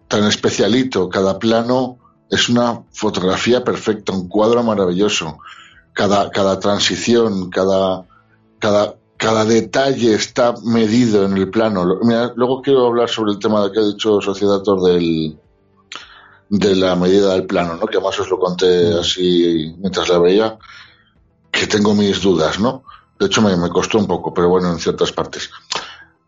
tan especialito. Cada plano es una fotografía perfecta, un cuadro maravilloso. Cada, cada transición, cada, cada, cada detalle está medido en el plano. Luego quiero hablar sobre el tema que ha dicho Sociedad Tor del, de la medida del plano, ¿no? Que además os lo conté así mientras la veía, que tengo mis dudas, ¿no? De hecho, me, me costó un poco, pero bueno, en ciertas partes.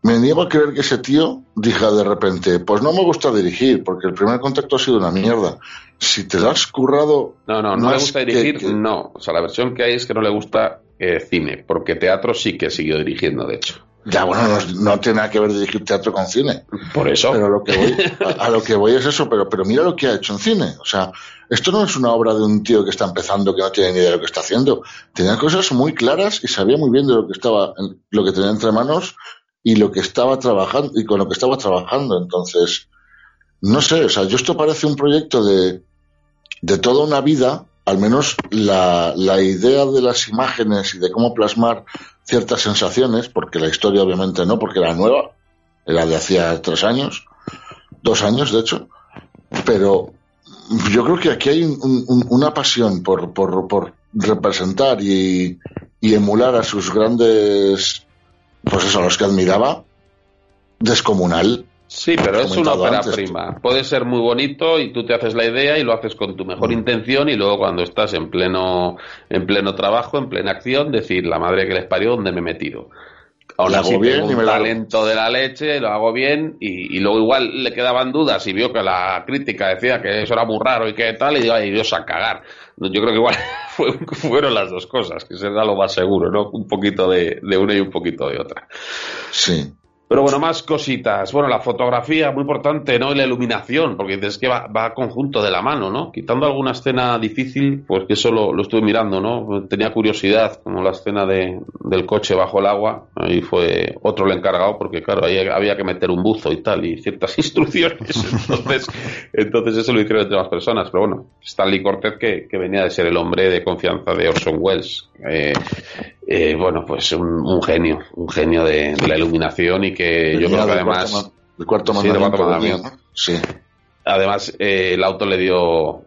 Me niego a creer que ese tío diga de repente, pues no me gusta dirigir, porque el primer contacto ha sido una mierda. Si te lo has currado...
No, no, no le gusta
que-
dirigir,
que-
no. O sea, la versión que hay es que no le gusta eh, cine, porque teatro sí que siguió dirigiendo, de hecho.
Ya, bueno, no, no tiene nada que ver dirigir teatro con cine.
Por eso.
Pero a lo que voy, a, a lo que voy es eso, pero, pero mira lo que ha hecho en cine. O sea, esto no es una obra de un tío que está empezando, que no tiene ni idea de lo que está haciendo. Tenía cosas muy claras y sabía muy bien de lo que estaba, lo que tenía entre manos y lo que estaba trabajando, y con lo que estaba trabajando. Entonces, no sé, o sea, yo esto parece un proyecto de, de toda una vida, al menos la, la idea de las imágenes y de cómo plasmar ciertas sensaciones, porque la historia obviamente no, porque era nueva, era de hacía tres años, dos años de hecho, pero yo creo que aquí hay un- un- una pasión por, por, por representar y, y emular a sus grandes, pues eso, a los que admiraba, descomunal.
Sí, pero es una ópera
antes.
prima. Puede ser muy bonito y tú te haces la idea y lo haces con tu
Mm.
mejor intención y luego cuando estás en pleno en pleno trabajo, en plena acción, decir la madre que les parió, ¿dónde me he metido? Aún así
hago bien
tengo un
me
talento de la leche, lo hago bien y, y luego igual le quedaban dudas y vio que la crítica decía que eso era muy raro y que tal y digo, ay Dios a cagar. Yo creo que igual fue- fueron las dos cosas, que será lo más seguro, ¿no? Un poquito de, de una y un poquito de otra.
Sí.
Pero bueno, más cositas. Bueno, la fotografía, muy importante, ¿no? Y la iluminación, porque dices que va, va conjunto de la mano, ¿no? Quitando alguna escena difícil, pues que eso lo, lo estuve mirando, ¿no? Tenía curiosidad, como la escena de, del coche bajo el agua. Ahí fue otro el encargado, porque claro, ahí había que meter un buzo y tal, y ciertas instrucciones. Entonces, entonces eso lo hicieron entre más personas. Pero bueno, Stanley Cortez, que, que venía de ser el hombre de confianza de Orson Welles. Eh, eh, bueno, pues un, un genio, un genio de, de la iluminación y que yo creo que además...
del cuarto mandamiento. Sí.
Además, eh, el auto le dio,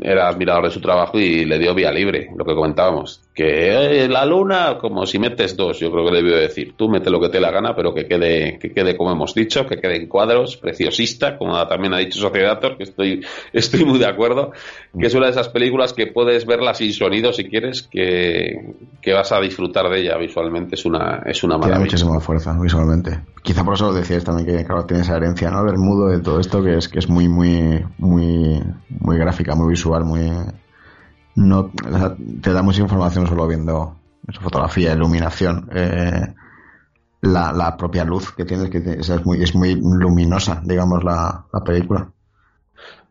era admirador de su trabajo y le dio vía libre, lo que comentábamos. Que eh, la luna, como si metes dos, yo creo que le debió decir. Tú mete lo que te dé la gana, pero que quede, que quede como hemos dicho, que quede en cuadros, preciosista, como también ha dicho Sociedator, que estoy, estoy muy de acuerdo, que es una de esas películas que puedes verla sin sonido si quieres, que, que vas a disfrutar de ella visualmente, es una, es una
Tiene
maravilla.
muchísima fuerza visualmente. Quizá por eso decías también que claro, tiene esa herencia, ¿no? Del mudo de todo esto que es que es muy muy muy muy gráfica, muy visual, muy no te da mucha información solo viendo su fotografía, iluminación, eh, la, la propia luz que tienes que es muy es muy luminosa, digamos la, la película.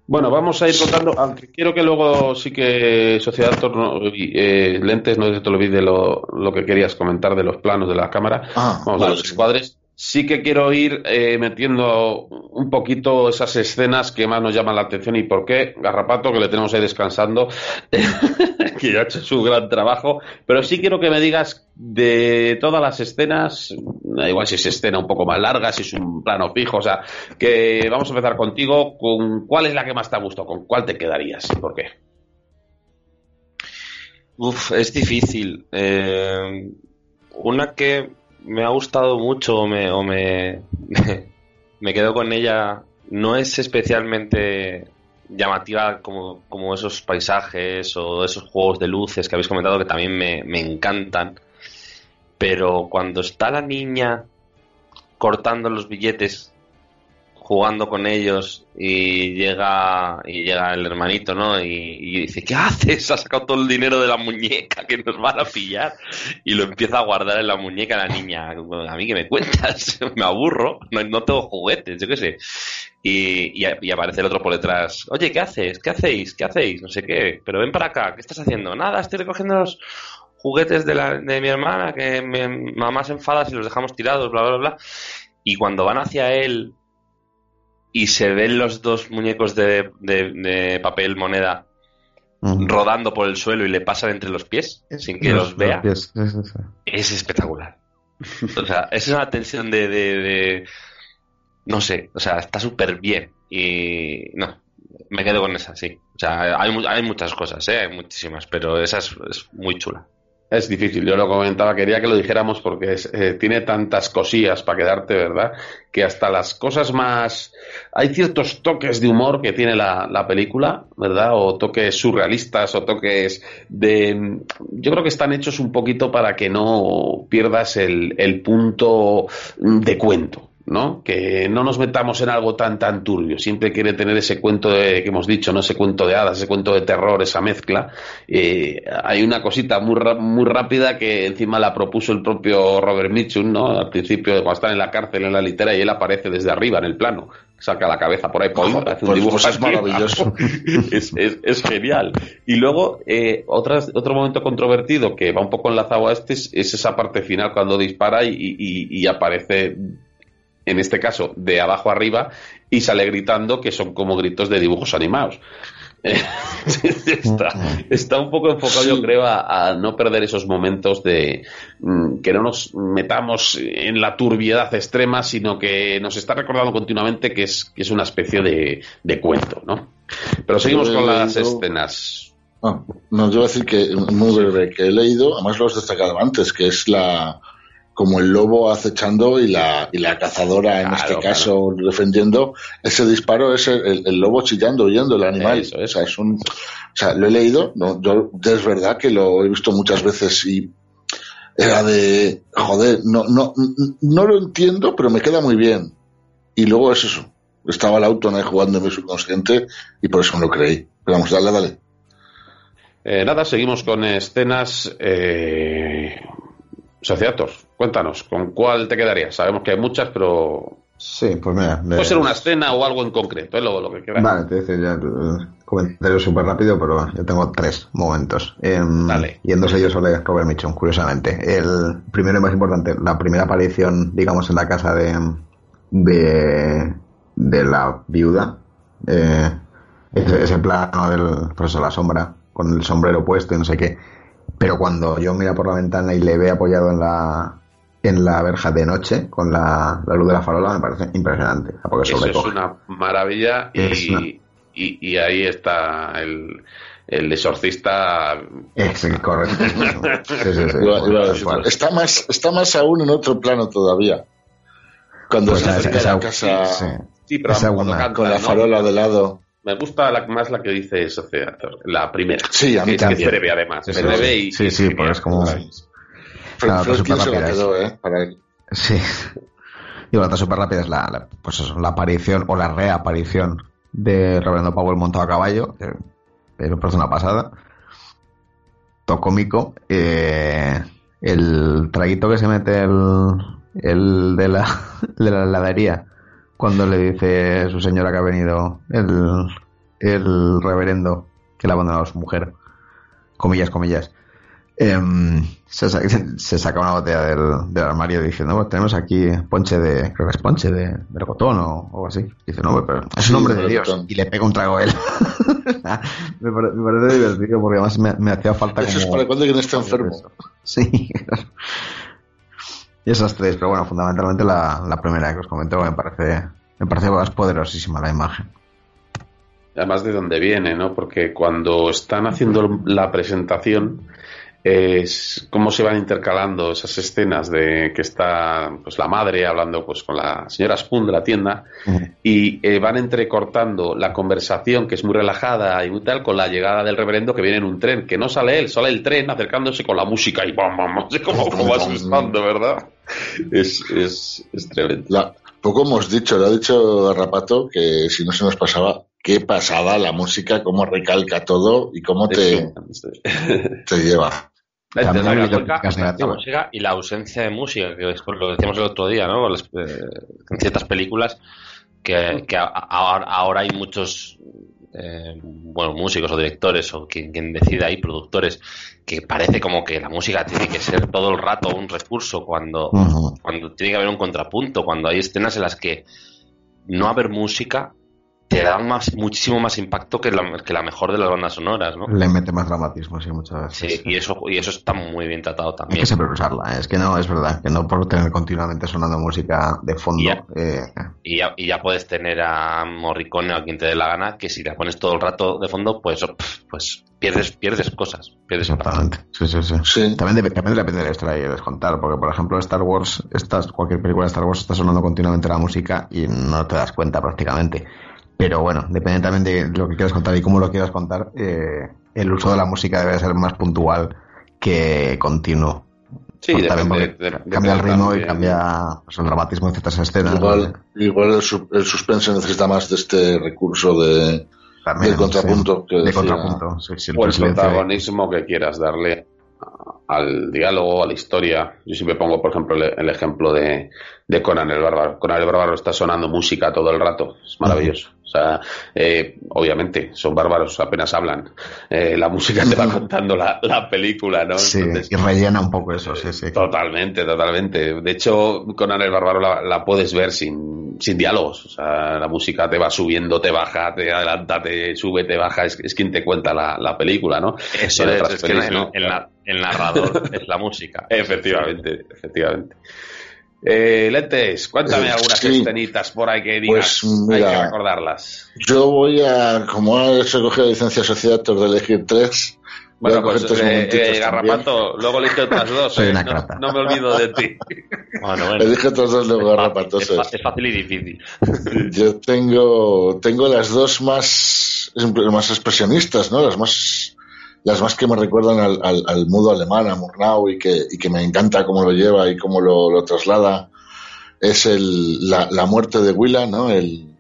Bueno, vamos a ir contando, aunque quiero que luego sí que Sociedad Torno, eh, Lentes no te olvide lo, lo que querías comentar de los planos de la cámara.
Ah,
Vamos a los encuadres. Sí que quiero ir eh, metiendo un poquito esas escenas que más nos llaman la atención y por qué. Garrapato, que le tenemos ahí descansando, que ya ha hecho su gran trabajo. Pero sí quiero que me digas de todas las escenas, igual si es escena un poco más larga, si es un plano fijo, o sea, que vamos a empezar contigo. ¿Con cuál es la que más te ha gustado? ¿Con cuál te quedarías? ¿Por qué?
Uf, es difícil. Eh, una que me ha gustado mucho o me, o me, me quedo con ella no es especialmente llamativa como, como esos paisajes o esos juegos de luces que habéis comentado que también me, me encantan. Pero cuando está la niña cortando los billetes jugando con ellos y llega y llega el hermanito, ¿no? Y, dice, ¿qué haces? Ha sacado todo el dinero de la muñeca que nos van a pillar y lo empieza a guardar en la muñeca la niña. A mí que me cuentas, me aburro, no, tengo juguetes, yo qué sé. Y aparece el otro por detrás, oye, ¿qué haces? ¿Qué hacéis? ¿Qué hacéis? No sé qué, pero ven para acá, ¿qué estás haciendo? Nada, estoy recogiendo los juguetes de, la, de mi hermana que mi mamá se enfada si los dejamos tirados, bla, bla, bla. Y cuando van hacia él y se ven los dos muñecos de, de, de papel moneda rodando por el suelo y le pasan entre los pies sin que los, vea, es espectacular. O sea, es una tensión de, de, no sé, o sea, está súper bien. Y no, me quedo con esa, sí. O sea, hay, hay muchas cosas, ¿eh? hay muchísimas, pero esa es, es muy chula.
Es difícil, yo lo comentaba, quería que lo dijéramos porque es, eh, tiene tantas cosillas para quedarte, ¿verdad? Que hasta las cosas más... Hay ciertos toques de humor que tiene la, la película, ¿verdad? O toques surrealistas o toques de... Yo creo que están hechos un poquito para que no pierdas el, el punto de cuento. ¿No? Que no nos metamos en algo tan tan turbio. Siempre quiere tener ese cuento de, que hemos dicho, ¿no? Ese cuento de hadas, ese cuento de terror, esa mezcla. Eh, hay una cosita muy, muy rápida que encima la propuso el propio Robert Mitchum, ¿no? Al principio, cuando están en la cárcel, en la litera, y él aparece desde arriba, en el plano. Saca la cabeza por ahí.
Joder,
hace un
pues-
dibujo
pues es maravilloso.
es, es- es genial. Y luego, eh, otras- otro momento controvertido que va un poco enlazado a este es, es esa parte final cuando dispara y, y- y aparece, en este caso, de abajo arriba y sale gritando que son como gritos de dibujos animados. Está, está un poco enfocado, yo creo, a, a no perder esos momentos de mm, que no nos metamos en la turbiedad extrema, sino que nos está recordando continuamente que es, que es una especie de, de cuento, ¿no? Pero seguimos con las
leído-
escenas.
Ah, no, yo voy a decir que muy breve, que he leído, además lo has destacado antes, que es la como el lobo acechando y la, y la cazadora en
Claro,
este caso defendiendo, ese disparo es el, lobo chillando, huyendo, el animal.
Eso.
O sea, es un, o sea, lo he leído, no, yo es verdad que lo he visto muchas veces y era de, joder, no, no, no lo entiendo, pero me queda muy bien. Y luego es eso, estaba el auto ahí jugando en mi subconsciente y por eso me lo creí. Pero vamos, dale, dale.
Eh, nada, seguimos con escenas. Eh... Sociator, cuéntanos, ¿con cuál te quedarías? Sabemos que hay muchas, pero
Sí, pues mira. de-
puede ser una escena o algo en concreto, es lo, lo que quieras.
Vale, te decía ya el comentario súper rápido, pero yo tengo tres momentos. Em,
Dale.
Y en dos ellos sale Robert Mitchum, curiosamente. El primero y más importante, la primera aparición, digamos, en la casa de, de, de la viuda. Eh, ese, ese plano del, por eso la sombra, con el sombrero puesto y no sé qué. Pero cuando yo mira por la ventana y le ve apoyado en la en la verja de noche con la, la luz de la farola me parece impresionante. Porque
Eso es una maravilla y,
Es una-
y, y ahí está el, el exorcista.
Es correcto. Sí, sí, sí.
Está más está más aún en otro plano todavía cuando
Pues
se acerca a la casa
sí.
Sí, pero
Esa
cuando
una,
canta,
con la
¿no?
farola de lado
Me gusta la- más la que dice Sociator, la primera.
Sí, a mí
que es que es
también.
breve además,
Sí,
breve
sí.
y
Sí,
y
sí, porque es como- Claro,
se la quedó eh para él.
Sí. Y la otra súper rápida es la, la- pues eso, la aparición o la reaparición de Reverendo Powell montado a caballo, que me parece una pasada. Todo cómico. Eh, el traguito que se mete el, el de la, de la heladería cuando le dice su señora que ha venido el, el reverendo que le ha abandonado a su mujer. Comillas, comillas. Em, se, sa- se saca una botella del, del armario diciendo, "Bueno, tenemos aquí ponche de, creo que es ponche de melocotón o algo así. Dice, no, pero es un nombre de Dios. Y le pega un trago a él. me, pare- me parece divertido porque además me, me hacía falta
Eso es para cuando alguien está enfermo.
Sí. Y esas tres, pero bueno, fundamentalmente la, la primera que os comento me parece, me parece más poderosísima la imagen.
Además de dónde viene, ¿no? Porque cuando están haciendo la presentación, es cómo se van intercalando esas escenas de que está pues la madre hablando pues con la señora Spoon de la tienda y eh, van entrecortando la conversación que es muy relajada y muy tal con la llegada del reverendo que viene en un tren, que no sale él, sale el tren acercándose con la música y bam, bam, bam, como, como asustando, ¿verdad? Es, es, es tremendo.
La- poco hemos dicho, lo ha dicho Rapato, que si no se nos pasaba, qué pasada la música, cómo recalca todo y cómo te, te lleva.
La
La música y la ausencia de música, que es por lo que decíamos el otro día, ¿no? Las, eh, en ciertas películas que, que a- a- ahora, hay muchos eh, bueno, músicos o directores o quien, quien decida ahí, productores, que parece como que la música tiene que ser todo el rato un recurso cuando, cuando tiene que haber un contrapunto, cuando hay escenas en las que no haber música te da más, muchísimo más impacto que la, que la mejor de las bandas sonoras, ¿no?
Le mete más dramatismo, sí, muchas
Sí,
veces.
y eso, y eso está muy bien tratado
Hay
también.
que saber usarla, ¿eh? es que no, es verdad, que no por tener continuamente sonando música de fondo.
Ya.
eh,
Y ya, y ya puedes tener a Morricone o a quien te dé la gana, que si la pones todo el rato de fondo, pues, pf, pues pierdes, pierdes cosas, pierdes.
Exactamente. Sí, sí, sí.
Sí.
También, dep- también depende de la historia que quieres contar, porque por ejemplo Star Wars, estás, cualquier película de Star Wars está sonando continuamente la música y no te das cuenta prácticamente. Pero bueno, depende también de lo que quieras contar y cómo lo quieras contar, eh, el uso de la música debe ser más puntual que continuo.
Sí, depende,
porque
de-
cambia el ritmo y cambia pues, el dramatismo de ciertas escenas.
Igual, igual el, su- el suspense necesita más de este recurso de,
También,
del contrapunto
sí,
que
de
decía-
contrapunto. sí, sí,
o el protagonismo que quieras darle al diálogo, a la historia. Yo siempre pongo, por ejemplo, el, el ejemplo de, de Conan el Bárbaro. Conan el Bárbaro está sonando música todo el rato, es maravilloso. O sea, eh, obviamente, son bárbaros, apenas hablan. Eh, la música te va contando la, la película, ¿no?
Sí,
Entonces,
y rellena un poco eso, sí, sí.
Totalmente, totalmente. De hecho, Conan el Bárbaro la, la puedes ver sin, sin diálogos. O sea, la música te va subiendo, te baja, te adelanta, te sube, te baja. Es, es quien te cuenta la, la película, ¿no?
Eso es, es que el,
¿no?
el na- el narrador es la música.
Efectivamente, efectivamente. Eh, Lentes, cuéntame
Eh,
algunas
sí.
escenitas por ahí que digas.
Pues, mira.
Hay que recordarlas.
Yo voy a, como he recogido la licencia Sociedad de elegir tres, voy
Bueno,
a coger
pues,
tres
eh, eh,
también.
Garrapato, luego elige otras dos.
Soy
eh.
una
No- no, me olvido de ti.
Bueno, bueno.
Elige otros dos luego Garrapato.
es.
es
fácil y difícil.
Yo tengo, tengo las dos más, más expresionistas, ¿no? Las más, las más que me recuerdan al, al, al mudo alemán, a Murnau, y que, y que me encanta cómo lo lleva y cómo lo, lo traslada. Es el, la, la muerte de Willa, ¿no? El,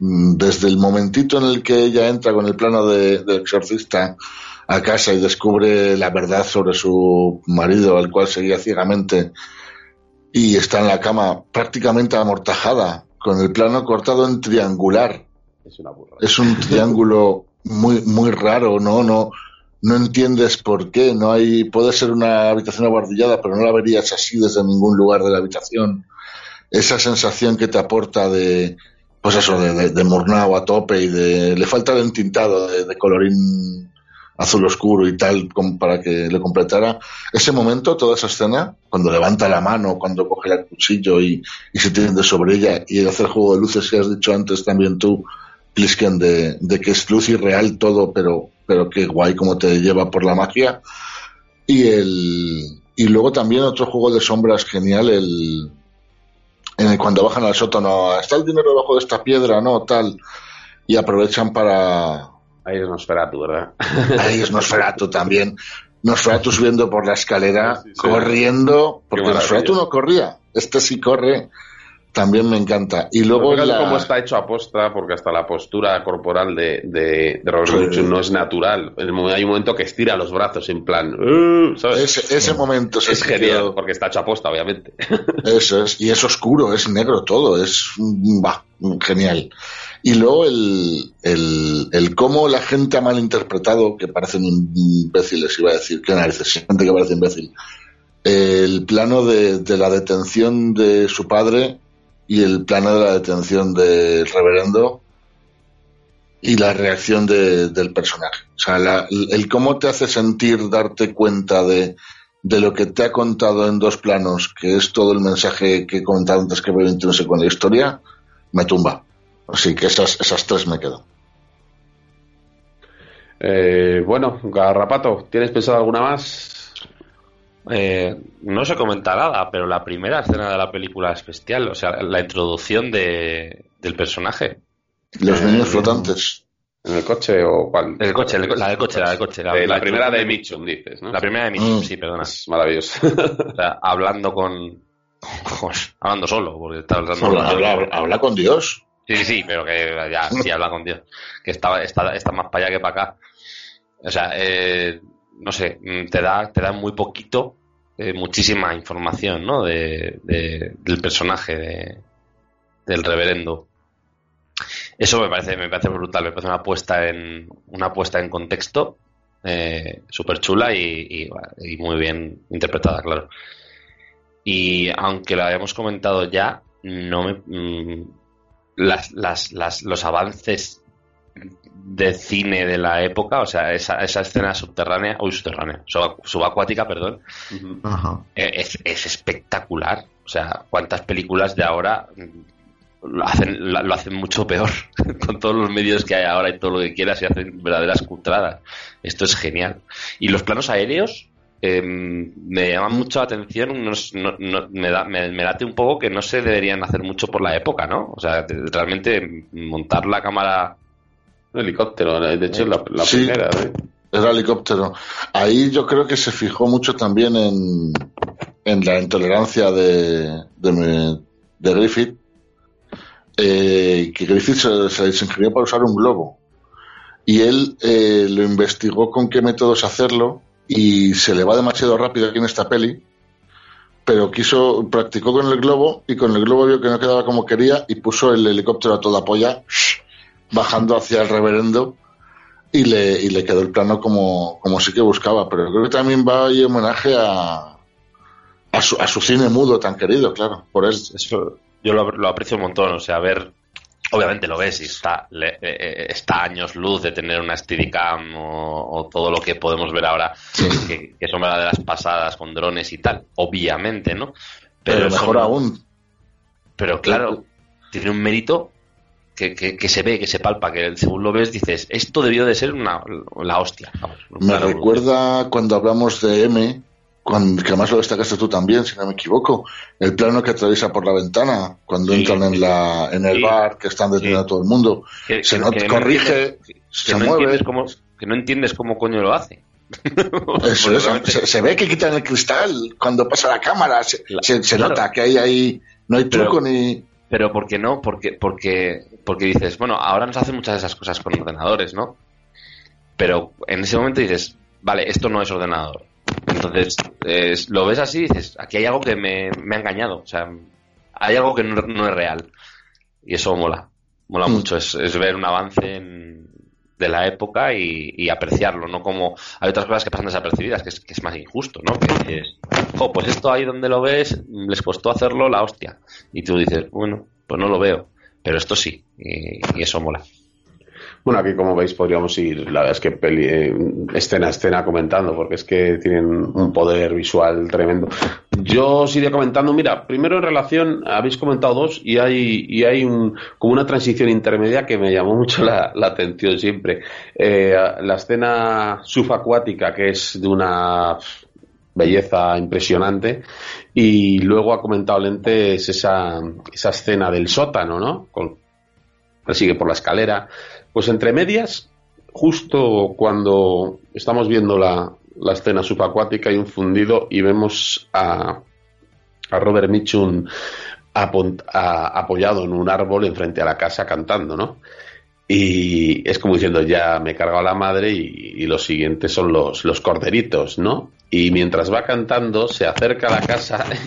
mm, desde el momentito en el que ella entra con el plano de, del exorcista a casa y descubre la verdad sobre su marido, al cual seguía ciegamente, y está en la cama prácticamente amortajada, con el plano cortado en triangular.
Es una burra.
Es un triángulo muy, muy raro, ¿no? No, no entiendes por qué. No hay, puede ser una habitación abardillada, pero no la verías así desde ningún lugar de la habitación. Esa sensación que te aporta de, pues eso, de, de, de a tope y de, le falta el entintado de, de colorín azul oscuro y tal como para que le completara ese momento, toda esa escena, cuando levanta la mano, cuando coge el cuchillo y, y se tiende sobre ella y hace el juego de luces que has dicho antes también tú, Plisken, de, de que es luz y real todo, pero, pero qué guay como te lleva por la magia. Y el, y luego también otro juego de sombras genial, el, en el cuando bajan al sótano, está el dinero debajo de esta piedra, no, tal, y aprovechan para,
Ahí es Nosferatu, ¿verdad?
Ahí es Nosferatu también. Nosferatu subiendo por la escalera,
Sí, sí, sí.
corriendo, porque. Nosferatu no corría. Este sí corre. También me encanta. Y luego la-
cómo está hecho a postra, porque hasta la postura corporal de, de, de Robert
Sí.
No es natural. Hay un momento que estira los brazos en plan, "Uh", ¿sabes?
ese, ese momento
es
me
genial, porque está hecho a posta, obviamente.
Eso es, y es oscuro, es negro todo, es mm, bah, genial. Y luego el, el, el cómo la gente ha malinterpretado, que parecen imbéciles, iba a decir, qué narices, gente que parece imbécil. El plano de, de la detención de su padre y el plano de la detención del reverendo y la reacción de- del personaje. O sea, la- el cómo te hace sentir, darte cuenta de, de lo que te ha contado en dos planos, que es todo el mensaje que he comentado antes que veo intrínseco con la historia, me tumba. Así que esas, esas tres me quedo.
Eh, bueno, Garrapato, ¿tienes pensado alguna más?
Eh, no se comenta nada, pero la primera escena de la película es bestial. O sea, la introducción de, del personaje.
Los
Eh,
niños flotantes.
¿En el coche o cuál?
El coche, el- la del coche, la del coche.
Eh, la primera de
Mitch
Mitchum, dices, ¿no?
La primera de Mitchum,
Mm.
sí, perdona.
Es maravilloso.
O sea, hablando con, Hablando solo, porque está hablando
Habla,
con
habla, con Dios.
Sí, sí, sí, pero que ya, sí, habla con Dios. Que está, está, está más para allá que para acá. O sea, eh, no sé, mm, te da, te da muy poquito, eh, muchísima información, ¿no? De, de- del personaje de, del reverendo. Eso me parece, me parece brutal, me parece una puesta en, una puesta en contexto eh, súper chula y, muy bien interpretada, claro. Y aunque lo habíamos comentado ya, no me, mm, las, las, las, los avances de cine de la época, o sea, esa, esa escena subterránea, uy, subterránea, sub- subacuática, perdón.
Ajá.
eh, es, es espectacular. O sea, cuántas películas de ahora lo hacen, lo hacen mucho peor con todos los medios que hay ahora y todo lo que quieras y hacen verdaderas cutradas. Esto es genial. Y los planos aéreos eh, me llaman mucho la atención. no me, da, me, me late un poco que no se deberían hacer mucho por la época, ¿no? O sea, de- realmente montar la cámara.
Un helicóptero, de hecho, la, la
Sí.
primera. ¿eh?
Era helicóptero. Ahí yo creo que se fijó mucho también en, en la intolerancia de, de, de Griffith. eh, que Griffith se, se ingenió para usar un globo. Y él eh, lo investigó con qué métodos hacerlo y se le va demasiado rápido aquí en esta peli. Pero quiso, practicó con el globo y con el globo vio que no quedaba como quería y puso el helicóptero a toda polla, bajando hacia el reverendo y le, y le quedó el plano como, como sí que buscaba. Pero creo que también va ahí homenaje a, a, su, a su cine mudo tan querido, claro, por él.
Eso yo lo, lo aprecio un montón. O sea, ver. Obviamente lo ves y está, le- eh, eh, está años luz de tener una Steadicam o, o todo lo que podemos ver ahora, que, que son verdaderas pasadas con drones y tal. Obviamente, ¿no?
Pero,
eso
mejor aún,
Pero claro, tiene un mérito que, que, que se ve, que se palpa, que según lo ves dices, esto debió de ser una, la hostia. Vamos,
me recuerda cuando hablamos de M, cuando, que además lo destacaste tú también, si no me equivoco, el plano que atraviesa por la ventana cuando
Sí,
entran en, la, en el
Sí.
bar que están deteniendo
Sí.
a todo el mundo.
Que-
se
no
corrige, se
no
mueve.
cómo, que no entiendes cómo coño lo hace.
Eso
Porque
es,
realmente-
se, se ve que quitan el cristal cuando pasa la cámara, se,
Cla-
se- se
claro.
nota que hay ahí, no hay
Pero-
truco ni...
Pero ¿por qué no? Porque, porque, porque dices, bueno, ahora nos hacen muchas de esas cosas con ordenadores, ¿no? Pero en ese momento dices, vale, esto no es ordenador. Entonces, es- lo ves así y dices, aquí hay algo que me, me ha engañado. O sea, hay algo que no, no es real. Y eso mola. Mola
Mm.
mucho. Es, es ver un avance en- de la época y, apreciarlo, no como hay otras cosas que pasan desapercibidas, que es, que es más injusto, ¿no? Que dices, jo, pues esto ahí donde lo ves, les costó hacerlo la hostia. Y tú dices, bueno, pues no lo veo. Pero esto sí, y eso mola.
Bueno, aquí como veis podríamos ir, la verdad es que peli- eh, escena a escena comentando, porque es que tienen un poder visual tremendo. Yo os iría comentando, mira, primero en relación, habéis comentado dos y hay, y hay un, como una transición intermedia que me llamó mucho la, la atención siempre. Eh, la escena subacuática, que es de una belleza impresionante, y luego ha comentado Lentes esa, esa escena del sótano, ¿no? Con, sigue por la escalera. Pues entre medias, justo cuando estamos viendo la, la escena subacuática hay un fundido y vemos a, a Robert Mitchum apoyado en un árbol enfrente a la casa cantando, ¿no? Y es como diciendo, ya me he cargado a la madre y, y los siguientes son los, los corderitos, ¿no? Y mientras va cantando, se acerca a la casa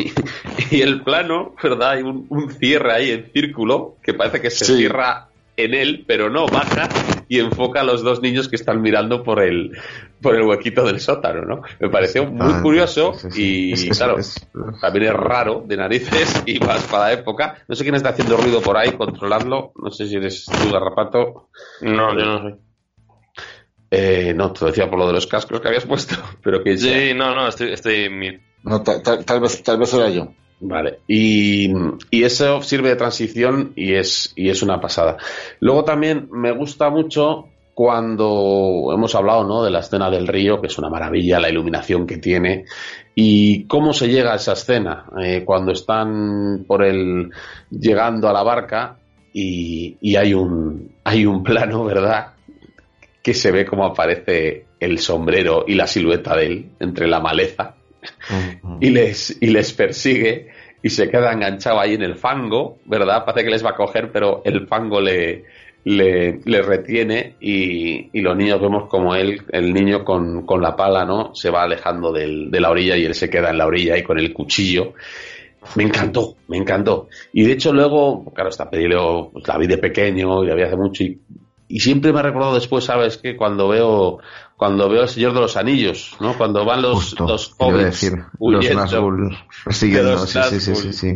y, y el plano, ¿verdad? Hay un, un cierre ahí en círculo que parece que se
Sí.
cierra en él, pero no, baja y enfoca a los dos niños que están mirando por el, por el huequito del sótano, ¿no? Me pareció muy
Ah,
curioso
sí, sí, sí.
y,
Es-
claro,
es-
también es raro de narices y más para la época. No sé quién está haciendo ruido por ahí, controladlo. No sé si eres tú, Garrapato.
No, yo no soy.
Eh, no, te lo decía por lo de los cascos que habías puesto, pero que
Sí, no, no, estoy, estoy
No, ta- ta- tal, vez, tal vez era yo.
Vale, y, y eso sirve de transición y es, y es una pasada. Luego también me gusta mucho cuando hemos hablado ¿no? de la escena del río, que es una maravilla, la iluminación que tiene, y cómo se llega a esa escena, eh, cuando están por el llegando a la barca y, y hay un hay un plano, ¿verdad? que se ve cómo aparece el sombrero y la silueta de él entre la maleza y les, y les persigue y se queda enganchado ahí en el fango, ¿verdad? Parece que les va a coger, pero el fango le, le, retiene y, y los niños vemos como él, el niño con, con la pala, ¿no? Se va alejando del- de la orilla y él se queda en la orilla ahí con el cuchillo. Me encantó, me encantó. Y de hecho luego, claro, esta pues, la vi de pequeño y la vi hace mucho y, y siempre me ha recordado después, ¿sabes? Que cuando veo cuando veo El Señor de los Anillos, ¿no? Cuando van los,
Justo,
los hobbits
decir, los
huyendo.
Nazgûl persiguiendo,
los
sí, sí, sí, sí, sí.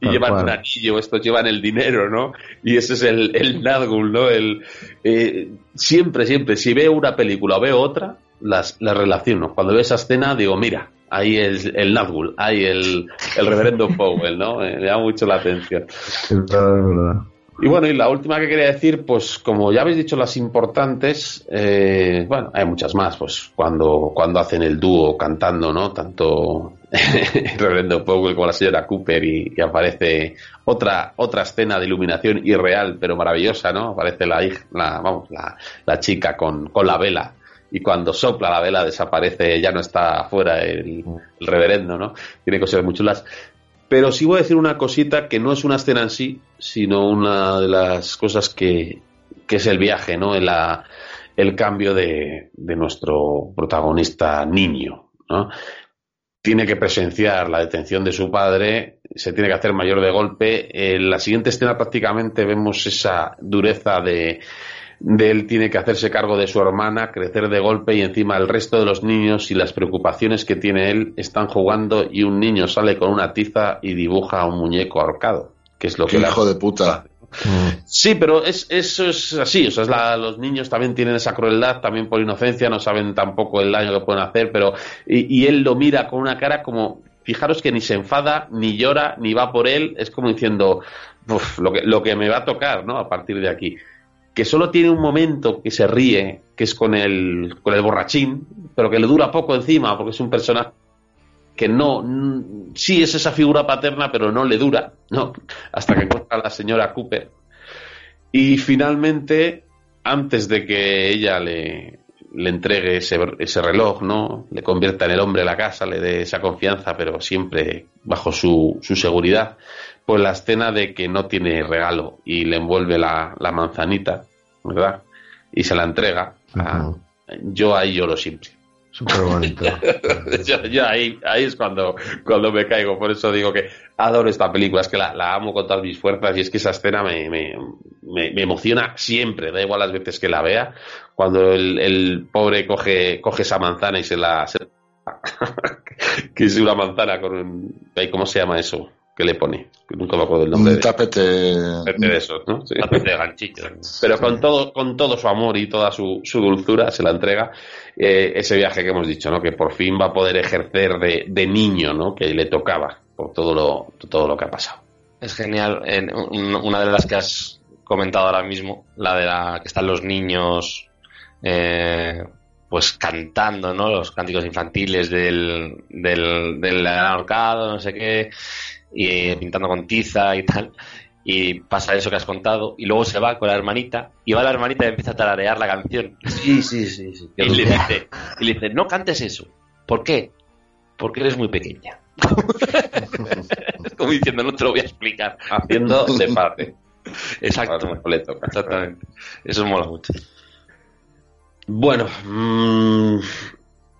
y
Tal
llevan
cual.
un anillo, estos llevan el dinero, ¿no? Y ese es el, el Nazgûl, ¿no? El, eh, siempre, siempre, si veo una película o veo otra, las, las relaciono. Cuando veo esa escena, digo, mira, ahí es el Nazgûl, ahí el, el reverendo Powell, ¿no? Eh, me llama mucho la atención.
Es verdad, es verdad.
Y bueno, y la última que quería decir, pues como ya habéis dicho las importantes, eh, bueno, hay muchas más, pues cuando, cuando hacen el dúo cantando, ¿no? Tanto el reverendo Powell como la señora Cooper y, aparece otra, otra escena de iluminación irreal, pero maravillosa, ¿no? Aparece la, hij- la, vamos, la, la chica con, con la vela y cuando sopla la vela desaparece, ya no está afuera el, el reverendo, ¿no? Tiene cosas muy chulas. Pero sí voy a decir una cosita que no es una escena en sí, sino una de las cosas que, que es el viaje, ¿no? El, el cambio de, de nuestro protagonista niño, ¿no? Tiene que presenciar la detención de su padre, se tiene que hacer mayor de golpe. En la siguiente escena prácticamente vemos esa dureza de, de él tiene que hacerse cargo de su hermana, crecer de golpe y encima el resto de los niños y las preocupaciones que tiene él están jugando y un niño sale con una tiza y dibuja a un muñeco ahorcado, que es lo que
hijo de puta.
Sí, pero es, eso es así. O sea, es la- los niños también tienen esa crueldad, también por inocencia, no saben tampoco el daño que pueden hacer, pero. Y, y él lo mira con una cara como. Fijaros que ni se enfada, ni llora, ni va por él. Es como diciendo. "Uf, lo, que, lo que me va a tocar, ¿no? A partir de aquí. Que solo tiene un momento que se ríe, que es con el, con el borrachín, pero que le dura poco encima, porque es un personaje que no, sí es esa figura paterna, pero no le dura, ¿no? Hasta que encuentra a la señora Cooper. Y finalmente, antes de que ella le, le entregue ese, ese reloj, ¿no? Le convierta en el hombre de la casa, le dé esa confianza, pero siempre bajo su, su seguridad, pues la escena de que no tiene regalo y le envuelve la, la manzanita, ¿verdad? Y se la entrega. a-
Ujú.
Yo ahí lloro siempre.
Súper bonito.
yo, yo ahí, ahí es cuando, cuando me caigo. Por eso digo que adoro esta película. Es que la, la amo con todas mis fuerzas y es que esa escena me, me, me- me emociona siempre. Da igual las veces que la vea. Cuando el, el pobre coge, coge esa manzana y se la... se- que es una manzana con un... ¿Cómo se llama eso? ¿Qué le pone? Que nunca me acuerdo el nombre
Un
de,
tapete.
de esos, ¿no? Sí
Tapete de ganchillo.
pero con todo, con todo su amor y toda su, su dulzura se la entrega eh, ese viaje que hemos dicho, ¿no? Que por fin va a poder ejercer de, de niño, ¿no? Que le tocaba por todo lo, todo lo que ha pasado.
Es genial. En un- una de las que has comentado ahora mismo, la de la que están los niños eh, pues cantando, ¿no? Los cánticos infantiles del, del, del ahorcado, no sé qué, y eh, pintando con tiza y tal. Y pasa eso que has contado, y luego se va con la hermanita, y va la hermanita y empieza a tararear la canción.
Sí, sí, sí. sí.
Y le dice, y le dice, no cantes eso. ¿Por qué? Porque eres muy pequeña. Como diciendo, no te lo voy a explicar.
Haciendo de padre.
Exacto.
Toca.
Exactamente. Eso mola mucho.
Bueno, mm,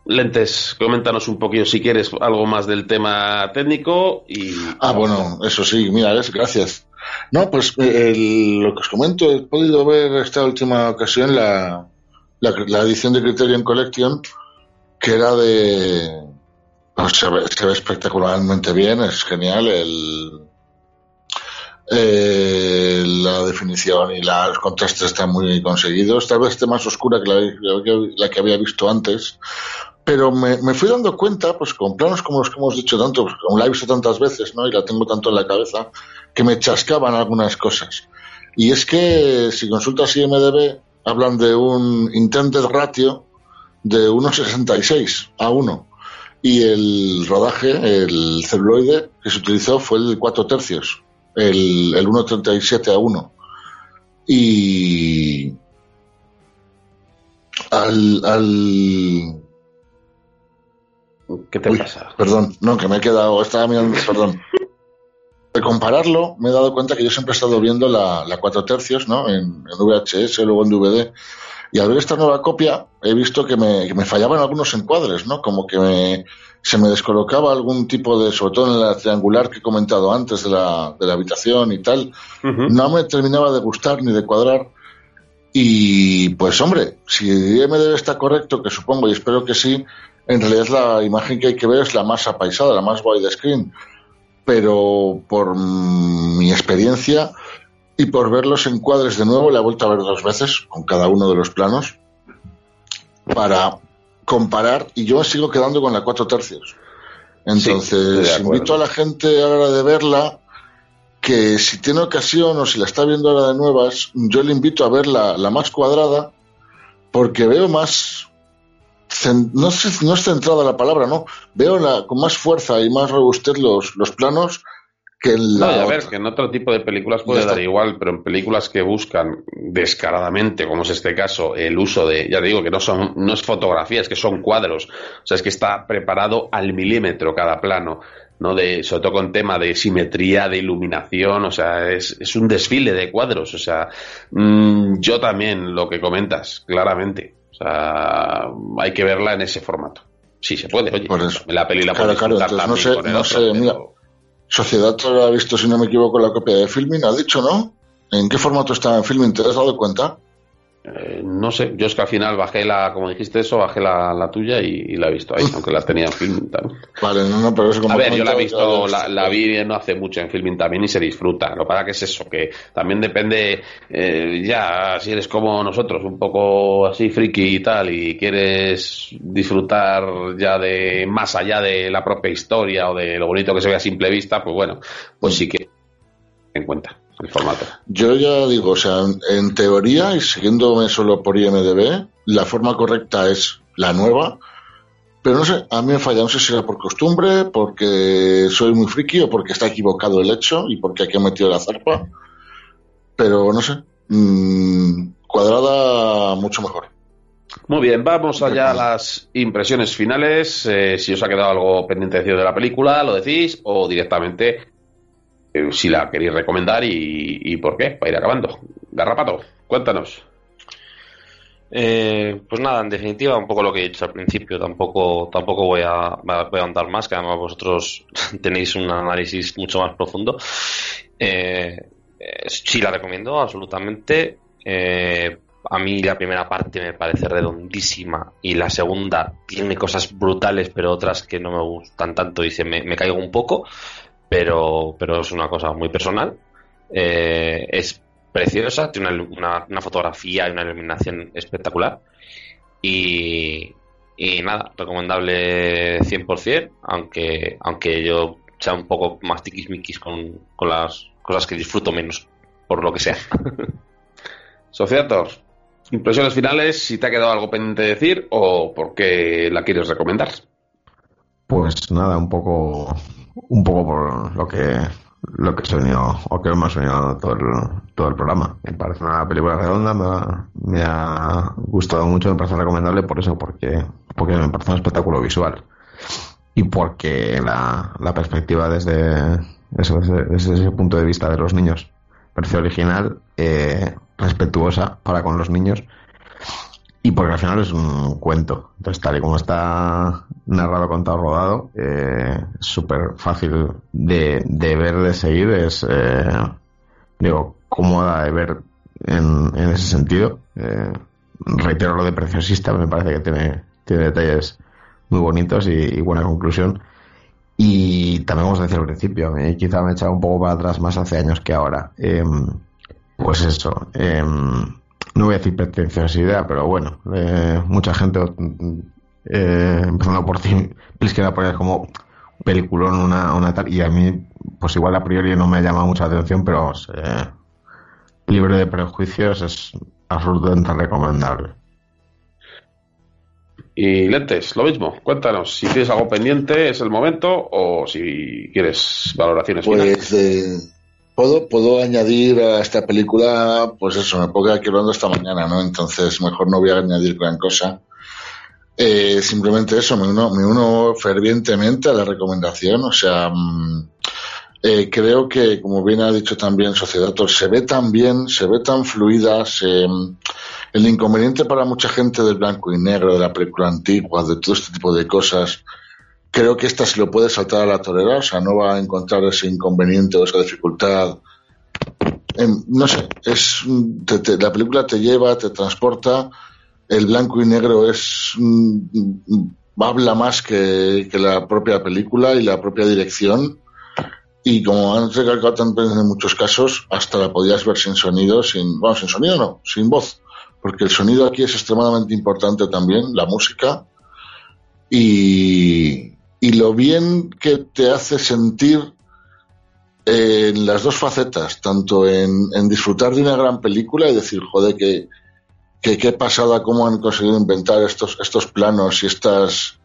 Lentes, coméntanos un poquito si quieres algo más del tema técnico y...
Ah, bueno, eso sí, mira, gracias. No, pues lo que os comento, he podido ver esta última ocasión la, la, edición de Criterion Collection, que era de... pues, se, ve, se ve espectacularmente bien, es genial el... eh, la definición y la- los contrastes están muy conseguidos. Tal vez esté más oscura que la- la que había visto antes, pero me, me fui dando cuenta, pues con planos como los que hemos dicho tanto, pues, como la he visto tantas veces, ¿no? Y la tengo tanto en la cabeza, que me chascaban algunas cosas. Y es que si consultas IMDB, hablan de un intended ratio de 1,66 a 1. Y el rodaje, el celuloide que se utilizó fue el de 4 tercios, el, el 1,37 a 1. Y al, al
¿Qué te
Uy,
pasa?
Perdón, no, que me he quedado, estaba mirando, perdón. De compararlo, me he dado cuenta que yo siempre he estado viendo la, la 4 tercios, ¿no? En, en VHS, luego en DVD. Y al ver esta nueva copia, he visto que me, que me fallaban algunos encuadres, ¿no? Como que me, se me descolocaba algún tipo de, sobre todo en la triangular que he comentado antes de la, de la habitación y tal. No me terminaba de gustar ni de cuadrar. Y pues hombre, si IMDB está correcto, que supongo y espero que sí, en realidad la imagen que hay que ver es la más apaisada, la más widescreen. pero por mi experiencia y por ver los encuadres de nuevo, la he vuelto a ver dos veces con cada uno de los planos para comparar y yo me sigo quedando con la cuatro tercios. Entonces, invito a la gente a la hora de verla que si tiene ocasión o si la está viendo ahora de nuevas, yo le invito a ver la, la más cuadrada porque veo más, no, sé, no es centrada la palabra, no, veo la, con más fuerza y más robustez los, los planos que en la
No,
otra.
que en otro tipo de películas puede dar igual, pero en películas que buscan descaradamente, como es este caso, el uso de, ya te digo que no son, no es fotografía, es que son cuadros, o sea, es que está preparado al milímetro cada plano, ¿no? De, sobre todo con tema de simetría, de iluminación, o sea, es, es un desfile de cuadros, o sea, mm, yo también lo que comentas, claramente, o sea, hay que verla en ese formato. Sí, se puede, oye,
Por eso.
la peli la
Claro, claro, entonces no sé- no
otro,
sé,
pero-
mira. Sociedad ha visto, si no me equivoco, la copia de Filmin, ha dicho, ¿no? ¿En qué formato está en Filmin? ¿Te has dado cuenta?
Eh, no sé, yo es que al final bajé la, como dijiste eso, bajé la, la tuya y, y la he visto ahí, aunque la tenía en Filmin también.
Vale, no, no, pero eso como
A ver, yo la he visto, la, la vi no hace mucho en Filmin también y se disfruta. Lo que pasa que es eso, que también depende, eh, ya, si eres como nosotros, un poco así friki y tal, y quieres disfrutar ya de más allá de la propia historia o de lo bonito que se ve a simple vista, pues bueno, pues sí que en cuenta el formato.
Yo ya digo, o sea, en, en teoría, y siguiéndome solo por IMDB, la forma correcta es la nueva, pero no sé, a mí me falla, no sé si era por costumbre, porque soy muy friki o porque está equivocado el hecho y porque aquí he metido la zarpa, pero no sé, mm, cuadrada mucho mejor.
Muy bien, vamos allá a las impresiones finales. Eh, si os ha quedado algo pendiente decir de la película, lo decís, o directamente eh, si la queréis recomendar y, y por qué, para ir acabando. Garrapato, cuéntanos.
Eh, pues nada, en definitiva, un poco lo que he dicho al principio, tampoco, tampoco voy a, voy ahondar más, que además vosotros tenéis un análisis mucho más profundo. Eh, eh, sí la recomiendo, absolutamente. Eh, a mí la primera parte me parece redondísima y la segunda tiene cosas brutales, pero otras que no me gustan tanto y se me caigo un poco, pero, pero es una cosa muy personal. Eh, es preciosa, tiene una, una- una fotografía y una iluminación espectacular. Y, y nada, recomendable 100%, aunque, aunque yo sea un poco más tiquismiquis con, con las cosas que disfruto menos, por lo que sea.
Sociator, impresiones finales, si te ha quedado algo pendiente de decir o por qué la quieres recomendar.
Pues nada, un poco, un poco por lo que lo que se o que hemos hablando todo el, todo el programa. Me parece una película redonda, me ha, me gustado mucho, me parece recomendable por eso, porque, porque me parece un espectáculo visual. Y porque la, la perspectiva desde, desde, ese punto de vista de los niños parece original, eh, respetuosa para con los niños y porque al final es un cuento. Entonces, tal y como está narrado, contado, rodado, eh, súper fácil de, de ver, de seguir. Es, eh, digo, cómoda de ver en, ese sentido. Eh, reitero lo de preciosista, me parece que tiene, tiene detalles muy bonitos y, buena conclusión. Y también, como os decía al principio, mí quizá me he echado un poco para atrás más hace años que ahora. Em, pues eso, em, no voy a decir pretenciosidad, pero bueno, eh, mucha gente, eh, empezando por ti, que la poner como peliculón, una, una tal, y a mí, pues igual a priori no me llama mucha atención, pero vamos, eh, libre de prejuicios es absolutamente recomendable.
Y lentes, lo mismo, cuéntanos si tienes algo pendiente, es el momento, o si quieres valoraciones finales.
Pues eh, puedo, puedo añadir a esta película, pues eso, me quedar aquí hablando esta mañana, ¿no? Entonces mejor no voy a añadir gran cosa. Eh, simplemente eso, me uno, me uno fervientemente a la recomendación, o sea, mm, eh, creo que, como bien ha dicho también Sociedator, se ve tan bien, se ve tan fluida, se, el inconveniente para mucha gente del blanco y negro, de la película antigua, de todo este tipo de cosas, creo que esta se lo puede saltar a la torera, o sea, no va a encontrar ese inconveniente o esa dificultad. Em, no sé, es te- te- la película te lleva, te transporta. El blanco y negro es mm, mm, habla más que, que la propia película y la propia dirección. y como han recalcado también en muchos casos, hasta la podías ver sin sonido, sin, bueno, sin sonido no, sin voz, porque el sonido aquí es extremadamente importante también, la música, y, y lo bien que te hace sentir en las dos facetas, tanto en, disfrutar de una gran película y decir, joder, que, que qué pasada cómo han conseguido inventar estos, estos planos y estas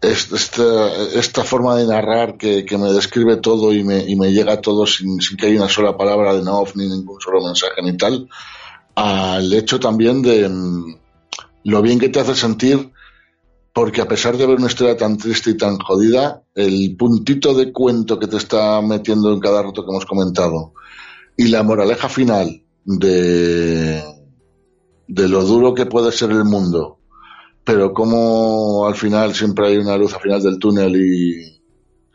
es- esta, esta forma de narrar que, que me describe todo y me, y me llega todo sin, sin que haya una sola palabra de no ni ningún solo mensaje ni tal, al hecho también de mm, lo bien que te hace sentir porque a pesar de ver una historia tan triste y tan jodida, el puntito de cuento que te está metiendo en cada rato que hemos comentado y la moraleja final de, de lo duro que puede ser el mundo, pero como al final siempre hay una luz al final del túnel y,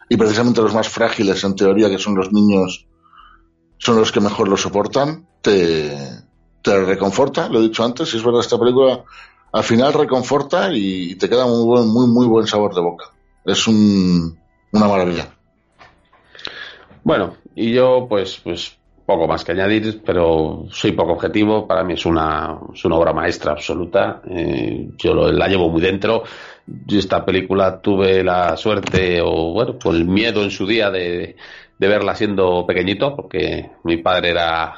y precisamente los más frágiles en teoría, que son los niños, son los que mejor lo soportan, te, te reconforta, lo he dicho antes, y es verdad, esta película al final reconforta y te queda muy buen, muy, muy buen sabor de boca. Es un, una maravilla.
Bueno, y yo pues, pues poco más que añadir, pero soy poco objetivo. Para mí es una, es una obra maestra absoluta. Eh, yo lo- la llevo muy dentro. Yo esta película tuve la suerte o bueno, pues el miedo en su día de, de verla siendo pequeñito, porque mi padre era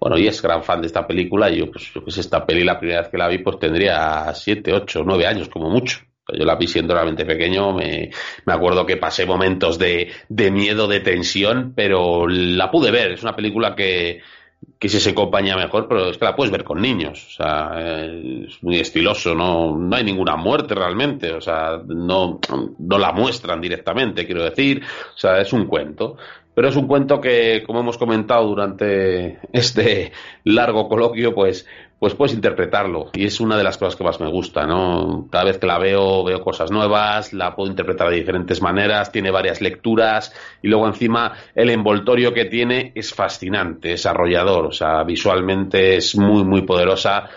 bueno, y es gran fan de esta película, y yo, pues, yo que esta peli, la primera vez que la vi, pues tendría siete, ocho, nueve años, como mucho. Yo la vi siendo realmente pequeño, me, me acuerdo que pasé momentos de, de miedo, de tensión, pero la pude ver. Es una película que, que si se acompaña mejor, pero es que la puedes ver con niños. O sea, es muy estiloso, no, no hay ninguna muerte realmente. O sea, no, no la muestran directamente, quiero decir. O sea, es un cuento. Pero es un cuento que, como hemos comentado durante este largo coloquio, pues, pues puedes interpretarlo. Y es una de las cosas que más me gusta, ¿no? Cada vez que la veo, veo cosas nuevas, la puedo interpretar de diferentes maneras, tiene varias lecturas, y luego encima el envoltorio que tiene es fascinante, es arrollador, o sea, visualmente es muy, muy poderosa.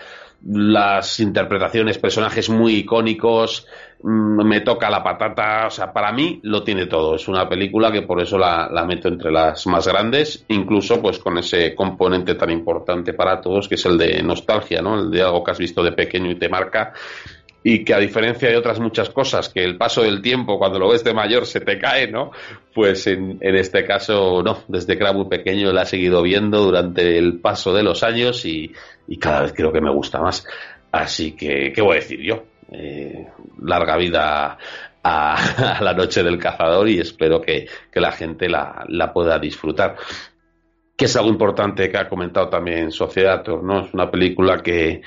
Las interpretaciones, personajes muy icónicos, mm, me toca la patata, o sea, para mí lo tiene todo. Es una película que por eso la, la meto entre las más grandes, incluso pues con ese componente tan importante para todos que es el de nostalgia, ¿no? El de algo que has visto de pequeño y te marca y que a diferencia de otras muchas cosas que el paso del tiempo cuando lo ves de mayor se te cae, ¿no? Pues en, en este caso no, desde que era muy pequeño la he seguido viendo durante el paso de los años y, y cada vez creo que me gusta más. Así que, ¿qué voy a decir yo? Eh, larga vida a, a la noche del cazador y espero que, que la gente la, la pueda disfrutar que es algo importante que ha comentado también Sociedator, ¿no? Es una película que,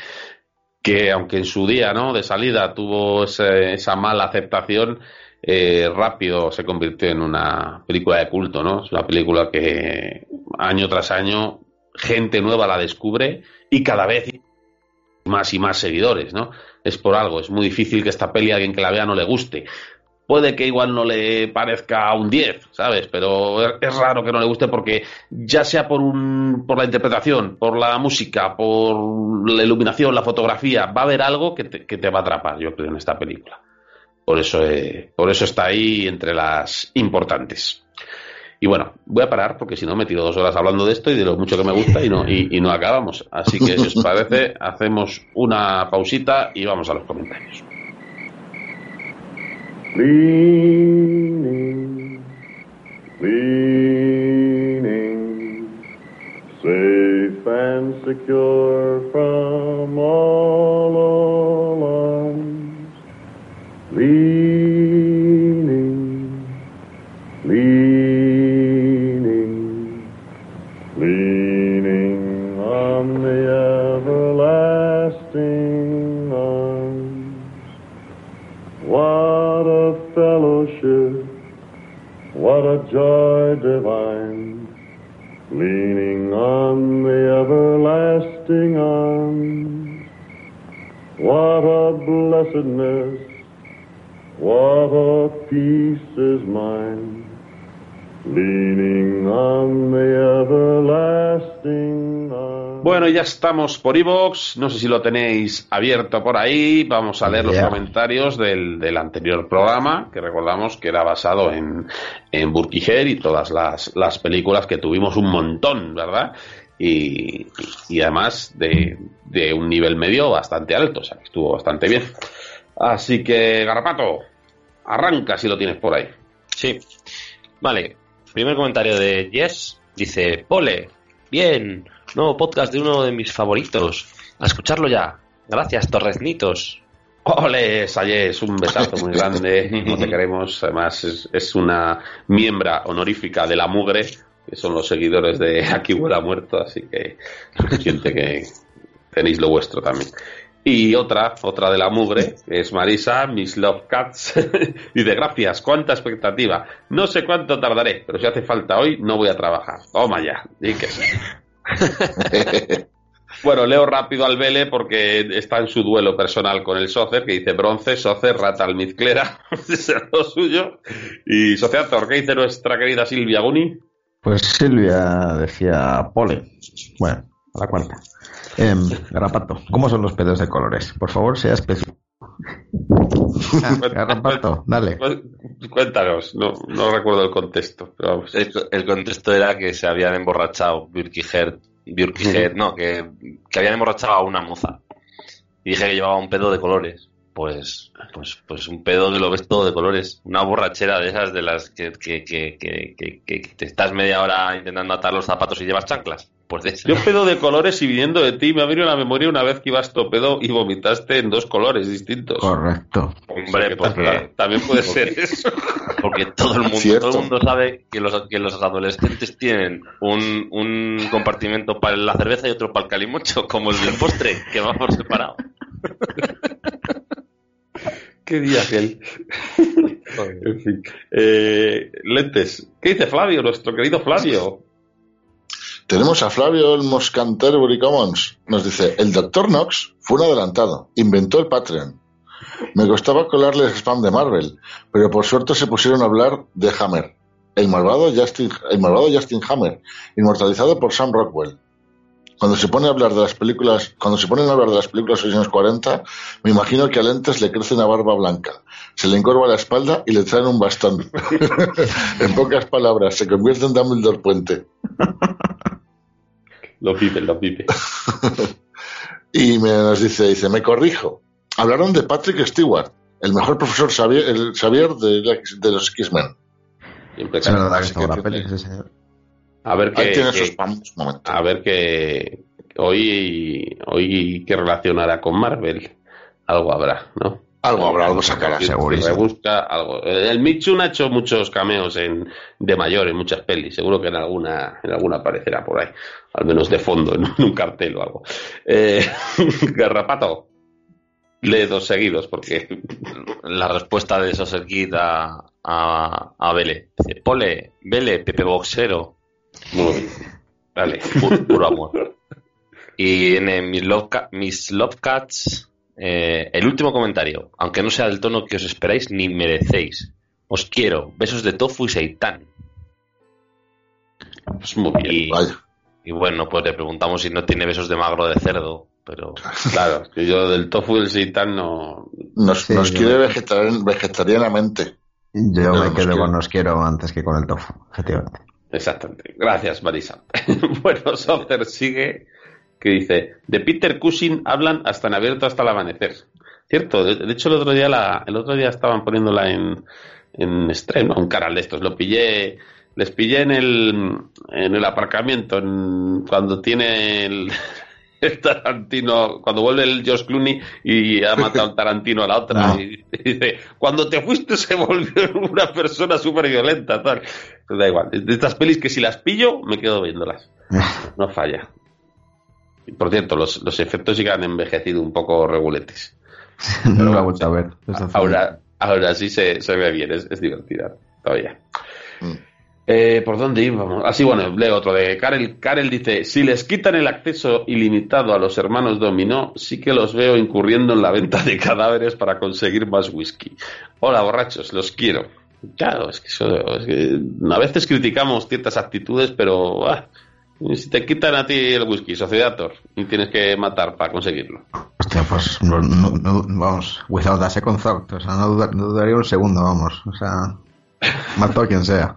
que aunque en su día, ¿no? De salida tuvo ese- esa mala aceptación, eh, rápido se convirtió en una película de culto, ¿no? Es una película que año tras año gente nueva la descubre y cada vez más y más seguidores, ¿no? Es por algo, es muy difícil que esta peli a alguien que la vea no le guste. Puede que igual no le parezca un 10, ¿sabes? Pero es- es raro que no le guste porque ya sea por un, por la interpretación, por la música, por la iluminación, la fotografía, va a haber algo que te, que te va a atrapar, yo creo, en esta película. Por eso, eh, por eso está ahí entre las importantes. Y bueno, voy a parar porque si no me tiro dos horas hablando de esto y de lo mucho que me gusta y no, y, y no acabamos. Así que si os parece, hacemos una pausita y vamos a los comentarios.
Leaning, leaning, safe and secure from all joy divine, leaning on the everlasting arms. What a blessedness, what a peace is mine, leaning on the everlasting.
Bueno, ya estamos por iVoox. No sé si lo tenéis abierto por ahí. Vamos a leer los comentarios del, del anterior programa, que recordamos que era basado en, en Burkiger y todas las, las películas que tuvimos un montón, ¿verdad? Y, y además de, de un nivel medio bastante alto, o sea, que estuvo bastante bien. Así que, Garrapato, arranca si lo tienes por ahí.
Sí. Vale. Primer comentario de Jess. Dice, Pole, bien, nuevo podcast de uno de mis favoritos. A escucharlo ya. Gracias, Torreznitos.
Ole, Sayes, un besazo muy grande. No te queremos. Además, es, es una miembra honorífica de la mugre, que son los seguidores de Aquí huele a muerto, así que suficiente que tenéis lo vuestro también. Y otra, otra de la mugre, que es Marisa, Miss Love Cats. Dice, gracias, cuánta expectativa. No sé cuánto tardaré, pero si hace falta hoy, no voy a trabajar. Toma ya, di que sí. Bueno, leo rápido al Vele porque está en su duelo personal con el Socer, que dice bronce, Socer, rata almizclera, es lo suyo. Y Sociator, ¿qué dice nuestra querida Silvia Guni?
Pues Silvia decía pole. Bueno, a la cuarta. Garrapato, ¿cómo son los pedos de colores? Por favor, sea específico. Garrapato, dale.
Cuéntanos, no, no recuerdo el contexto. Pero vamos.
El, el contexto era que se habían emborrachado Bürkiger, no, que, que habían emborrachado a una moza. Y dije que llevaba un pedo de colores. Pues, pues, pues un pedo que lo ves todo de colores. Una borrachera de esas de las que, que, que, que, que- que te estás media hora intentando atar los zapatos y llevas chanclas. Pues de.
Yo pedo de colores y viniendo de ti me ha venido la memoria una vez que ibas pedo y vomitaste en dos colores distintos.
Correcto.
Hombre,
Que
porque,
ta- También puede ser eso.
porque todo el mundo,
Cierto.
todo el mundo sabe que los, que los adolescentes tienen un, un compartimento para la cerveza y otro para el calimocho, como el del postre, que va por separado.
Qué día aquel. en fin. Eh, lentes. ¿Qué dice Flavio, nuestro querido Flavio?
Tenemos a Flavio Olmos Canterbury Commons. Nos dice, el Dr. Knox fue un adelantado, inventó el Patreon. Me costaba colarle el spam de Marvel, pero por suerte se pusieron a hablar de Hammer, el malvado el malvado Justin Hammer, inmortalizado por Sam Rockwell. Cuando se pone a hablar de las películas, cuando se ponen a hablar de las películas de los años 40, me imagino que a Lentes le crece una barba blanca, se le encorva la espalda y le traen un bastón. en pocas palabras, se convierte en Dumbledore Puente.
Lo pipe, lo pipe.
Y me nos dice, dice, me corrijo. Hablaron de Patrick Stewart, el mejor profesor Xavier, el Xavier de, los X-Men.
Es verdad que peli, ese señor.
A ver qué, a ver qué hoy hoy qué relación hará con Marvel. Algo habrá, ¿no?
Algo habrá, algo sacará.
Si
Segurísimo.
rebusca algo. El Michun ha hecho muchos cameos en de mayor en muchas pelis. Seguro que en alguna en alguna aparecerá por ahí, al menos de fondo en un cartel o algo. Eh, Garrapato. Lee dos seguidos porque
La respuesta de Saucer Kid a, a, a Vele. Dice, Pole, Vele, Pepe Boxero,
muy bien. Vale.
pu- puro amor. Y en eh, mis, love Ca- mis Love Cats, eh, el último comentario, aunque no sea del tono que os esperáis ni merecéis. Os quiero, besos de tofu y seitán.
Pues muy bien.
Y,
Vaya.
y bueno, pues le preguntamos si no tiene besos de magro de cerdo, pero
Claro, que yo del tofu y del seitan no.
Nos,
Sí,
nos
yo
quiere
me-
vegetarian- vegetarianamente.
Yo
Pero
me quedo
quiero.
con Nos Quiero antes que con el tofu, efectivamente.
Exactamente. Gracias, Marisa. bueno, Sofer sigue que dice, de Peter Cushing hablan hasta en abierto hasta el amanecer. Cierto, de, hecho el otro día la, el otro día estaban poniéndola en, en estreno, un canal de estos. Lo pillé, les pillé en el, en el aparcamiento, en- cuando tiene el Tarantino, cuando vuelve el Josh Clooney y ha matado al Tarantino a la otra.
No.
Y, y dice, cuando te fuiste se volvió una persona súper violenta, tal. Pues da igual, de estas pelis que si las pillo, me quedo viéndolas. No falla. Y por cierto, los, los efectos sí que han envejecido un poco reguletes.
no lo he vuelto a ver.
Ahora, ahora sí se, se ve bien, es, es divertida todavía.
Mm.
Eh, ¿Por dónde íbamos? Así, bueno, leo otro de Karel. Karel dice, si les quitan el acceso ilimitado a los hermanos Dominó, sí que los veo incurriendo en la venta de cadáveres para conseguir más whisky. Hola, borrachos, los quiero. Claro, es que, eso, a veces criticamos ciertas actitudes, pero ah, si te quitan a ti el whisky, Sociedator, y tienes que matar para conseguirlo.
Hostia, pues vamos, without a second thought, no, no dudaría un segundo, vamos, o sea, mato a quien sea.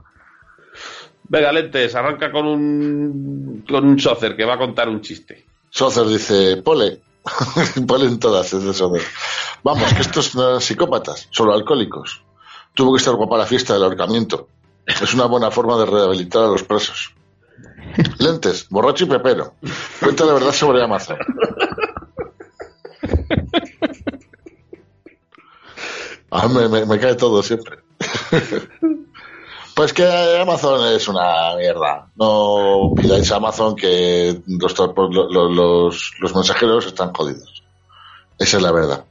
Venga, Lentes, arranca con un, con un Socer que va a contar un chiste.
Socer dice, pole. pole en todas, es Socer. Vamos, que estos no eran psicópatas, solo alcohólicos. Tuvo que estar guapa la fiesta del ahorcamiento. Es una buena forma de rehabilitar a los presos. Lentes, borracho y pepero. Cuenta la verdad sobre Amazon. A mí me, me- me cae todo siempre. Pues que Amazon es una mierda. No pidáis a Amazon que los, transpor- lo- lo- los, los mensajeros están jodidos. Esa es la verdad.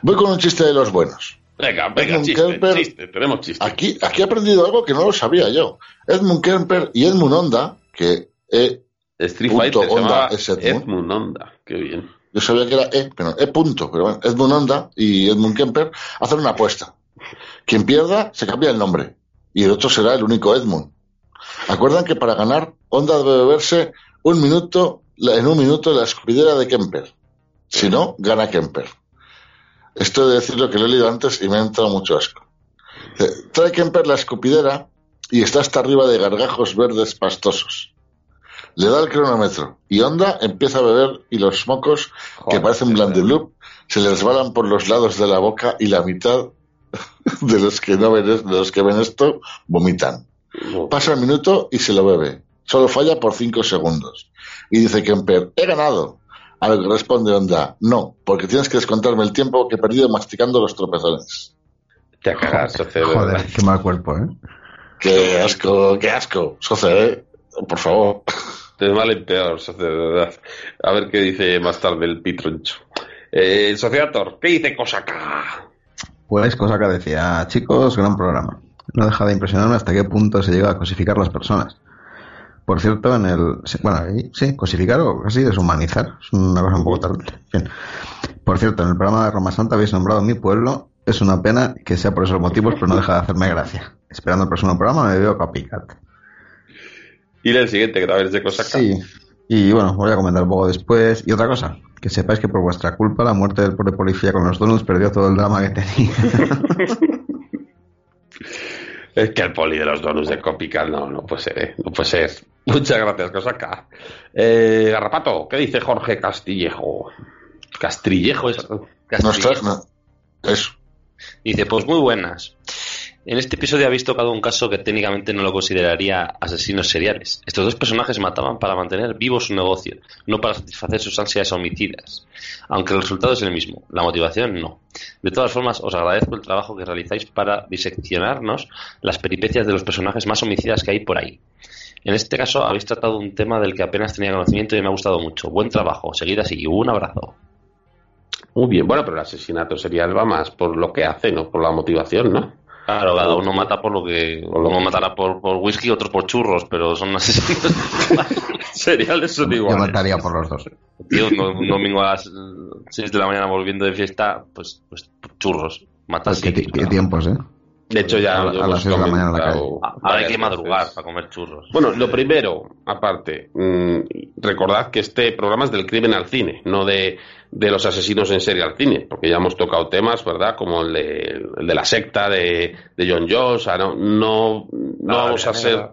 Voy con un chiste de los buenos.
Venga, venga,
Edmund
chiste,
Kemper.
chiste, tenemos chiste.
Aquí, aquí he aprendido algo que no lo sabía yo. Edmund Kemper y Edmund Honda, que E,
Street
punto
Fighter
Honda es Edmund.
Edmund Honda, qué bien.
yo sabía que era E, pero E punto. Pero bueno, Edmund Honda y Edmund Kemper hacen una apuesta. Quien pierda se cambia el nombre y el otro será el único Edmund. Acuerdan que para ganar Honda debe beberse un minuto, en un minuto la escupidera de Kemper. Si no, gana Kemper. Esto de decir lo que lo he leído antes y me ha entrado mucho asco. Trae Kemper la escupidera y está hasta arriba de gargajos verdes pastosos. Le da el cronómetro y Honda empieza a beber y los mocos, que parecen
sí,
blandeblue, se le resbalan por los lados de la boca y la mitad de los que no ven, de los que ven esto vomitan. Pasa el minuto y se lo bebe. Solo falla por cinco segundos. Y dice Kemper, he ganado. A lo que responde Honda, no, porque tienes que descontarme el tiempo que he perdido masticando los tropezones.
Te Socer, de
Joder, qué mal cuerpo, ¿eh?
Qué asco, qué asco. Soce, ¿eh? Por favor.
De mal en peor, de verdad. A ver qué dice más tarde el pitroncho. Eh, el Sociator, ¿qué dice Cosacá?
Pues cosa que decía, chicos, gran programa. No deja de impresionarme hasta qué punto se llega a cosificar las personas. Por cierto, en el... Bueno, sí, cosificar o casi deshumanizar. Es una cosa un poco terrible. Bien. Por cierto, en el programa de Roma Santa habéis nombrado mi pueblo. Es una pena que sea por esos motivos, pero no deja de hacerme gracia. Esperando el próximo programa me veo Copycat.
Y el siguiente, que también es de Cosacá.
Sí. Y bueno, voy a comentar un poco después. Y otra cosa, que sepáis que por vuestra culpa la muerte del pobre policía con los donuts perdió todo el drama que tenía.
Es que el poli de los donuts de Copical no, no puede ser, ¿eh? no puede ser. Muchas gracias, Cosacá. Eh, Garrapato, ¿qué dice Jorge Castillejo? Castrillejo es.
No
Castillejo.
no. Eso.
Dice, pues muy buenas. En este episodio habéis tocado un caso que técnicamente no lo consideraría asesinos seriales. Estos dos personajes mataban para mantener vivo su negocio, no para satisfacer sus ansias homicidas. Aunque el resultado es el mismo, la motivación no. De todas formas, os agradezco el trabajo que realizáis para diseccionarnos las peripecias de los personajes más homicidas que hay por ahí. En este caso habéis tratado un tema del que apenas tenía conocimiento y me ha gustado mucho. Buen trabajo, seguid así. Un abrazo.
Muy bien, bueno, pero el asesinato serial va más por lo que hace, no por la motivación, ¿no?
Claro, cada uno mata por lo que. Uno matará por, por whisky, otros por churros, pero son asesinos.
Seriales son
Yo
iguales.
mataría por los dos.
Tío, un, domingo a las 6 de la mañana volviendo de fiesta, pues, pues churros. Matas
Pues qué, qué tiempos, ¿eh?
De hecho, ya
A las seis de la mañana la
comentado
Ahora hay que madrugar para comer churros.
Bueno, lo primero, aparte, mm, recordad que este programa es del crimen al cine, no de, de los asesinos en serie al cine, porque ya hemos tocado temas, ¿verdad? Como el de, el de la secta de, de John Jones, sea, no, no, vamos a ser...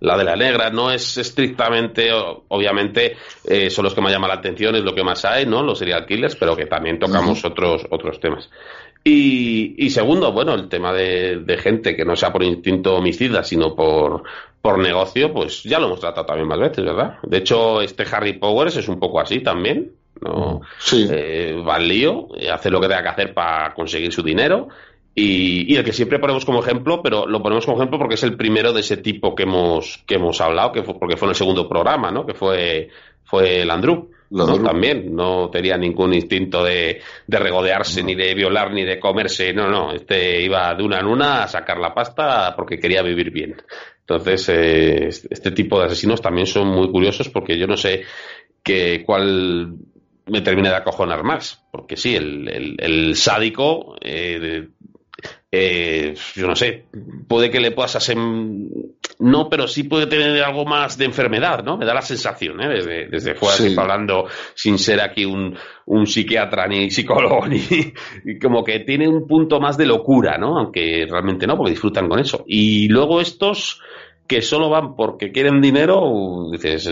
La de la negra no es estrictamente, obviamente, eh, son los que más llaman la atención, es lo que más hay, ¿no? Los serial killers, pero que también tocamos otros, otros temas. Y, y segundo, bueno, el tema de, de gente que no sea por instinto homicida, sino por, por negocio, pues ya lo hemos tratado también más veces, ¿verdad? De hecho, este Harry Powers es un poco así también, ¿no?
Sí.
Eh, va al lío, eh, hace lo que tenga que hacer para conseguir su dinero. Y, y el que siempre ponemos como ejemplo, pero lo ponemos como ejemplo porque es el primero de ese tipo que hemos, que hemos hablado, que fue, porque fue en el segundo programa, ¿no? Que fue, fue el Andrew. También no tenía ningún instinto de, de regodearse, ni de violar, ni de comerse. No, no. Este iba de una en una a sacar la pasta porque quería vivir bien. Entonces, eh, este tipo de asesinos también son muy curiosos porque yo no sé que cuál me termina de acojonar más. Porque sí, el, el, el sádico eh, eh, yo no sé, puede que le pasase, no, pero sí puede tener algo más de enfermedad, ¿no? Me da la sensación, ¿eh? Desde, desde fuera,
Sí.
hablando sin ser aquí un, un psiquiatra ni psicólogo, ni y como que tiene un punto más de locura, ¿no? Aunque realmente no, porque disfrutan con eso. Y luego estos que solo van porque quieren dinero, dices,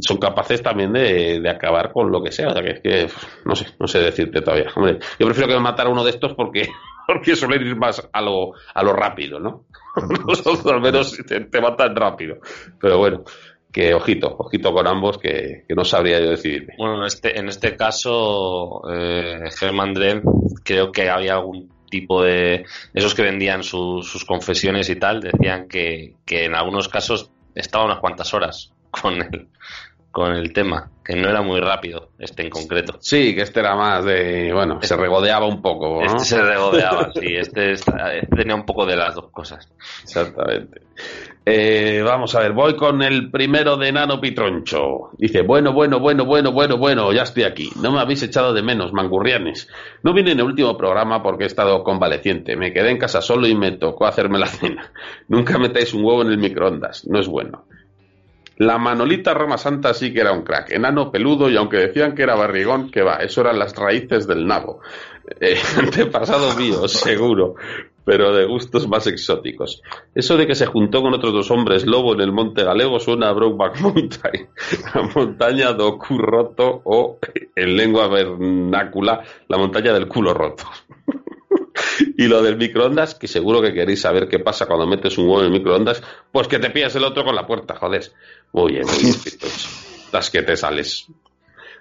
son capaces también de, de acabar con lo que sea. O sea, que es que, no sé, no sé decirte todavía. Hombre, yo prefiero que me matara uno de estos porque, porque suelen ir más a lo, a lo rápido, ¿no? Los otros al menos te, te matan rápido. Pero bueno, que ojito, ojito con ambos que, que no sabría yo decidirme.
Bueno, en este, en este caso, eh, Germán Dren, creo que había algún tipo de. Esos que vendían su- sus confesiones y tal, decían que, que en algunos casos estaba unas cuantas horas con el, con el tema, que no era muy rápido, este en concreto.
Sí, que este era más de, bueno, se regodeaba un poco, ¿no?
Este se regodeaba, sí, este, este tenía un poco de las dos cosas.
Exactamente. Eh, vamos a ver, voy con el primero de Nano Pitroncho. Dice, bueno, bueno, bueno, bueno, bueno, bueno, ya estoy aquí. No me habéis echado de menos, mangurrianes. No vine en el último programa porque he estado convaleciente. Me quedé en casa solo y me tocó hacerme la cena. Nunca metáis un huevo en el microondas, no es bueno. La Manolita Roma Santa sí que era un crack, enano peludo y aunque decían que era barrigón, que va, eso eran las raíces del nabo. Eh, antepasado mío, seguro, pero de gustos más exóticos. Eso de que se juntó con otros dos hombres lobo en el Monte Galego suena a Brokeback Mountain, la montaña do cu roto o, en lengua vernácula, la montaña del culo roto. Y lo del microondas, que seguro que queréis saber qué pasa cuando metes un huevo en el microondas, pues que te pillas el otro con la puerta, joder. Muy bien, muy bien. Las que te sales.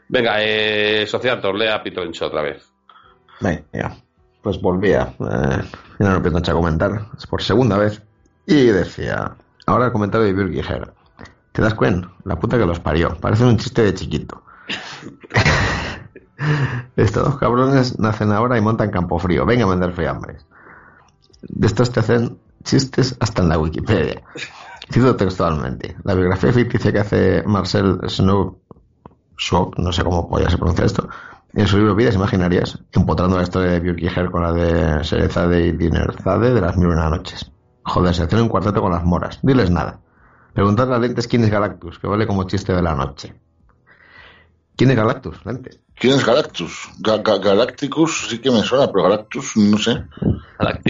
Venga, eh, Sociator, lea Pitroncho otra vez.
Venga, pues volvía. Eh, empiezo a comentar. Es por segunda vez. Y decía. Ahora el comentario de Birgiger. ¿Te das cuenta? La puta que los parió. Parece un chiste de chiquito. Estos dos cabrones nacen ahora y montan campo frío. Venga a vender fiambres. De estos te hacen chistes hasta en la Wikipedia. Cito textualmente. La biografía ficticia que hace Marcel Snow Schock, no sé cómo podía se pronuncia esto, en su libro Vidas Imaginarias, empotrando la historia de Björk con la de Serezade y Dinerzade de las mil y una noches. Joder, se hacen un cuarteto con las moras. Diles nada. Preguntadle a Lentes quién es Galactus, que vale como chiste de la noche. ¿Quién es Galactus, Lentes?
¿Quién es Galactus? Ga- Ga- Galacticus sí que me suena, pero Galactus no sé.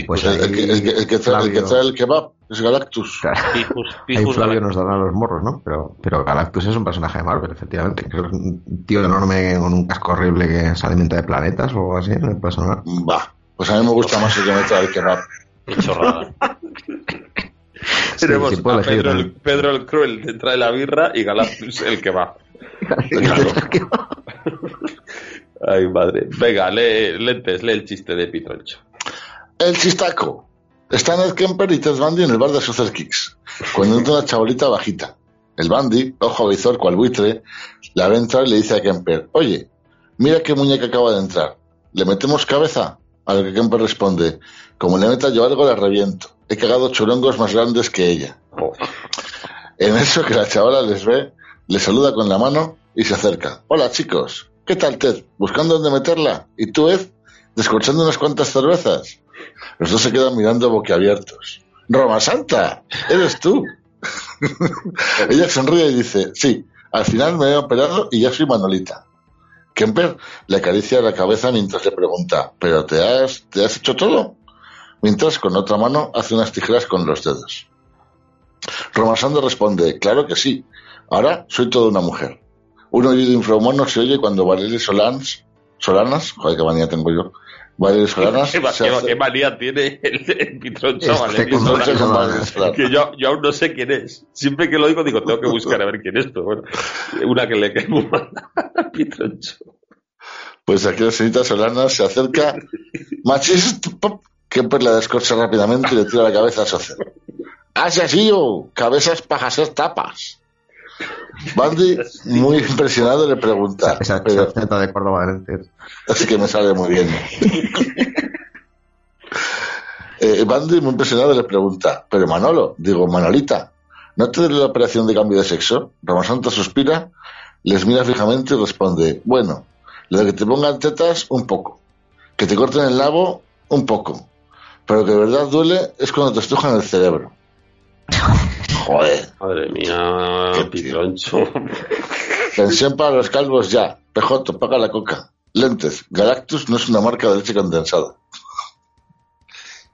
Pues
el, el que, el que- el que trae, el que
Flavio-
trae el kebab es Galactus.
Pijus,
Ahí
Pijus
Flavio
Galactus.
nos dará los morros, ¿no? Pero, pero Galactus es un personaje de Marvel, efectivamente. Creo que es un tío enorme con un casco horrible que se alimenta de planetas o algo así, me puede sonar.
Va, pues a mí me gusta más el que me trae el kebab.
Qué chorrada.
Sí,
Tenemos
sí,
a
elegir
Pedro el. Pedro el Cruel, te trae la birra y Galactus el que va. Ay, madre. Venga, lee, lentes, lee el chiste de Pitroncho.
El chistaco. Están Ed Kemper y Ted Bundy en el bar de Sucer Kicks, cuando entra una chabolita bajita. El Bundy, ojo a visor cual buitre, la ve entrar y le dice a Kemper, oye, mira qué muñeca acaba de entrar. ¿Le metemos cabeza? A lo que Kemper responde, como le meta yo algo la reviento. He cagado churongos más grandes que ella. En eso que la chavala les ve, le saluda con la mano y se acerca. Hola chicos, ¿qué tal Ted? ¿Buscando dónde meterla? ¿Y tú Ed? ¿Descorchando unas cuantas cervezas? Los dos se quedan mirando boquiabiertos. Roma Santa, eres tú. Ella sonríe y dice, sí, al final me he operado y ya soy Manolita. Kemper le acaricia la cabeza mientras le pregunta, ¿pero te has, te has hecho todo? Mientras con otra mano hace unas tijeras con los dedos. Roma Santa responde, claro que sí, ahora soy toda una mujer. Un oído infrahumano se oye cuando Valeria Solans, Solanas, joder, qué manía tengo yo, Valeria Solanas
¿Qué, qué-
hace-
qué manía tiene el, el Pitroncho
Este Valeria
cómo
Solana.
mezclar.
que yo, yo aún no sé quién es. Siempre que lo digo, digo, tengo que buscar a ver quién es, pero bueno, una que le quede muy mal a Pitroncho.
Pues aquí la señorita Solana se acerca, machista, Kemper la descorcha rápidamente y le tira la cabeza a Socer. ¡Así así yo! ¡Cabezas para hacer tapas! Bandy, muy impresionado, le pregunta,
Esa,
pero
de Córdoba
así que me sale muy bien. eh, Bandy, muy impresionado, le pregunta, pero Manolo, digo, Manolita, ¿no te duele la operación de cambio de sexo? Ramasanta suspira, les mira fijamente y responde, bueno, lo de que te pongan tetas, un poco. Que te corten el labo, un poco. pero que de verdad duele es cuando te estrujan el cerebro. Joder.
Madre mía. Pitroncho.
Pensión para los calvos ya. PJ, paga la coca. Lentes. Galactus no es una marca de leche condensada.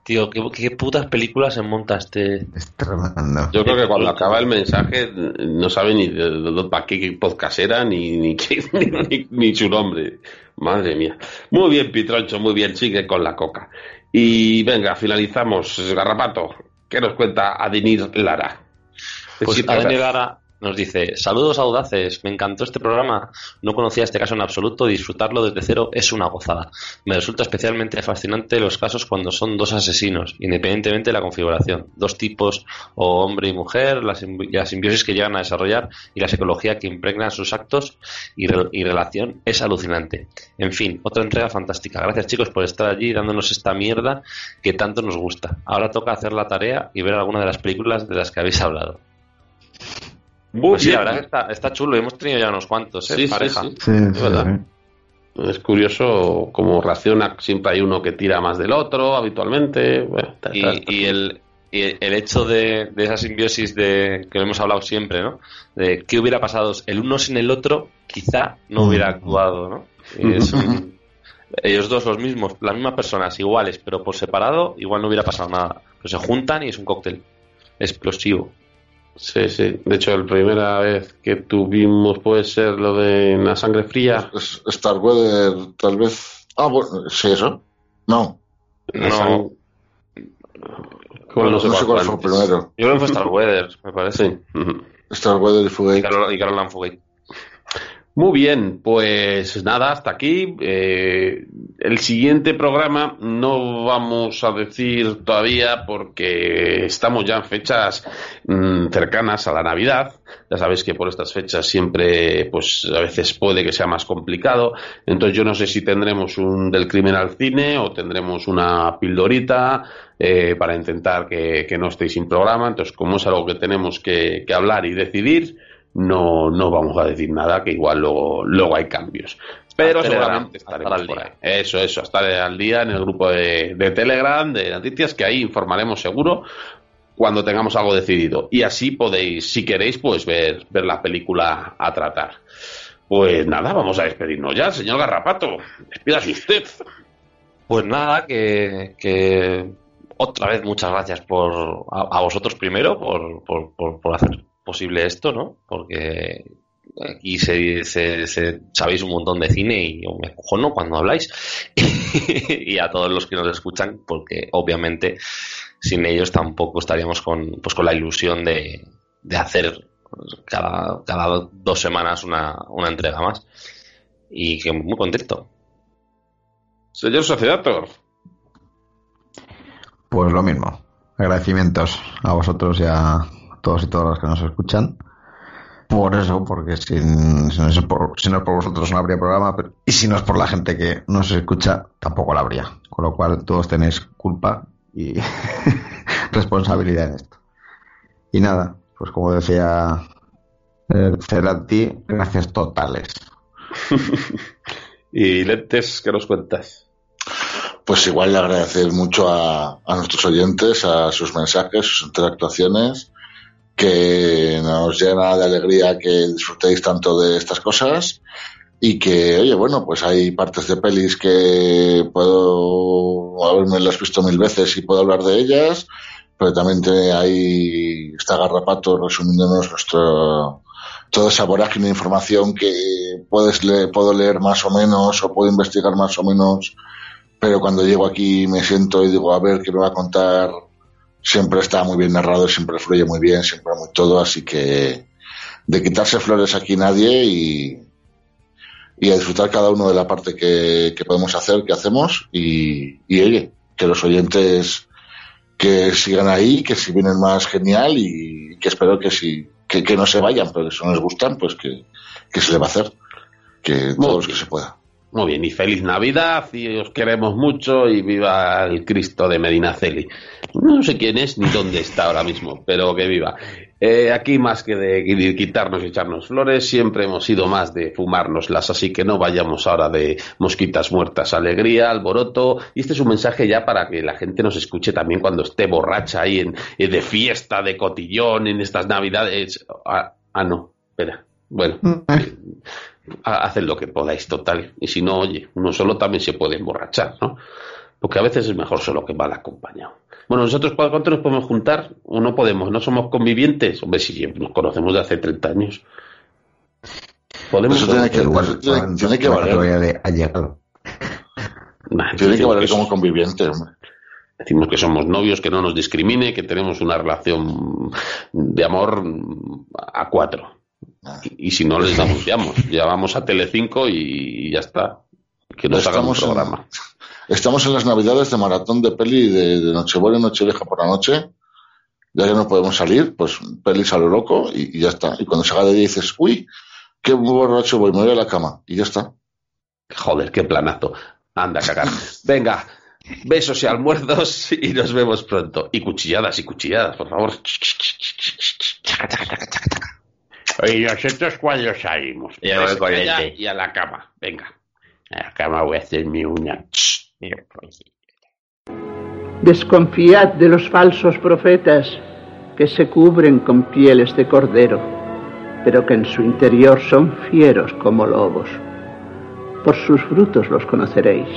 Tío, ¿qué, qué putas películas se monta este.
Es tremendo.
Yo creo que cuando acaba el mensaje no sabe ni de, de- de- para qué podcast era ni, ni, qué- ni, ni su nombre. Madre mía. Muy bien, Pitroncho, muy bien. Sigue con la coca. Y venga, finalizamos. Garrapato, ¿qué nos cuenta Adenir Lara?
Pues
Sí,
Adani Lara nos dice: Saludos audaces, me encantó este programa. No conocía este caso en absoluto. Disfrutarlo desde cero es una gozada. Me resulta especialmente fascinante los casos cuando son dos asesinos, independientemente de la configuración. Dos tipos, o hombre y mujer, la, simbi- la simbiosis que llegan a desarrollar y la psicología que impregna sus actos y, re- y relación es alucinante. En fin, otra entrega fantástica. Gracias chicos por estar allí dándonos esta mierda que tanto nos gusta. Ahora toca hacer la tarea y ver alguna de las películas de las que habéis hablado. Pues sí, la verdad que está, está chulo. Hemos tenido ya unos cuantos, ¿eh?
Sí, sí,
Pareja.
sí.
Sí, sí,
verdad.
sí.
Es curioso cómo reacciona. Siempre hay uno que tira más del otro habitualmente. Bueno, está- está- está-
Y, y el, y el hecho de, de esa simbiosis de que hemos hablado siempre, ¿no? De qué hubiera pasado el uno sin el otro, quizá no
Mm.
hubiera actuado, ¿no? Y es un- ellos dos los mismos, las mismas personas, iguales, pero por separado, igual no hubiera pasado nada. Pero se juntan y es un cóctel explosivo.
Sí, sí. De hecho, la primera vez que tuvimos puede ser lo de la sangre fría.
Es- Starweather, tal vez. Ah, bueno, sí, eso. No,
No.
no,
no sé
cuál
cuál
fue
antes.
primero.
Yo creo que fue Star Weather, me parece.
Sí. ujú.
Starweather y
Y
Fugate.
Carol, y Caroline Fugate.
Muy bien, pues nada, hasta aquí. Eh, el siguiente programa no vamos a decir todavía porque estamos ya en fechas mm, cercanas a la Navidad. Ya sabéis que por estas fechas siempre, pues a veces puede que sea más complicado. Entonces yo no sé si tendremos un del crimen al cine o tendremos una pildorita eh, para intentar que, que no estéis sin programa. Entonces como es algo que tenemos que, que hablar y decidir, no, no vamos a decir nada, que igual luego, luego hay cambios. Pero
Telegram,
seguramente
estar
estaremos
al
por ahí. Eso, eso, estar al día en el grupo de, de Telegram, de noticias, que ahí informaremos seguro cuando tengamos algo decidido. Y así podéis, si queréis, pues ver, ver la película a tratar. Pues nada, vamos a despedirnos ya, señor Garrapato. Despídase usted.
Pues nada, que, que otra vez muchas gracias por a, a vosotros primero por, por, por, por hacer posible esto, ¿no? Porque aquí se, se- se- sabéis un montón de cine y yo me cojono cuando habláis y a todos los que nos escuchan porque obviamente sin ellos tampoco estaríamos con, pues con la ilusión de, de hacer cada, cada dos semanas una, una entrega más y que muy contento.
Señor Sociedator.
Pues lo mismo. Agradecimientos a vosotros y a todos y todas las que nos escuchan. Por eso, porque sin, si, no es por, si no es por vosotros no habría programa, pero- y si no es por la gente que nos escucha, tampoco la habría. Con lo cual, todos tenéis culpa y responsabilidad en esto. Y nada, pues como decía eh, Cerati, gracias totales.
y Lentes, ¿qué nos cuentas?
Pues igual agradecer mucho a, a nuestros oyentes, a sus mensajes, sus interactuaciones, que nos llena de alegría que disfrutéis tanto de estas cosas y que, oye, bueno, pues hay partes de pelis que puedo haberme las visto mil veces y puedo hablar de ellas, pero también hay está Garrapato resumiéndonos nuestro toda esa vorágine de información que puedes puedo leer más o menos o puedo investigar más o menos pero cuando llego aquí me siento y digo, a ver, ¿qué me va a contar? Siempre está muy bien narrado, siempre fluye muy bien, siempre muy todo, así que de quitarse flores aquí nadie y, y a disfrutar cada uno de la parte que, que podemos hacer, que hacemos y, y oye, que los oyentes que sigan ahí, que si vienen más genial y que espero que si que, que no se vayan, pero que si no les gustan, pues que, que se le va a hacer, que todos los que se pueda.
Muy bien, y feliz Navidad, y os queremos mucho, y viva el Cristo de Medinaceli. No sé quién es ni dónde está ahora mismo, pero que viva. Eh, aquí más que de qui- quitarnos y echarnos flores, siempre hemos sido más de fumárnoslas, así que no vayamos ahora de mosquitas muertas, alegría, alboroto. Y este es un mensaje ya para que la gente nos escuche también cuando esté borracha ahí en, en de fiesta, de cotillón, en estas navidades. Ah, ah, no, espera. Bueno, ha- haced lo que podáis, total. Y si no, oye, uno solo también se puede emborrachar, ¿no? Porque a veces es mejor solo que mal acompañado. Bueno, nosotros, ¿cu- ¿cuánto nos podemos juntar? ¿O no podemos? ¿No somos convivientes? Hombre, si nos conocemos de hace 30 años. Podemos.
Eso tiene que, tiene, que valer.
ha llegado.
Nah,
Tiene que
decimos
valer
que
como
so-
conviviente, hombre.
Decimos que somos novios, que no nos discrimine, que tenemos una relación de amor a cuatro. Y, y si no, les denunciamos. Llevamos a Telecinco y ya está. Que nos hagan un
Estamos en-
programa.
Estamos en las navidades de maratón de peli de, de Nochebuena y Nochevieja por la noche. Ya que no podemos salir, pues pelis a lo loco y, y ya está. Y cuando se haga de día dices, uy, qué borracho voy, me voy a la cama. Y ya está.
Joder, qué planazo. Anda, cagar. Venga, besos y almuerzos y nos vemos pronto. Y cuchilladas y cuchilladas, por favor. Y nosotros cuando salimos.
Y a ver,
Pues, calla y a la cama. Venga. A la cama voy a hacer mi uña.
Desconfiad de los falsos profetas que se cubren con pieles de cordero, pero que en su interior son fieros como lobos. Por sus frutos los conoceréis.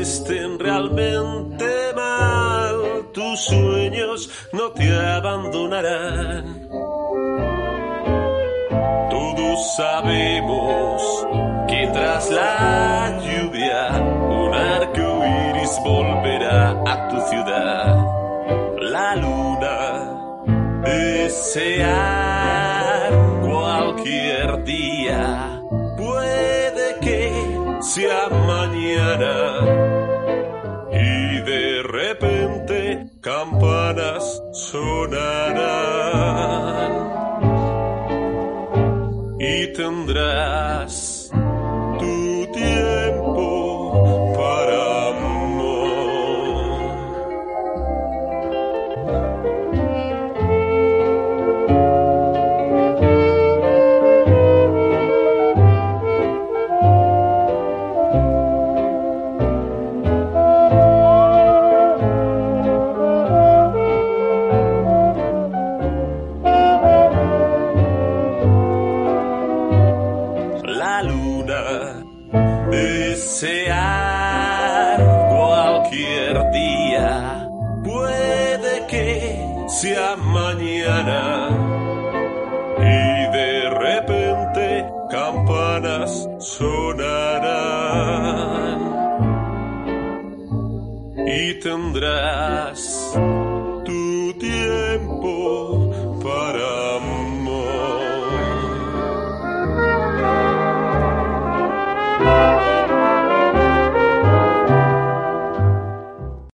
Estén realmente mal, tus sueños no te abandonarán. Todos sabemos que tras la lluvia un arco iris volverá a tu ciudad. La luna desear cualquier día puede que sea mañana repente campanas sonarán y